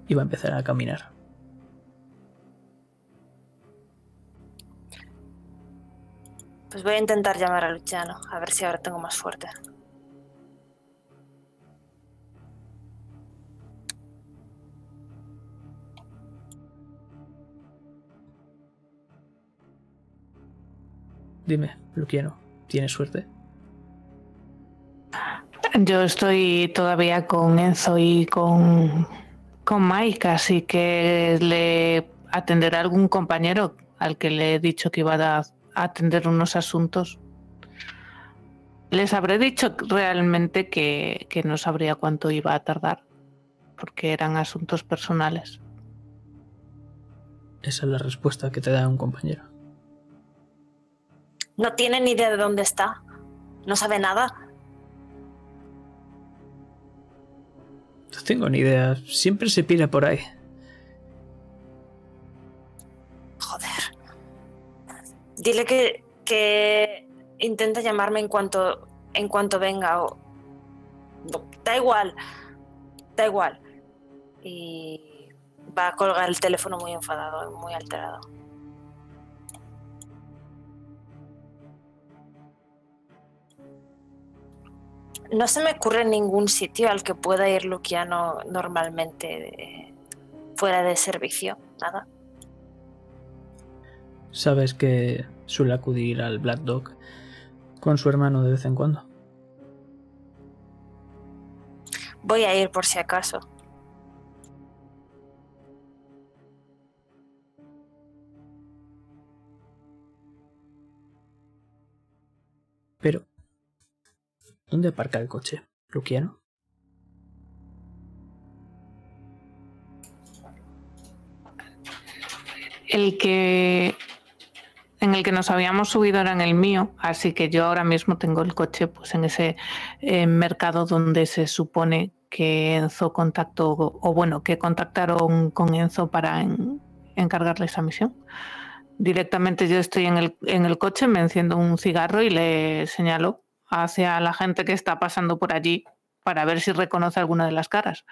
y va a empezar a caminar. Pues voy a intentar llamar a Luciano, a ver si ahora tengo más suerte. Dime, Luquiano, ¿tienes suerte? Yo estoy todavía con Enzo y con, con Mike, así que le atenderá algún compañero al que le he dicho que iba a atender unos asuntos. Les habré dicho realmente que, que no sabría cuánto iba a tardar, porque eran asuntos personales. Esa es la respuesta que te da un compañero. No tiene ni idea de dónde está. No sabe nada. No tengo ni idea. Siempre se pira por ahí. Joder. Dile que, que intenta llamarme en cuanto, en cuanto venga. O... no, da igual. Da igual. Y va a colgar el teléfono muy enfadado, muy alterado. No se me ocurre ningún sitio al que pueda ir Luciano normalmente eh, fuera de servicio. Nada. Sabes que suele acudir al Black Dog con su hermano de vez en cuando. Voy a ir por si acaso. Pero, ¿dónde aparca el coche, Luquiano? El que en el que nos habíamos subido era en el mío, así que yo ahora mismo tengo el coche pues en ese eh, mercado donde se supone que Enzo contactó, o bueno, que contactaron con Enzo para en- encargarle esa misión. Directamente yo estoy en el, en el coche, me enciendo un cigarro y le señalo hacia la gente que está pasando por allí para ver si reconoce alguna de las caras.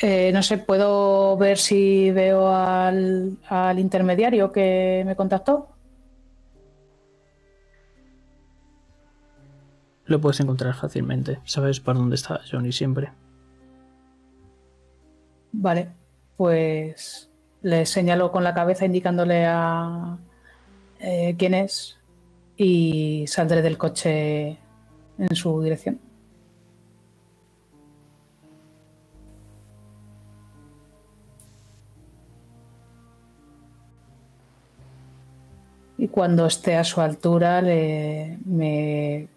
Eh, no sé, ¿puedo ver si veo al, al intermediario que me contactó? Lo puedes encontrar fácilmente. Sabes por dónde está Johnny siempre. Vale, pues le señalo con la cabeza indicándole a eh, quién es y saldré del coche en su dirección. Y cuando esté a su altura, le, me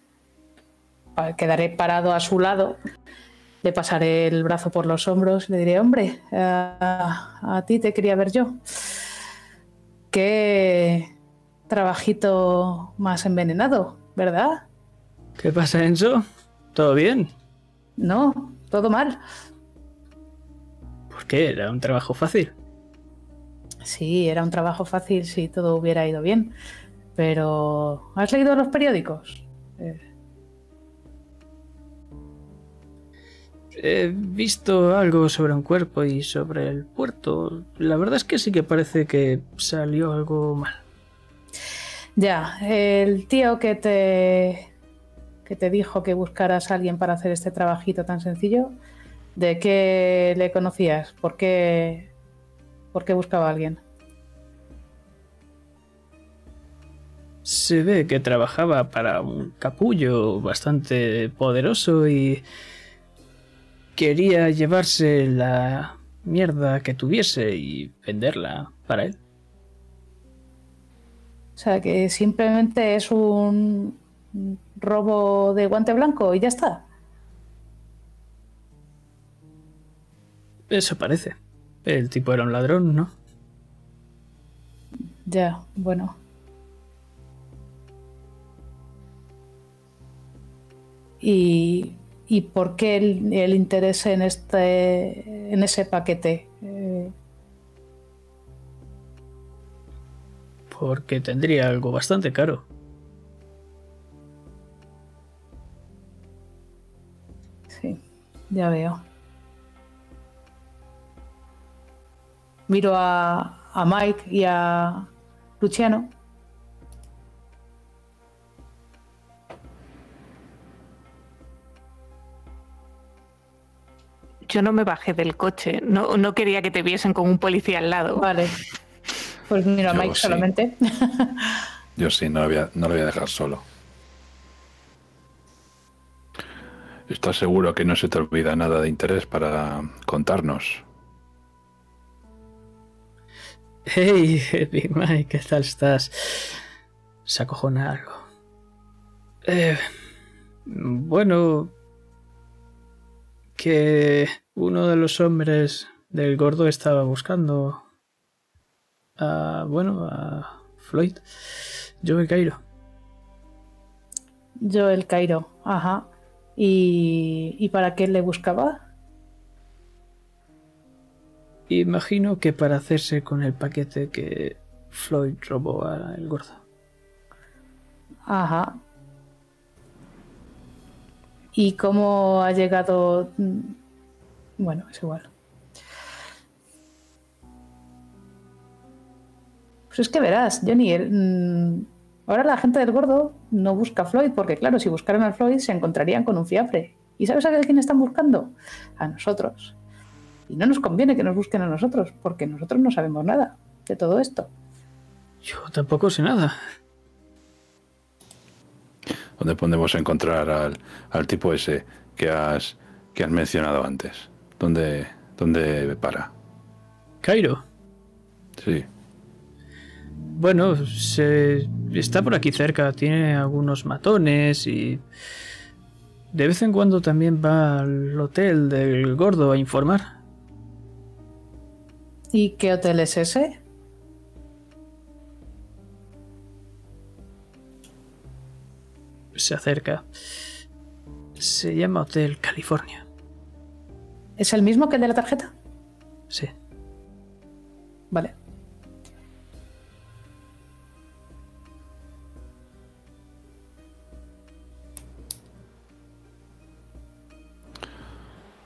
quedaré parado a su lado, le pasaré el brazo por los hombros y le diré, hombre, a, a ti te quería ver yo. Qué trabajito más envenenado, ¿verdad? ¿Qué pasa, Enzo? ¿Todo bien? No, todo mal. ¿Por qué? Era un trabajo fácil. Sí, era un trabajo fácil si todo hubiera ido bien. Pero, ¿has leído los periódicos? Eh, He visto algo sobre un cuerpo y sobre el puerto. La verdad es que sí que parece que salió algo mal. Ya, el tío que te que te dijo que buscaras a alguien para hacer este trabajito tan sencillo, ¿de qué le conocías? ¿Por qué, por qué buscaba a alguien? Se ve que trabajaba para un capullo bastante poderoso y quería llevarse la mierda que tuviese y venderla para él. O sea, que simplemente es un robo de guante blanco y ya está. Eso parece. El tipo era un ladrón, ¿no? Ya, bueno. ¿Y, y por qué el, el interés en este en ese paquete? Eh, Porque tendría algo bastante caro. sí, ya veo. Miro a, a Mike y a Luciano. Yo no me bajé del coche. No, no quería que te viesen con un policía al lado. Vale. Pues miro a Yo Mike sí. solamente. Yo sí, no lo voy a, no lo voy a dejar solo. ¿Estás seguro que no se te olvida nada de interés para contarnos? Hey, Big Mike, ¿qué tal estás? Se acojona algo. Eh, bueno, que uno de los hombres del gordo estaba buscando a, bueno, a Floyd. Yo me Cairo. Yo el Cairo, ajá. ¿Y, ¿Y para qué le buscaba? Imagino que para hacerse con el paquete que Floyd robó al gordo. Ajá. ¿Y cómo ha llegado? Bueno, es igual. Pues es que verás, Johnny, el- mm, ahora la gente del gordo no busca a Floyd, porque claro, si buscaran a Floyd se encontrarían con un fiafre. ¿Y sabes a quién están buscando? A nosotros. Y no nos conviene que nos busquen a nosotros, porque nosotros no sabemos nada de todo esto. Yo tampoco sé nada. ¿Dónde podemos encontrar al, al tipo ese que has, que has mencionado antes? ¿Dónde, dónde para? Cairo. Sí. Bueno, se está por aquí cerca, tiene algunos matones y de vez en cuando también va al hotel del gordo a informar. ¿Y qué hotel es ese? Se acerca. Se llama Hotel California. ¿Es el mismo que el de la tarjeta? Sí. Vale.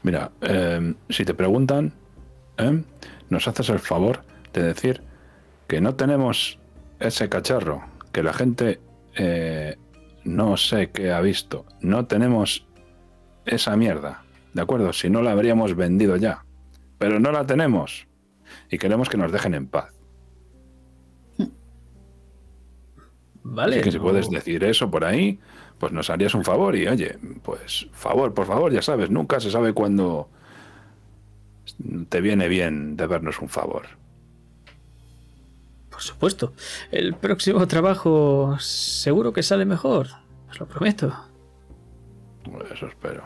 Mira, eh, si te preguntan, ¿eh? nos haces el favor de decir que no tenemos ese cacharro, que la gente eh, no sé qué ha visto, no tenemos esa mierda, ¿de acuerdo? Si no la habríamos vendido ya, pero no la tenemos y queremos que nos dejen en paz. Vale. Así que si no- puedes decir eso por ahí, pues nos harías un favor y oye, pues favor, por favor, ya sabes, nunca se sabe cuándo te viene bien debernos un favor. Por supuesto. El próximo trabajo seguro que sale mejor. Os lo prometo. Eso espero.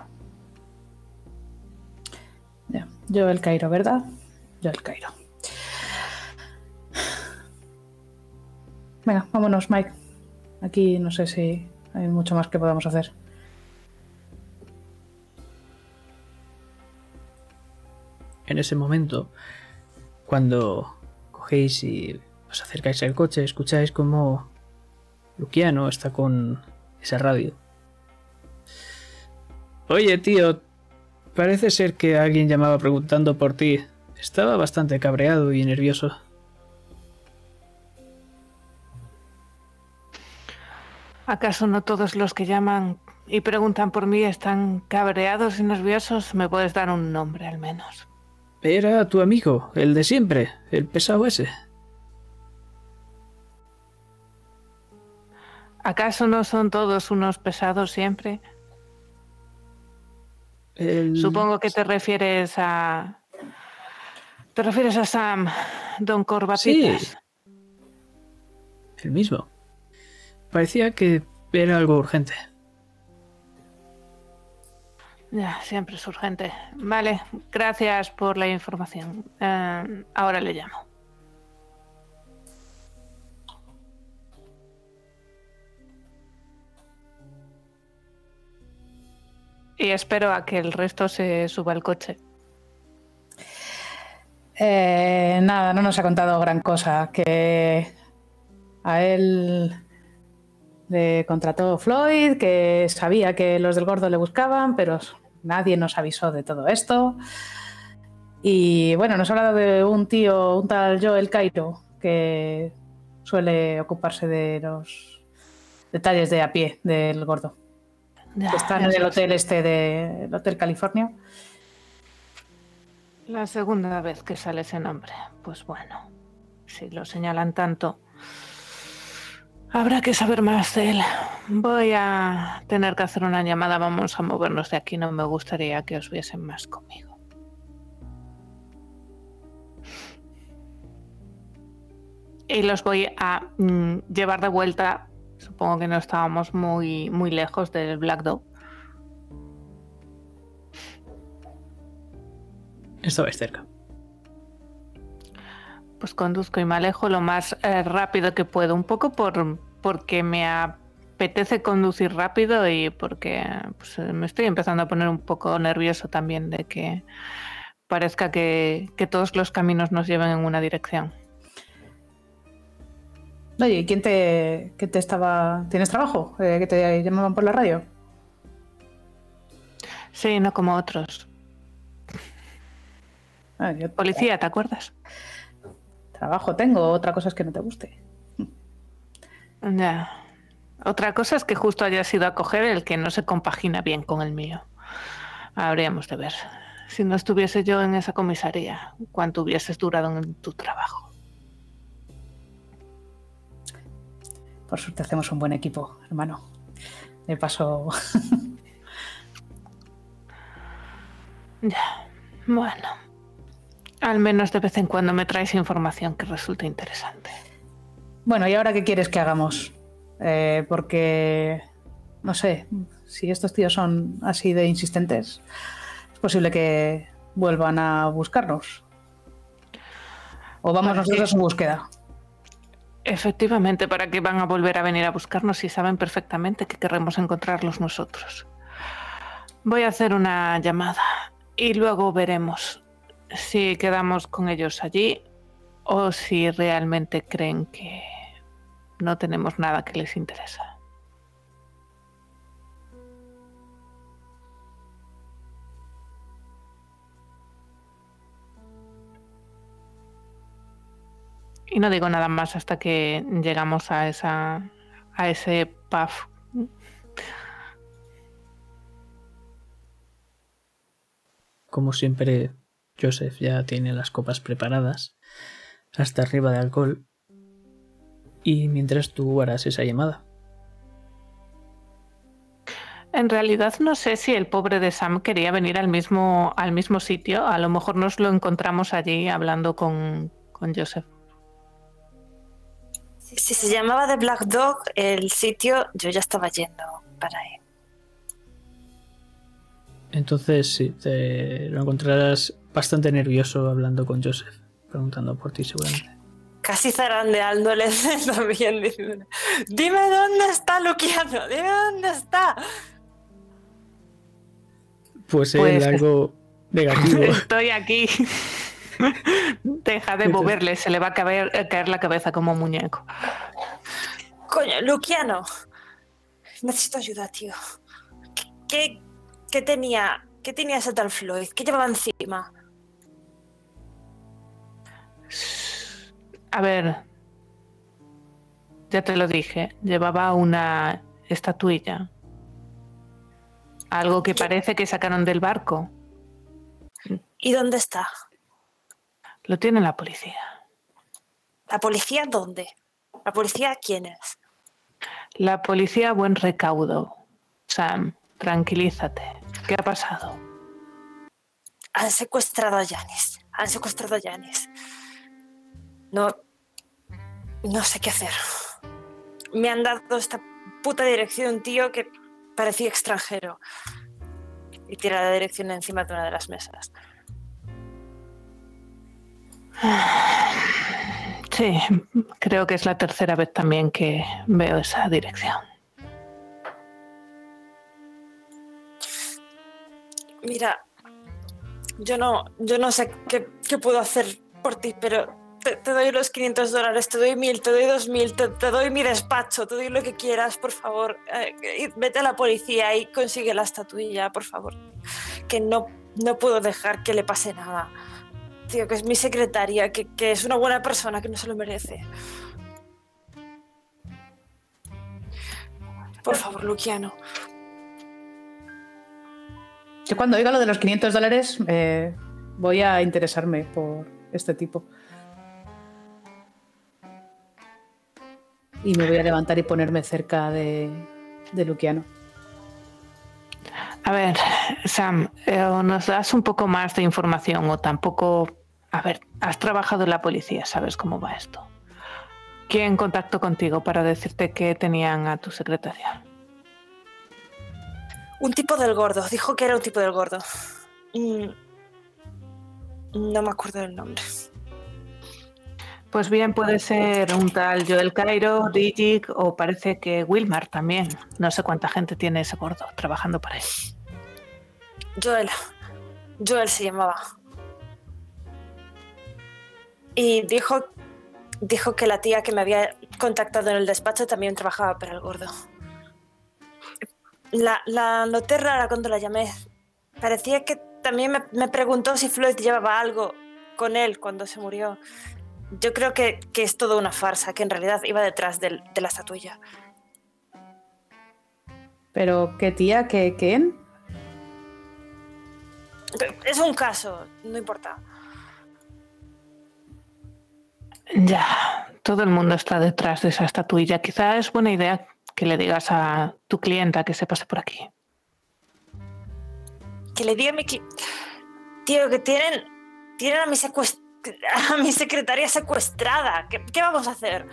Yo el Cairo, ¿verdad? Yo el Cairo. Venga, vámonos, Mike. Aquí no sé si hay mucho más que podamos hacer. En ese momento, cuando cogéis y os acercáis al coche, escucháis como Luciano está con esa radio. Oye, tío, parece ser que alguien llamaba preguntando por ti. Estaba bastante cabreado y nervioso. ¿Acaso no todos los que llaman y preguntan por mí están cabreados y nerviosos? ¿Me puedes dar un nombre al menos? Era tu amigo, el de siempre, el pesado ese. ¿Acaso no son todos unos pesados siempre? El- Supongo que te refieres a... ¿Te refieres a Sam, Don Corbatitas? Sí. El mismo. Parecía que era algo urgente. Ya, siempre es urgente. Vale, gracias por la información. Eh, ahora le llamo. Y espero a que el resto se suba al coche. Eh, nada, no nos ha contado gran cosa. Que a él le contrató Floyd, que sabía que los del gordo le buscaban, pero nadie nos avisó de todo esto. Y bueno, nos ha hablado de un tío, un tal Joel Cairo, que suele ocuparse de los detalles de a pie del gordo. Ya, Que está en el hotel este de el Hotel California. La segunda vez que sale ese nombre. Pues bueno, si lo señalan tanto, habrá que saber más de él. Voy a tener que hacer una llamada. Vamos a movernos de aquí. No me gustaría que os viesen más conmigo. Y los voy a mm, llevar de vuelta. Supongo que no estábamos muy, muy lejos del Black Dog. Estabais cerca. Pues conduzco y me alejo lo más eh, rápido que puedo, un poco por porque me apetece conducir rápido y porque pues, eh, me estoy empezando a poner un poco nervioso también de que parezca que, que todos los caminos nos lleven en una dirección. Oye, ¿y quién te, quién te estaba... ¿Tienes trabajo? Eh, ¿Que te llamaban por la radio? Sí, no como otros. Ah, yo Policía, ¿te acuerdas? trabajo tengo, otra cosa es que no te guste. Ya. Otra cosa es que justo haya sido a coger el que no se compagina bien con el mío. Habríamos de ver. Si no estuviese yo en esa comisaría, cuánto hubieses durado en tu trabajo. Por suerte hacemos un buen equipo, hermano. De paso, Ya. Bueno. Al menos de vez en cuando me traes información que resulte interesante. bueno, ¿y ahora qué quieres que hagamos? Eh, porque, no sé, si estos tíos son así de insistentes, es posible que vuelvan a buscarnos. O vamos Bueno, nosotros sí. a su búsqueda. Efectivamente, ¿para qué van a volver a venir a buscarnos si saben perfectamente que queremos encontrarlos nosotros? Voy a hacer una llamada y luego veremos si quedamos con ellos allí o si realmente creen que no tenemos nada que les interesa. Y no digo nada más hasta que llegamos a esa a ese pub. Como siempre, Joseph ya tiene las copas preparadas hasta arriba de alcohol. Y mientras tú harás esa llamada. En realidad no sé si el pobre de Sam quería venir al mismo, al mismo sitio. A lo mejor nos lo encontramos allí hablando con, con Joseph. Si se llamaba The Black Dog, el sitio, yo ya estaba yendo para ahí. Entonces sí, te lo encontrarás bastante nervioso hablando con Joseph, preguntando por ti seguramente. Casi zarandeándole también, diciendo, dime dónde está Luciano, dime dónde está. Pues, él Pues- algo negativo. Estoy aquí. Deja de moverle, se le va a caer, a caer la cabeza como un muñeco. Coño, Luciano. Necesito ayuda, tío. ¿Qué, qué, qué tenía? ¿Qué tenía ese tal Floyd? ¿Qué llevaba encima? A ver, ya te lo dije, llevaba una estatuilla. Algo que parece que sacaron del barco. ¿Y dónde está? Lo tiene la policía. ¿La policía dónde? ¿La policía quién es? La policía buen recaudo. Sam, tranquilízate. ¿Qué ha pasado? Han secuestrado a Janis. Han secuestrado a Janis. No. No sé qué hacer. Me han dado esta puta dirección un tío que parecía extranjero. Y tira la dirección encima de una de las mesas. Sí, creo que es la tercera vez también que veo esa dirección. Mira, yo no, yo no sé qué, puedo hacer por ti, pero te, doy los 500 dólares, te doy 1000, te doy 2000, te, te doy mi despacho, te doy lo que quieras, por favor. Eh, vete a la policía y consigue la estatuilla, por favor. Que no, no puedo dejar que le pase nada. Tío, que es mi secretaria, que, que es una buena persona, que no se lo merece. Por favor, Luciano. Yo cuando oiga lo de los 500 dólares eh, voy a interesarme por este tipo. Y me voy a levantar y ponerme cerca de, de Luciano. A ver, Sam, eh, nos das un poco más de información o tampoco... A ver, has trabajado en la policía, sabes cómo va esto. ¿Quién contactó contigo para decirte que tenían a tu secretaria? Un tipo del gordo, dijo que era un tipo del gordo. Mm, No me acuerdo del nombre. Pues bien, puede ser un tal Joel Cairo, Digic o parece que Wilmar también. No sé cuánta gente tiene ese gordo trabajando para él. Joel. Joel se llamaba. Y dijo, dijo que la tía que me había contactado en el despacho también trabajaba para el gordo. La, la noté rara cuando la llamé. Parecía que también me, me preguntó si Floyd llevaba algo con él cuando se murió. Yo creo que, que es todo una farsa, que en realidad iba detrás del- de la estatuilla. Pero, ¿qué tía? ¿Qué, ¿Quién? Es un caso, no importa. Ya, todo el mundo está detrás de esa estatuilla. Quizá es buena idea que le digas a tu clienta que se pase por aquí. que le diga a mi tío que tienen tienen a mi secuest- a mi secretaria secuestrada ¿Qué, qué vamos a hacer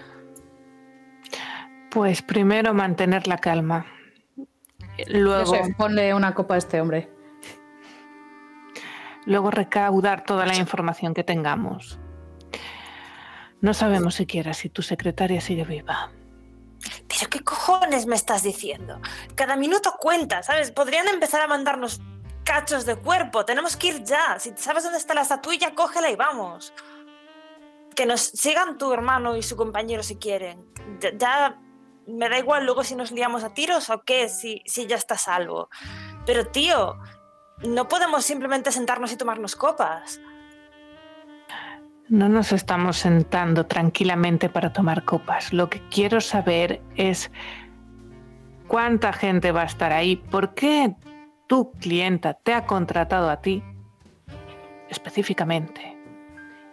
Pues primero mantener la calma. Luego, ponle una copa a este hombre. luego recaudar toda la información que tengamos. No sabemos siquiera si tu secretaria sigue viva. pero qué cojones me estás diciendo cada minuto cuenta sabes podrían empezar a mandarnos cachos de cuerpo. Tenemos que ir ya. Si sabes dónde está la estatuilla cógela y vamos. Que nos sigan tu hermano y su compañero si quieren. Ya, ya me da igual luego si nos liamos a tiros o qué si, si ya está salvo. Pero tío no podemos simplemente sentarnos y tomarnos copas no nos estamos sentando tranquilamente para tomar copas. Lo que quiero saber es cuánta gente va a estar ahí, por qué tu clienta te ha contratado a ti específicamente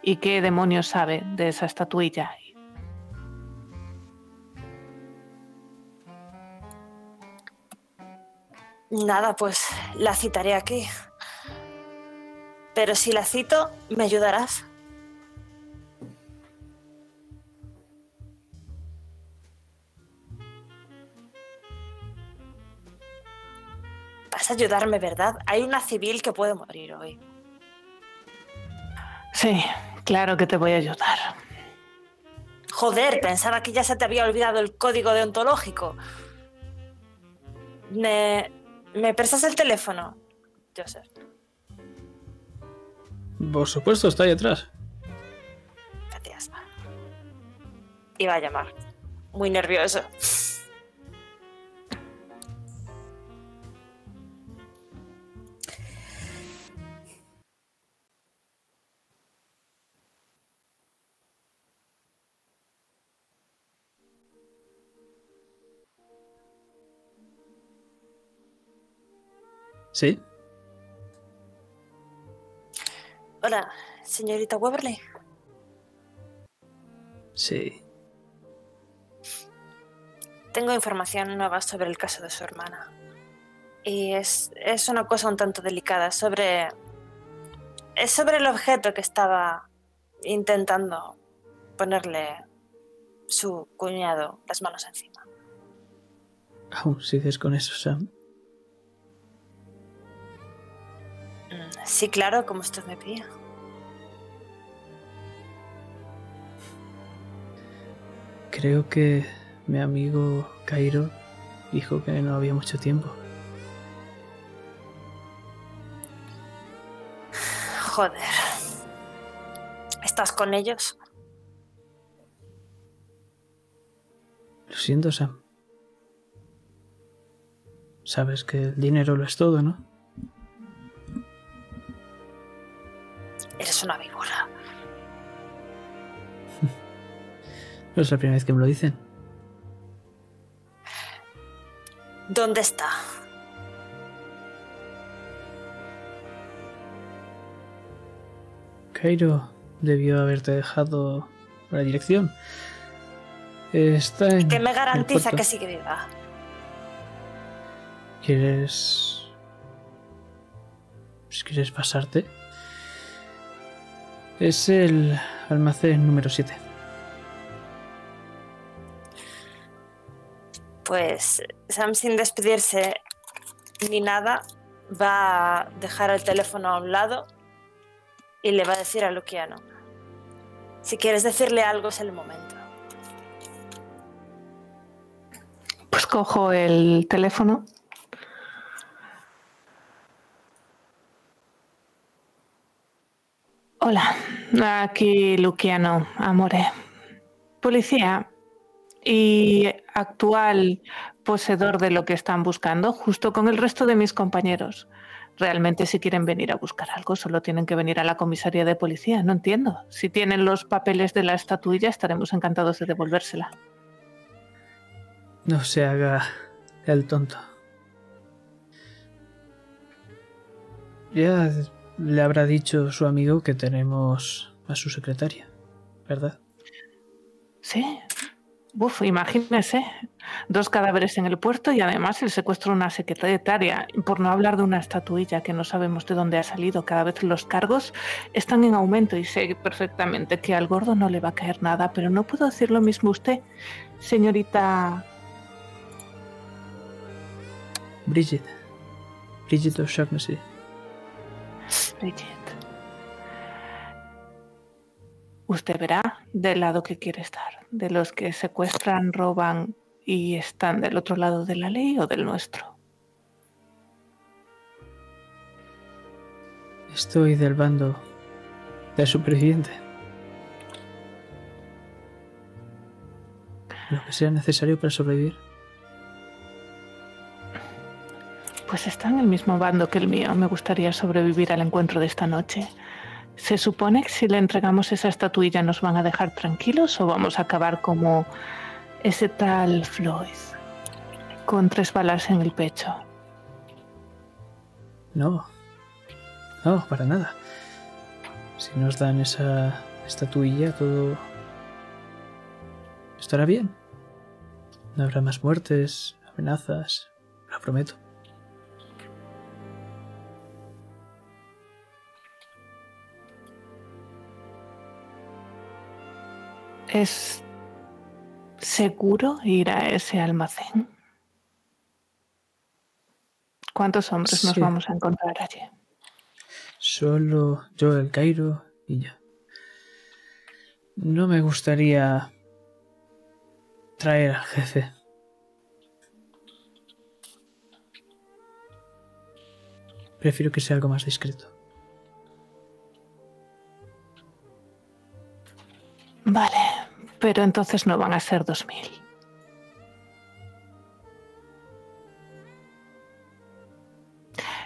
y qué demonios sabe de esa estatuilla. Nada, pues la citaré aquí. Pero si la cito, ¿me ayudarás? Vas a ayudarme, ¿verdad? Hay una civil que puede morir hoy. Sí, claro que te voy a ayudar. Joder, pensaba que ya se te había olvidado el código deontológico. ¿Me, ¿me prestas el teléfono, Joseph? Por supuesto, está ahí atrás. Gracias. Iba a llamar. Muy nervioso. ¿Sí? Hola, señorita Weberly. Sí. Tengo información nueva sobre el caso de su hermana. Y es, es una cosa un tanto delicada sobre. Es sobre el objeto que estaba intentando ponerle su cuñado las manos encima. Aún sigues con eso, Sam. Sí, claro, como usted me pide. Creo que mi amigo Cairo dijo que no había mucho tiempo. Joder. ¿Estás con ellos? Lo siento, Sam. Sabes que el dinero lo es todo, ¿no? Una víbora. No es la primera vez que me lo dicen. ¿Dónde está? Cairo debió haberte dejado la dirección. Está en. Que me garantiza que sigue viva. ¿Quieres. pues, ¿Quieres pasarte? Es el almacén número 7. Pues Sam, sin despedirse ni nada, va a dejar el teléfono a un lado y le va a decir a Luciano: Si quieres decirle algo, es el momento. Pues cojo el teléfono. Hola, aquí Luciano Amore, policía y actual poseedor de lo que están buscando, justo con el resto de mis compañeros. Realmente si quieren venir a buscar algo, solo tienen que venir a la comisaría de policía. No entiendo. Si tienen los papeles de la estatuilla, estaremos encantados de devolvérsela. No se haga el tonto. Ya le habrá dicho su amigo que tenemos a su secretaria, ¿verdad? Sí. Uf, imagínese. Dos cadáveres en el puerto y además el secuestro de una secretaria. Por no hablar de una estatuilla que no sabemos de dónde ha salido. Cada vez los cargos están en aumento y sé perfectamente que al gordo no le va a caer nada, pero no puedo decir lo mismo usted, señorita. Bridget. Bridget O'Shaughnessy. Bridget. Usted verá del lado que quiere estar, de los que secuestran, roban y están del otro lado de la ley o del nuestro. Estoy del bando del superviviente. Lo que sea necesario para sobrevivir. Pues está en el mismo bando que el mío. Me gustaría sobrevivir al encuentro de esta noche. ¿Se supone que si le entregamos esa estatuilla nos van a dejar tranquilos o vamos a acabar como ese tal Floyd? Con tres balas en el pecho. No. No, para nada. Si nos dan esa estatuilla, todo estará bien. No habrá más muertes, amenazas, lo prometo. ¿Es seguro ir a ese almacén? ¿Cuántos hombres nos vamos a encontrar allí? Solo yo, el Cairo y ya. No me gustaría traer al jefe. Prefiero que sea algo más discreto. Vale, pero entonces no van a ser 2000.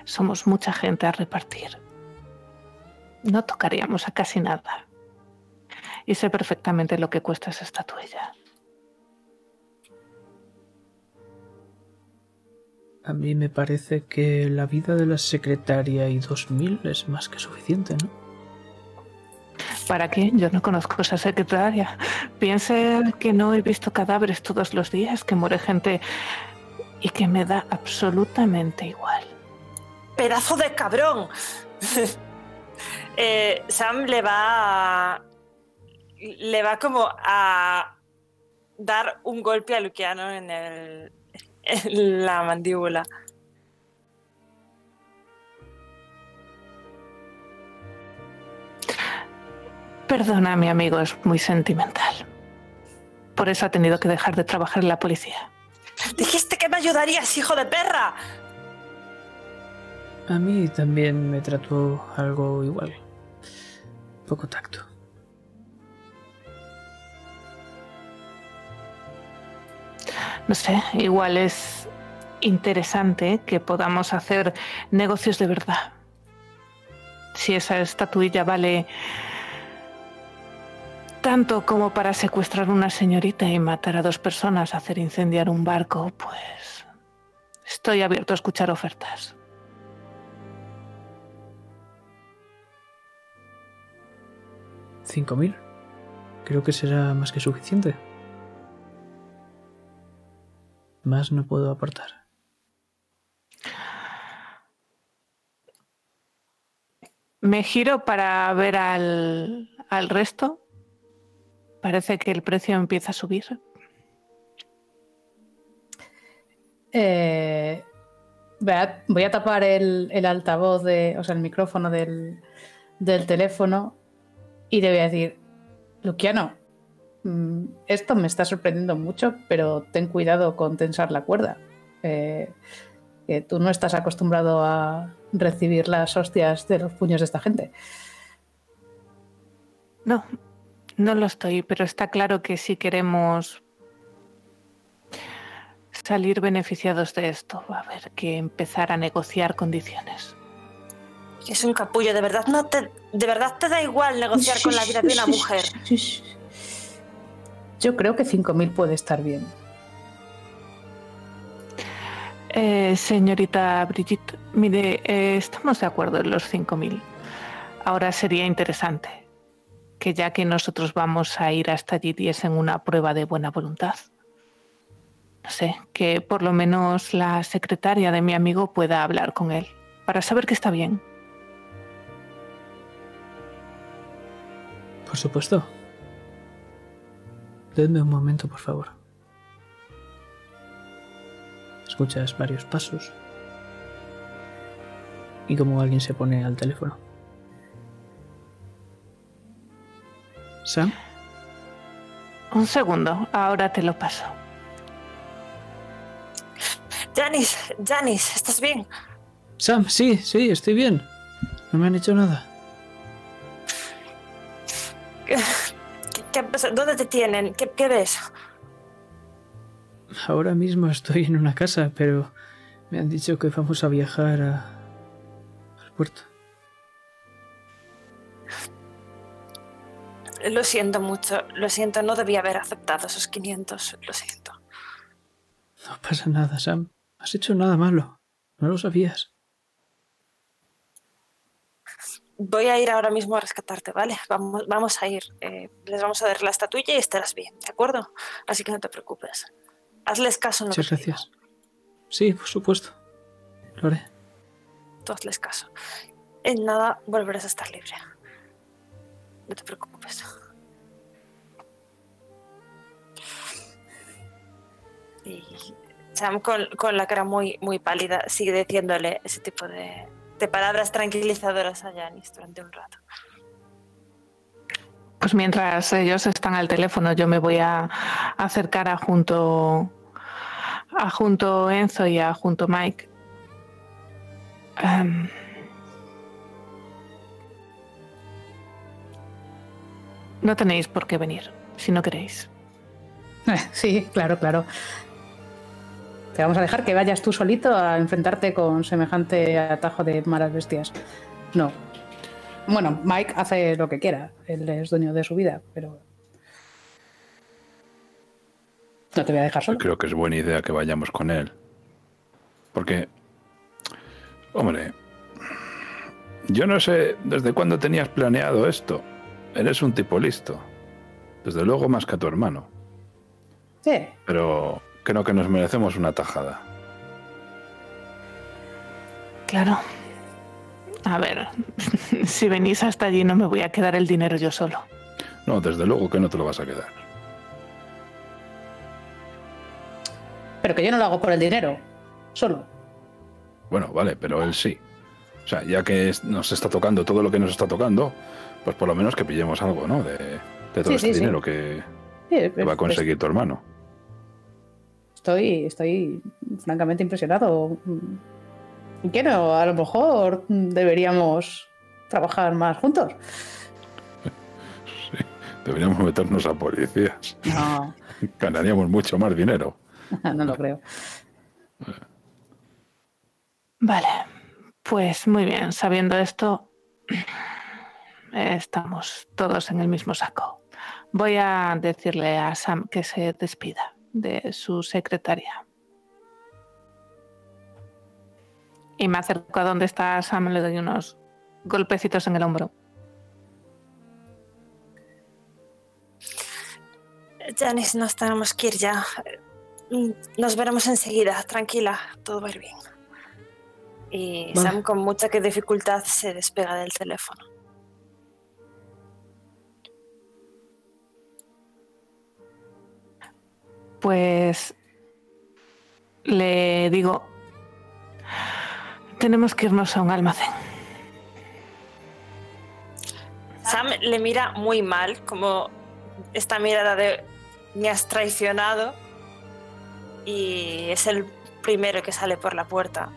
Somos mucha gente a repartir. No tocaríamos a casi nada. Y sé perfectamente lo que cuesta esa estatuilla. A mí me parece que la vida de la secretaria y 2000 es más que suficiente, ¿no? ¿Para qué? Yo no conozco esa secretaria. Piense que no he visto cadáveres todos los días, que muere gente y que me da absolutamente igual. ¡Pedazo de cabrón! Eh, Sam le va a, le va como a dar un golpe a Luciano en, el, en la mandíbula. Perdona, mi amigo, es muy sentimental. Por eso ha tenido que dejar de trabajar en la policía. Dijiste que me ayudarías, hijo de perra. A mí también me trató algo igual. Poco tacto. No sé, igual es interesante que podamos hacer negocios de verdad. Si esa estatuilla vale tanto como para secuestrar una señorita y matar a dos personas, hacer incendiar un barco, pues estoy abierto a escuchar ofertas. ¿Cinco mil? Creo que será más que suficiente. Más no puedo aportar. Me giro para ver al, al resto. Parece que el precio empieza a subir. Eh, voy, a, voy a tapar el, el altavoz, de, o sea, el micrófono del, del teléfono y le voy a decir, Luciano, mm, esto me está sorprendiendo mucho, pero ten cuidado con tensar la cuerda. Eh, que tú no estás acostumbrado a recibir las hostias de los puños de esta gente. No, no lo estoy, pero está claro que si queremos salir beneficiados de esto, va a haber que empezar a negociar condiciones. Es un capullo, de verdad no te, de verdad te da igual negociar con la vida de una mujer. Yo creo que 5.000 puede estar bien. Eh, señorita Brigitte, mire, eh, estamos de acuerdo en los 5.000. Ahora sería interesante que ya que nosotros vamos a ir hasta allí diesen una prueba de buena voluntad. No sé, que por lo menos la secretaria de mi amigo pueda hablar con él para saber que está bien. Por supuesto. Denme un momento, por favor. Escuchas varios pasos. Y como alguien se pone al teléfono. Sam, Un segundo, ahora te lo paso. Janis, Janis, ¿estás bien? Sam, sí, sí, estoy bien. No me han hecho nada. ¿Qué, qué? ¿Dónde te tienen? ¿Qué, qué ves? Ahora mismo estoy en una casa, pero me han dicho que vamos a viajar a- al puerto. Lo siento mucho, lo siento, no debía haber aceptado esos 500, lo siento. No pasa nada, Sam. Has hecho nada malo. No lo sabías. Voy a ir ahora mismo a rescatarte, ¿vale? Vamos, vamos a ir. eh, les vamos a dar la estatuilla y estarás bien, ¿de acuerdo? Así que no te preocupes. Hazles caso en lo Muchas que digo. gracias. Sí, por supuesto. Lo haré. Tú hazles caso. En nada volverás a estar libre. No te preocupes. Y Sam, con, con la cara muy, muy pálida, sigue diciéndole ese tipo de, de palabras tranquilizadoras a Janis durante un rato. Pues mientras ellos están al teléfono, yo me voy a acercar a junto a junto Enzo y a junto Mike. Em, no tenéis por qué venir, si no queréis. Eh, Sí, claro, claro. Te vamos a dejar que vayas tú solito a enfrentarte con semejante atajo de malas bestias. No. Bueno, Mike hace lo que quiera. Él es dueño de su vida, pero. No te voy a dejar Yo solo. creo que es buena idea que vayamos con él. Porque, hombre, yo no sé desde cuándo tenías planeado esto. Eres un tipo listo. Desde luego más que a tu hermano. Sí. Pero creo que nos merecemos una tajada. Claro. A ver, si venís hasta allí no me voy a quedar el dinero yo solo. No, desde luego que no te lo vas a quedar. Pero que yo no lo hago por el dinero. Solo. Bueno, vale, pero él sí. O sea, ya que nos está tocando todo lo que nos está tocando, pues por lo menos que pillemos algo, ¿no? De, de todo Sí, este sí, sí. dinero que, Sí, que va a pues, conseguir tu hermano. Estoy, estoy francamente impresionado. ¿Y qué no? A lo mejor deberíamos trabajar más juntos. Deberíamos meternos a policías. No, Ganaríamos mucho más dinero. no lo creo. Vale, pues muy bien, sabiendo esto, estamos todos en el mismo saco. Voy a decirle a Sam que se despida de su secretaria. Y me acerco a donde está Sam, le doy unos golpecitos en el hombro. Janis, nos tenemos que ir ya. Nos veremos enseguida, tranquila, todo va a ir bien. Y Vale. Sam con mucha que dificultad se despega del teléfono. Pues le digo, tenemos que irnos a un almacén. Sam le mira muy mal, como esta mirada de me has traicionado y es el primero que sale por la puerta.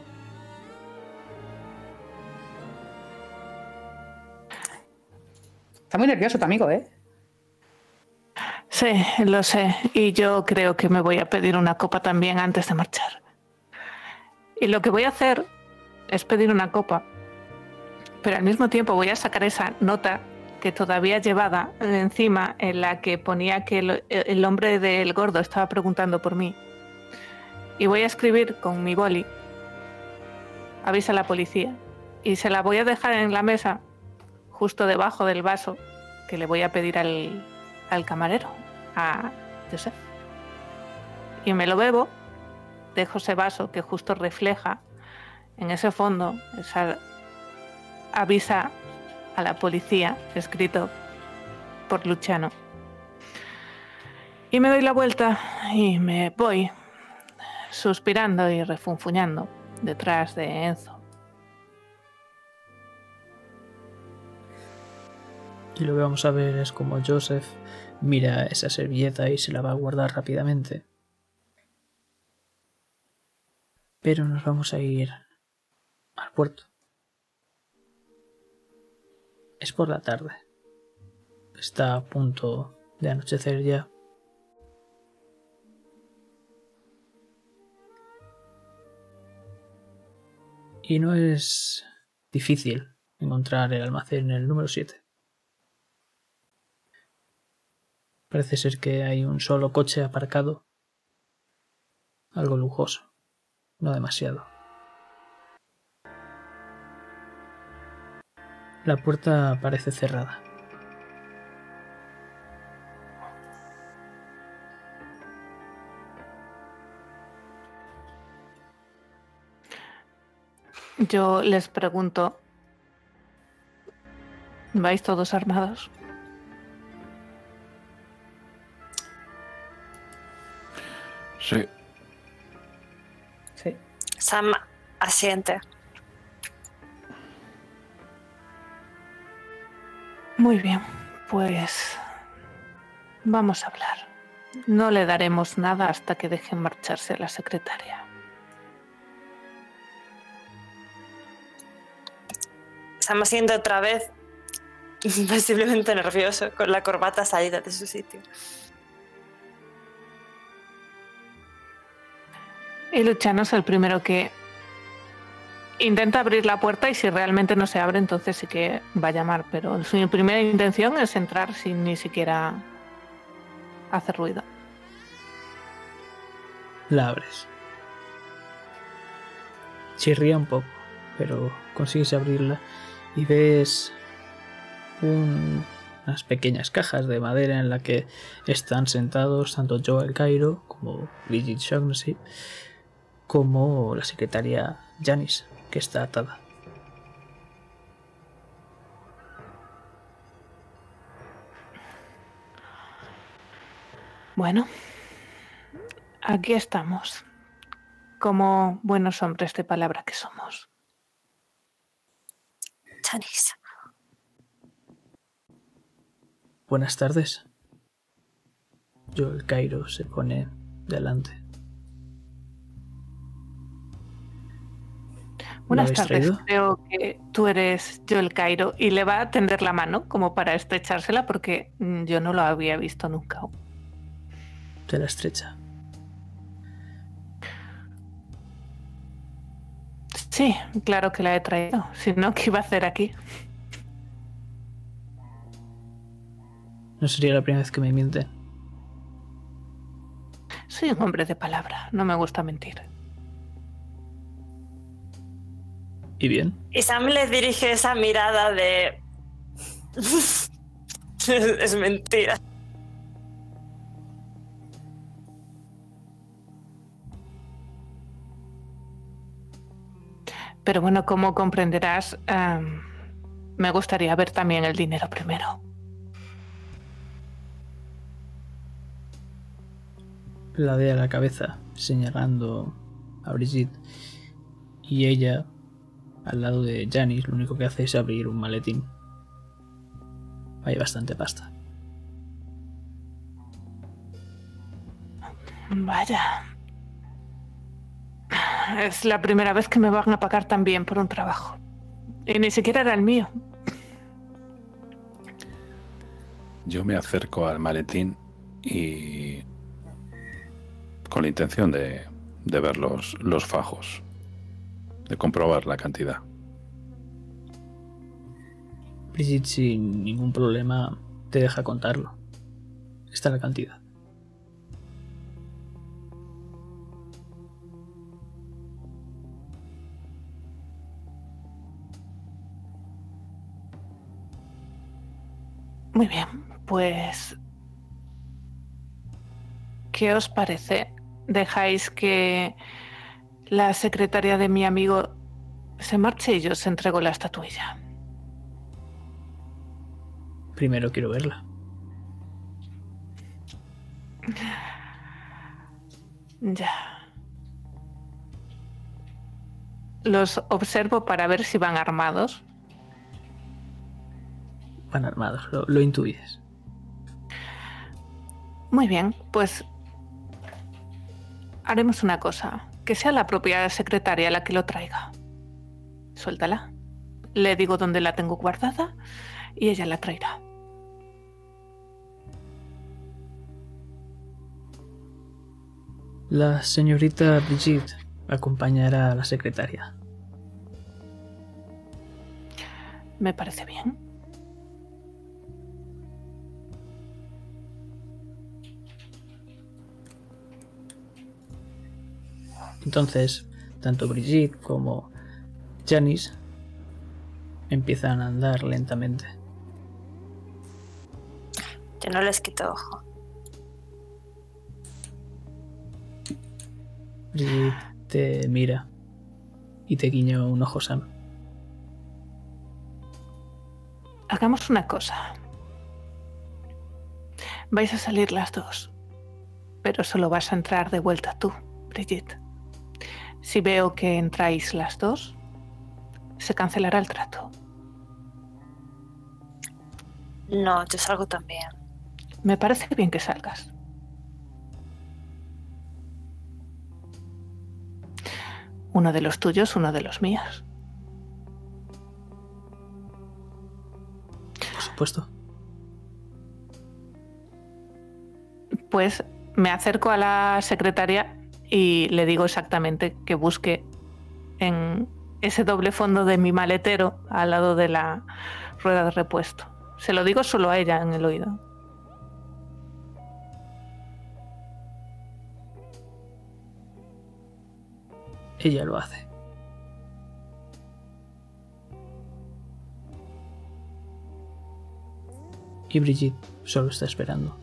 Está muy nervioso tu amigo, ¿eh? Sí, lo sé. Y yo creo que me voy a pedir una copa también antes de marchar. Y lo que voy a hacer es pedir una copa. Pero al mismo tiempo voy a sacar esa nota que todavía llevada encima en la que ponía que el, el hombre del gordo estaba preguntando por mí. Y voy a escribir con mi boli. Avisa a la policía. Y se la voy a dejar en la mesa, justo debajo del vaso que le voy a pedir al, al camarero, Joseph. Y me lo bebo, dejo ese vaso que justo refleja en ese fondo, esa avisa a la policía, escrito por Luciano. Y me doy la vuelta y me voy suspirando y refunfuñando detrás de Enzo. Y lo que vamos a ver es como Joseph mira esa servilleta y se la va a guardar rápidamente. Pero nos vamos a ir al puerto. Es por la tarde. Está a punto de anochecer ya. Y no es difícil encontrar el almacén en el número 7. Parece ser que hay un solo coche aparcado. Algo lujoso. No demasiado. La puerta parece cerrada. Yo les pregunto, ¿vais todos armados? Sí, Sam asiente. Muy bien, pues vamos a hablar. No le daremos nada hasta que deje marcharse a la secretaria. Sam asiente otra vez, visiblemente nervioso, con la corbata salida de su sitio. Y Luciano es el primero que intenta abrir la puerta y si realmente no se abre, entonces sí que va a llamar. Pero su primera intención es entrar sin ni siquiera hacer ruido. La abres. Chirría un poco, pero consigues abrirla y ves un- unas pequeñas cajas de madera en la que están sentados tanto Joel Cairo como Bridget Shaughnessy como la secretaria Janice, que está atada. Bueno, aquí estamos, como buenos hombres de palabra que somos. Janice. Buenas tardes. Joel Cairo se pone delante. Buenas tardes, traído? creo que tú eres Joel Cairo y le va a tender la mano como para estrechársela porque mm, yo no lo había visto nunca. Te la estrecha. Sí, claro que la he traído. Si no, ¿qué iba a hacer aquí? No sería la primera vez que me mienten. Soy un hombre de palabra, no me gusta mentir. ¿Y bien? Y Sam le dirige esa mirada de... es mentira. Pero bueno, como comprenderás, em, me gustaría ver también el dinero primero. La de a la cabeza, señalando a Brigitte. Y ella, al lado de Janice, lo único que hace es abrir un maletín. Hay bastante pasta. Vaya. Es la primera vez que me van a pagar tan bien por un trabajo. Y ni siquiera era el mío. Yo me acerco al maletín y con la intención de, de ver los, los fajos, de comprobar la cantidad. Brigitte sin ningún problema te deja contarlo. Está la cantidad. Muy bien, pues... ¿Qué os parece? ¿Dejáis que la secretaria de mi amigo se marche y yo os entrego la estatuilla? Primero quiero verla. Ya. Los observo para ver si van armados. Van armados, lo, lo intuyes. Muy bien, pues haremos una cosa. Que sea la propia secretaria la que lo traiga. Suéltala. Le digo dónde la tengo guardada y ella la traerá. La señorita Brigitte acompañará a la secretaria. Me parece bien. Entonces, tanto Brigitte como Janice empiezan a andar lentamente. Yo no les quito ojo. Brigitte te mira y te guiña un ojo Sam. Hagamos una cosa. Vais a salir las dos, pero solo vas a entrar de vuelta tú, Brigitte. Si veo que entráis las dos, se cancelará el trato. No, yo salgo también. Me parece bien que salgas. Uno de los tuyos, uno de los míos. Por supuesto. Pues me acerco a la secretaria y le digo exactamente que busque en ese doble fondo de mi maletero al lado de la rueda de repuesto. Se lo digo solo a ella en el oído. Ella lo hace. Y Brigitte solo está esperando.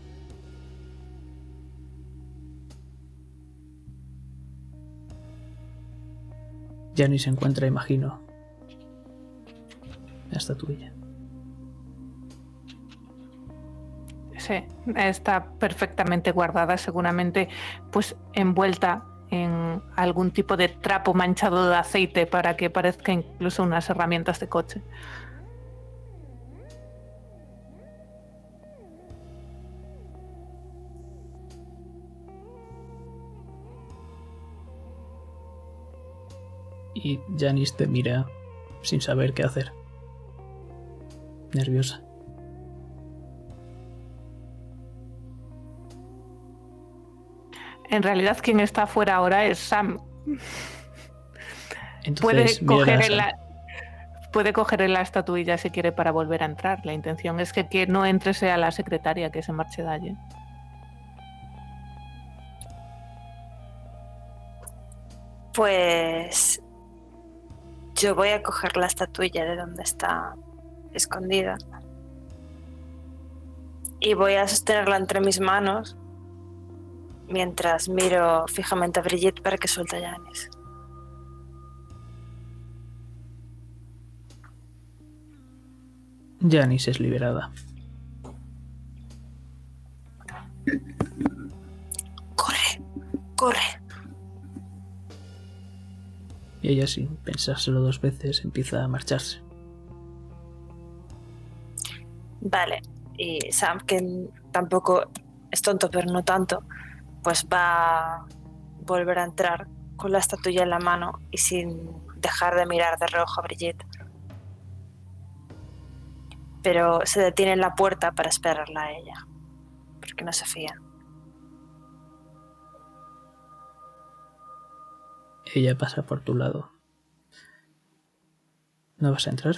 Ya ni se encuentra, imagino, la estatuilla. Sí, está perfectamente guardada, seguramente pues envuelta en algún tipo de trapo manchado de aceite para que parezca incluso unas herramientas de coche. Y Janice te mira sin saber qué hacer. Nerviosa. En realidad quien está afuera ahora es Sam. Entonces, Puede coger, en la, puede coger en la estatuilla si quiere para volver a entrar. La intención es que, que no entre sea la secretaria que se marche de allí. Pues yo voy a coger la estatuilla de donde está escondida. Y voy a sostenerla entre mis manos mientras miro fijamente a Brigitte para que suelte a Janice. Janice es liberada. ¡Corre! ¡Corre! Ella, sin pensárselo dos veces, empieza a marcharse. Vale. Y Sam, que tampoco es tonto, pero no tanto, pues va a volver a entrar con la estatuilla en la mano y sin dejar de mirar de reojo a Brigitte. Pero se detiene en la puerta para esperarla a ella, porque no se fía. Ella pasa por tu lado. ¿No vas a entrar?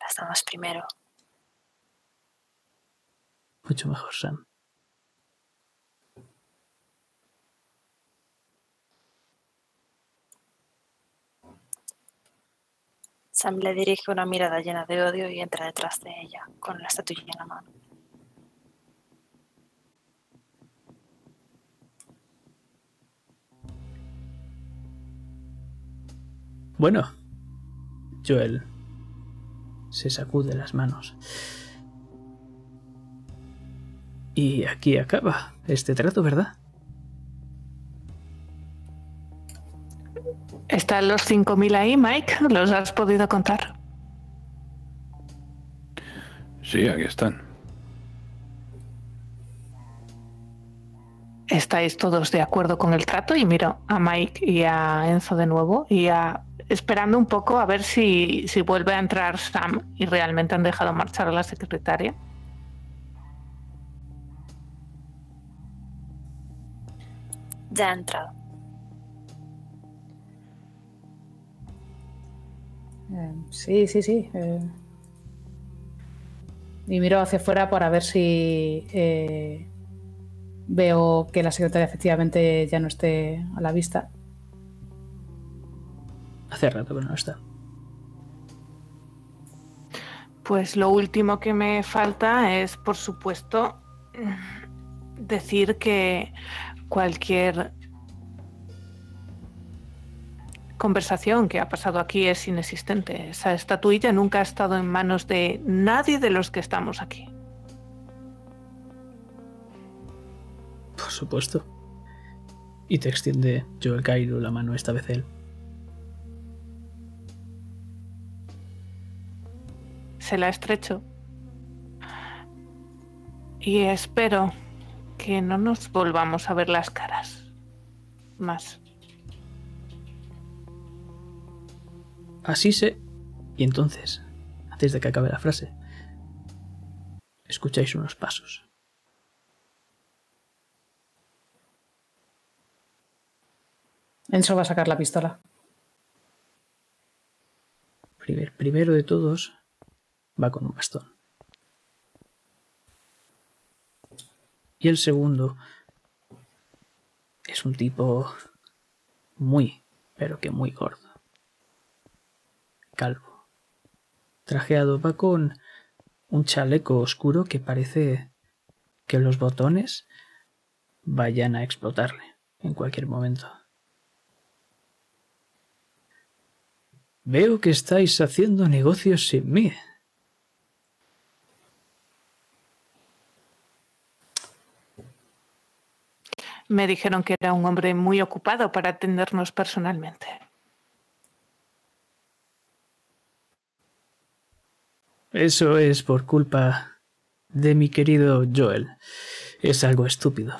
Las damas primero. Mucho mejor, Sam. Sam le dirige una mirada llena de odio y entra detrás de ella, con la estatuilla en la mano. Bueno, Joel se sacude las manos. Y aquí acaba este trato, ¿verdad? ¿Están los 5.000 ahí, Mike? ¿Los has podido contar? Sí, aquí están. ¿Estáis todos de acuerdo con el trato? Y miro a Mike y a Enzo de nuevo y a, esperando un poco a ver si, si vuelve a entrar Sam y realmente han dejado marchar a la secretaria. Ya ha entrado. Eh, sí, sí, sí. eh. Y miro hacia afuera para ver si eh, veo que la secretaria efectivamente ya no esté a la vista. Hace rato que no está. Pues lo último que me falta es, por supuesto, decir que cualquier conversación que ha pasado aquí es inexistente. Esa estatuilla nunca ha estado en manos de nadie de los que estamos aquí. Por supuesto. Y te extiende Joel Cairo la mano esta vez él. Se la estrecho. Y espero que no nos volvamos a ver las caras. Más. Así se... Y entonces, antes de que acabe la frase, escucháis unos pasos. Enzo va a sacar la pistola. Primer- primero de todos, va con un bastón. Y el segundo es un tipo muy, pero que muy gordo. Calvo. Trajeado va con un chaleco oscuro que parece que los botones vayan a explotarle en cualquier momento. Veo que estáis haciendo negocios sin mí. Me dijeron que era un hombre muy ocupado para atendernos personalmente. Eso es por culpa de mi querido Joel. Es algo estúpido.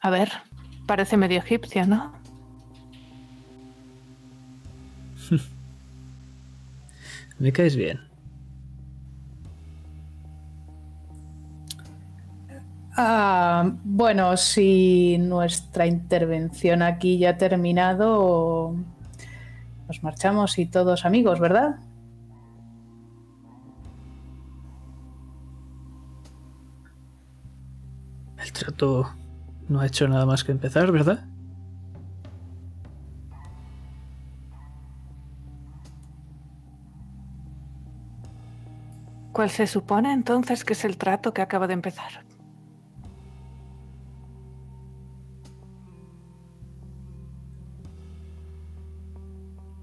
A ver, parece medio egipcio, ¿no? Me caes bien. Ah, bueno, si nuestra intervención aquí ya ha terminado, nos marchamos y todos amigos, ¿verdad? El trato no ha hecho nada más que empezar, ¿verdad? ¿Cuál se supone entonces que es el trato que acaba de empezar?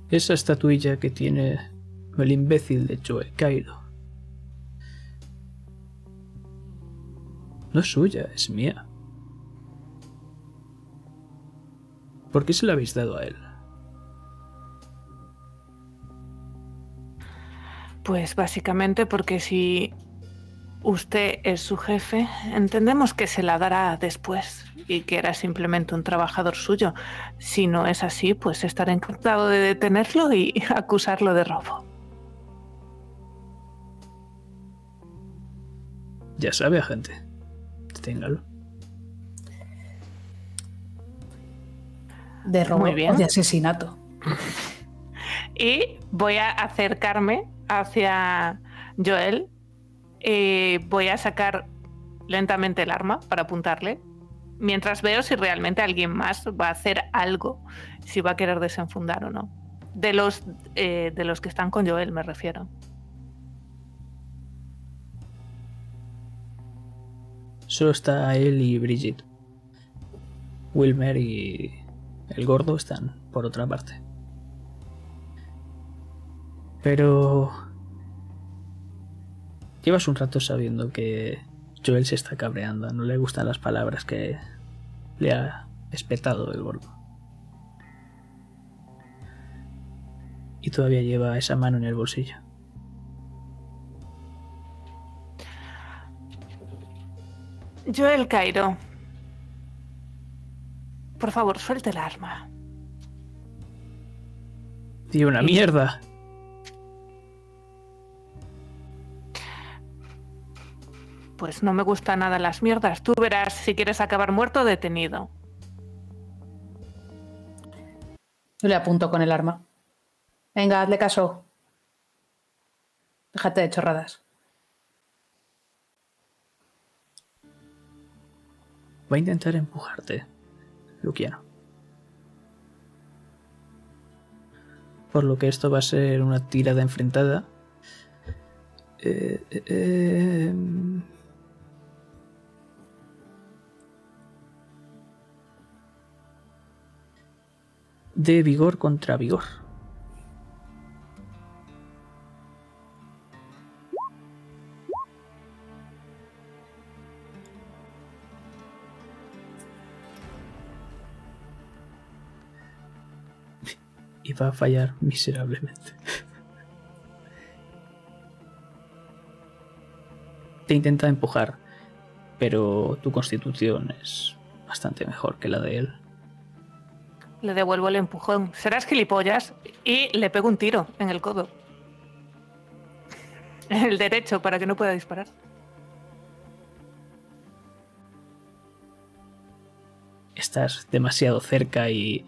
Esa estatuilla que tiene el imbécil de Joel Cairo. No es suya, es mía. ¿Por qué se la habéis dado a él? Pues básicamente porque si usted es su jefe, entendemos que se la dará después y que era simplemente un trabajador suyo. Si no es así, pues estaré encantado de detenerlo y acusarlo de robo. Ya sabe, agente. Téngalo. De robo Muy bien. o de asesinato. Y voy a acercarme hacia Joel y voy a sacar lentamente el arma para apuntarle, mientras veo si realmente alguien más va a hacer algo, si va a querer desenfundar o no. De los, eh, de los que están con Joel, me refiero. Solo está él y Bridget. Wilmer y el gordo están por otra parte. Pero... Llevas un rato sabiendo que Joel se está cabreando, no le gustan las palabras que le ha espetado el gordo. Y todavía lleva esa mano en el bolsillo. Joel Cairo. Por favor, suelte el arma. ¡Tío, una mierda! Pues no me gustan nada las mierdas. Tú verás si quieres acabar muerto o detenido. Yo le apunto con el arma. Venga, hazle caso. Déjate de chorradas. Va a intentar empujarte, Luciano. Por lo que esto va a ser una tirada enfrentada. Eh, eh, eh, de vigor contra vigor. Y va a fallar miserablemente. Te intenta empujar, pero tu constitución es bastante mejor que la de él. Le devuelvo el empujón. Serás gilipollas y le pego un tiro en el codo. El derecho para que no pueda disparar. Estás demasiado cerca y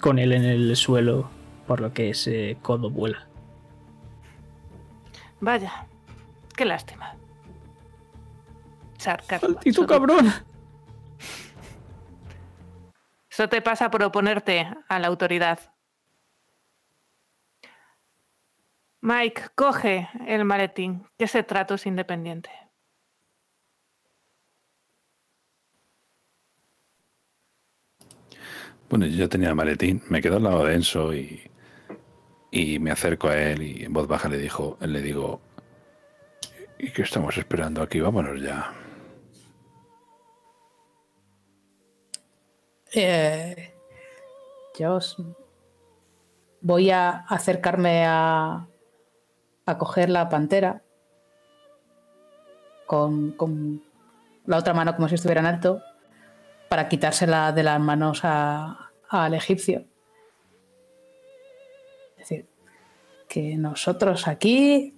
con él en el suelo, por lo que ese codo vuela. Vaya, qué lástima. Sarcasmo. ¡Maldito cabrón! Eso te pasa por oponerte a la autoridad. Mike, coge el maletín, que ese trato es independiente. Bueno, yo tenía el maletín, me quedo al lado de Enzo y, y me acerco a él y en voz baja le, dijo, le digo, ¿y qué estamos esperando aquí? Vámonos ya. Eh, yo voy a acercarme a, a coger la pantera con, con la otra mano como si estuviera en alto para quitársela de las manos al egipcio. Es decir, que nosotros aquí...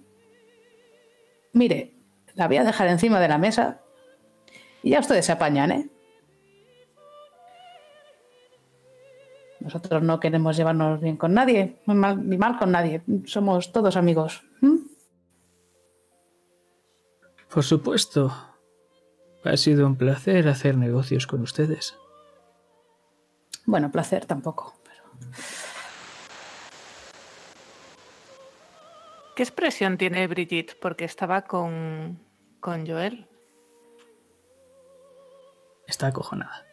Mire, la voy a dejar encima de la mesa y ya ustedes se apañan, ¿eh? Nosotros no queremos llevarnos bien con nadie, ni mal, ni mal con nadie. Somos todos amigos. Por supuesto. Ha sido un placer hacer negocios con ustedes. Bueno, placer tampoco. pero- ¿Qué expresión tiene Brigitte? Porque estaba con, con Joel. Está acojonada.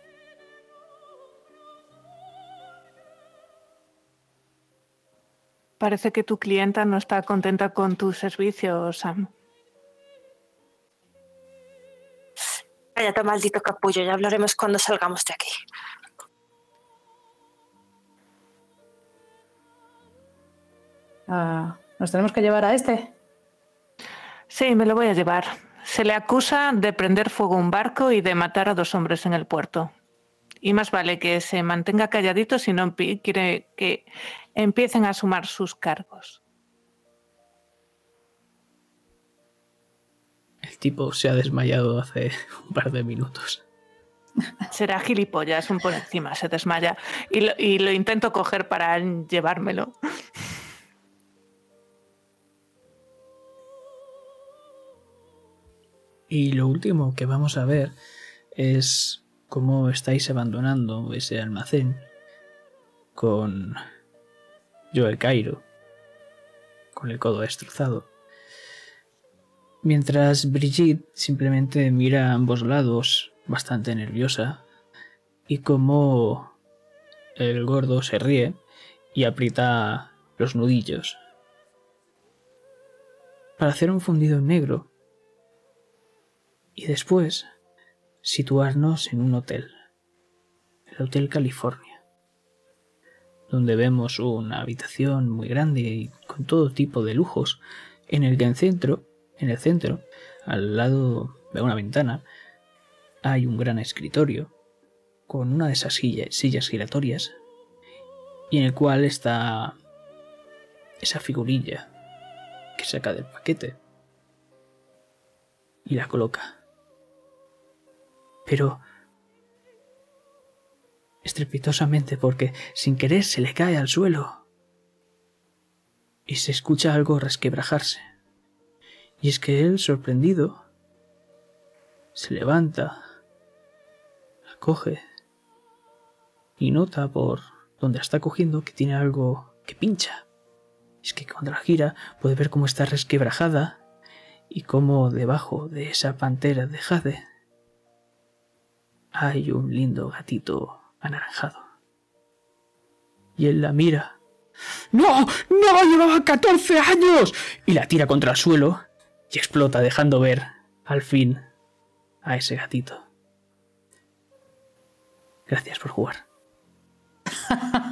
Parece que tu clienta no está contenta con tu servicio, Sam. Cállate, maldito capullo, ya hablaremos cuando salgamos de aquí. Ah, ¿Nos tenemos que llevar a este? Sí, me lo voy a llevar. Se le acusa de prender fuego a un barco y de matar a dos hombres en el puerto. Y más vale que se mantenga calladito si no quiere que empiecen a sumar sus cargos. El tipo se ha desmayado hace un par de minutos. Será gilipollas, un por encima, se desmaya. Y lo, y lo intento coger para llevármelo. Y lo último que vamos a ver es cómo estáis abandonando ese almacén con Joel Cairo, con el codo destrozado. Mientras Brigitte simplemente mira a ambos lados, bastante nerviosa, y cómo el gordo se ríe y aprieta los nudillos. Para hacer un fundido en negro y después situarnos en un hotel, el Hotel California, donde vemos una habitación muy grande y con todo tipo de lujos, en el que en centro, en el centro, al lado de una ventana, hay un gran escritorio con una de esas silla- sillas giratorias y en el cual está esa figurilla que saca del paquete y la coloca. Pero estrepitosamente porque sin querer se le cae al suelo y se escucha algo resquebrajarse. Y es que él, sorprendido, se levanta, la coge y nota por donde está cogiendo que tiene algo que pincha. Es que cuando la gira puede ver cómo está resquebrajada y cómo debajo de esa pantera de jade hay un lindo gatito anaranjado. Y él la mira. ¡No! ¡No! ¡Llevaba 14 años! Y la tira contra el suelo y explota dejando ver, al fin, a ese gatito. Gracias por jugar.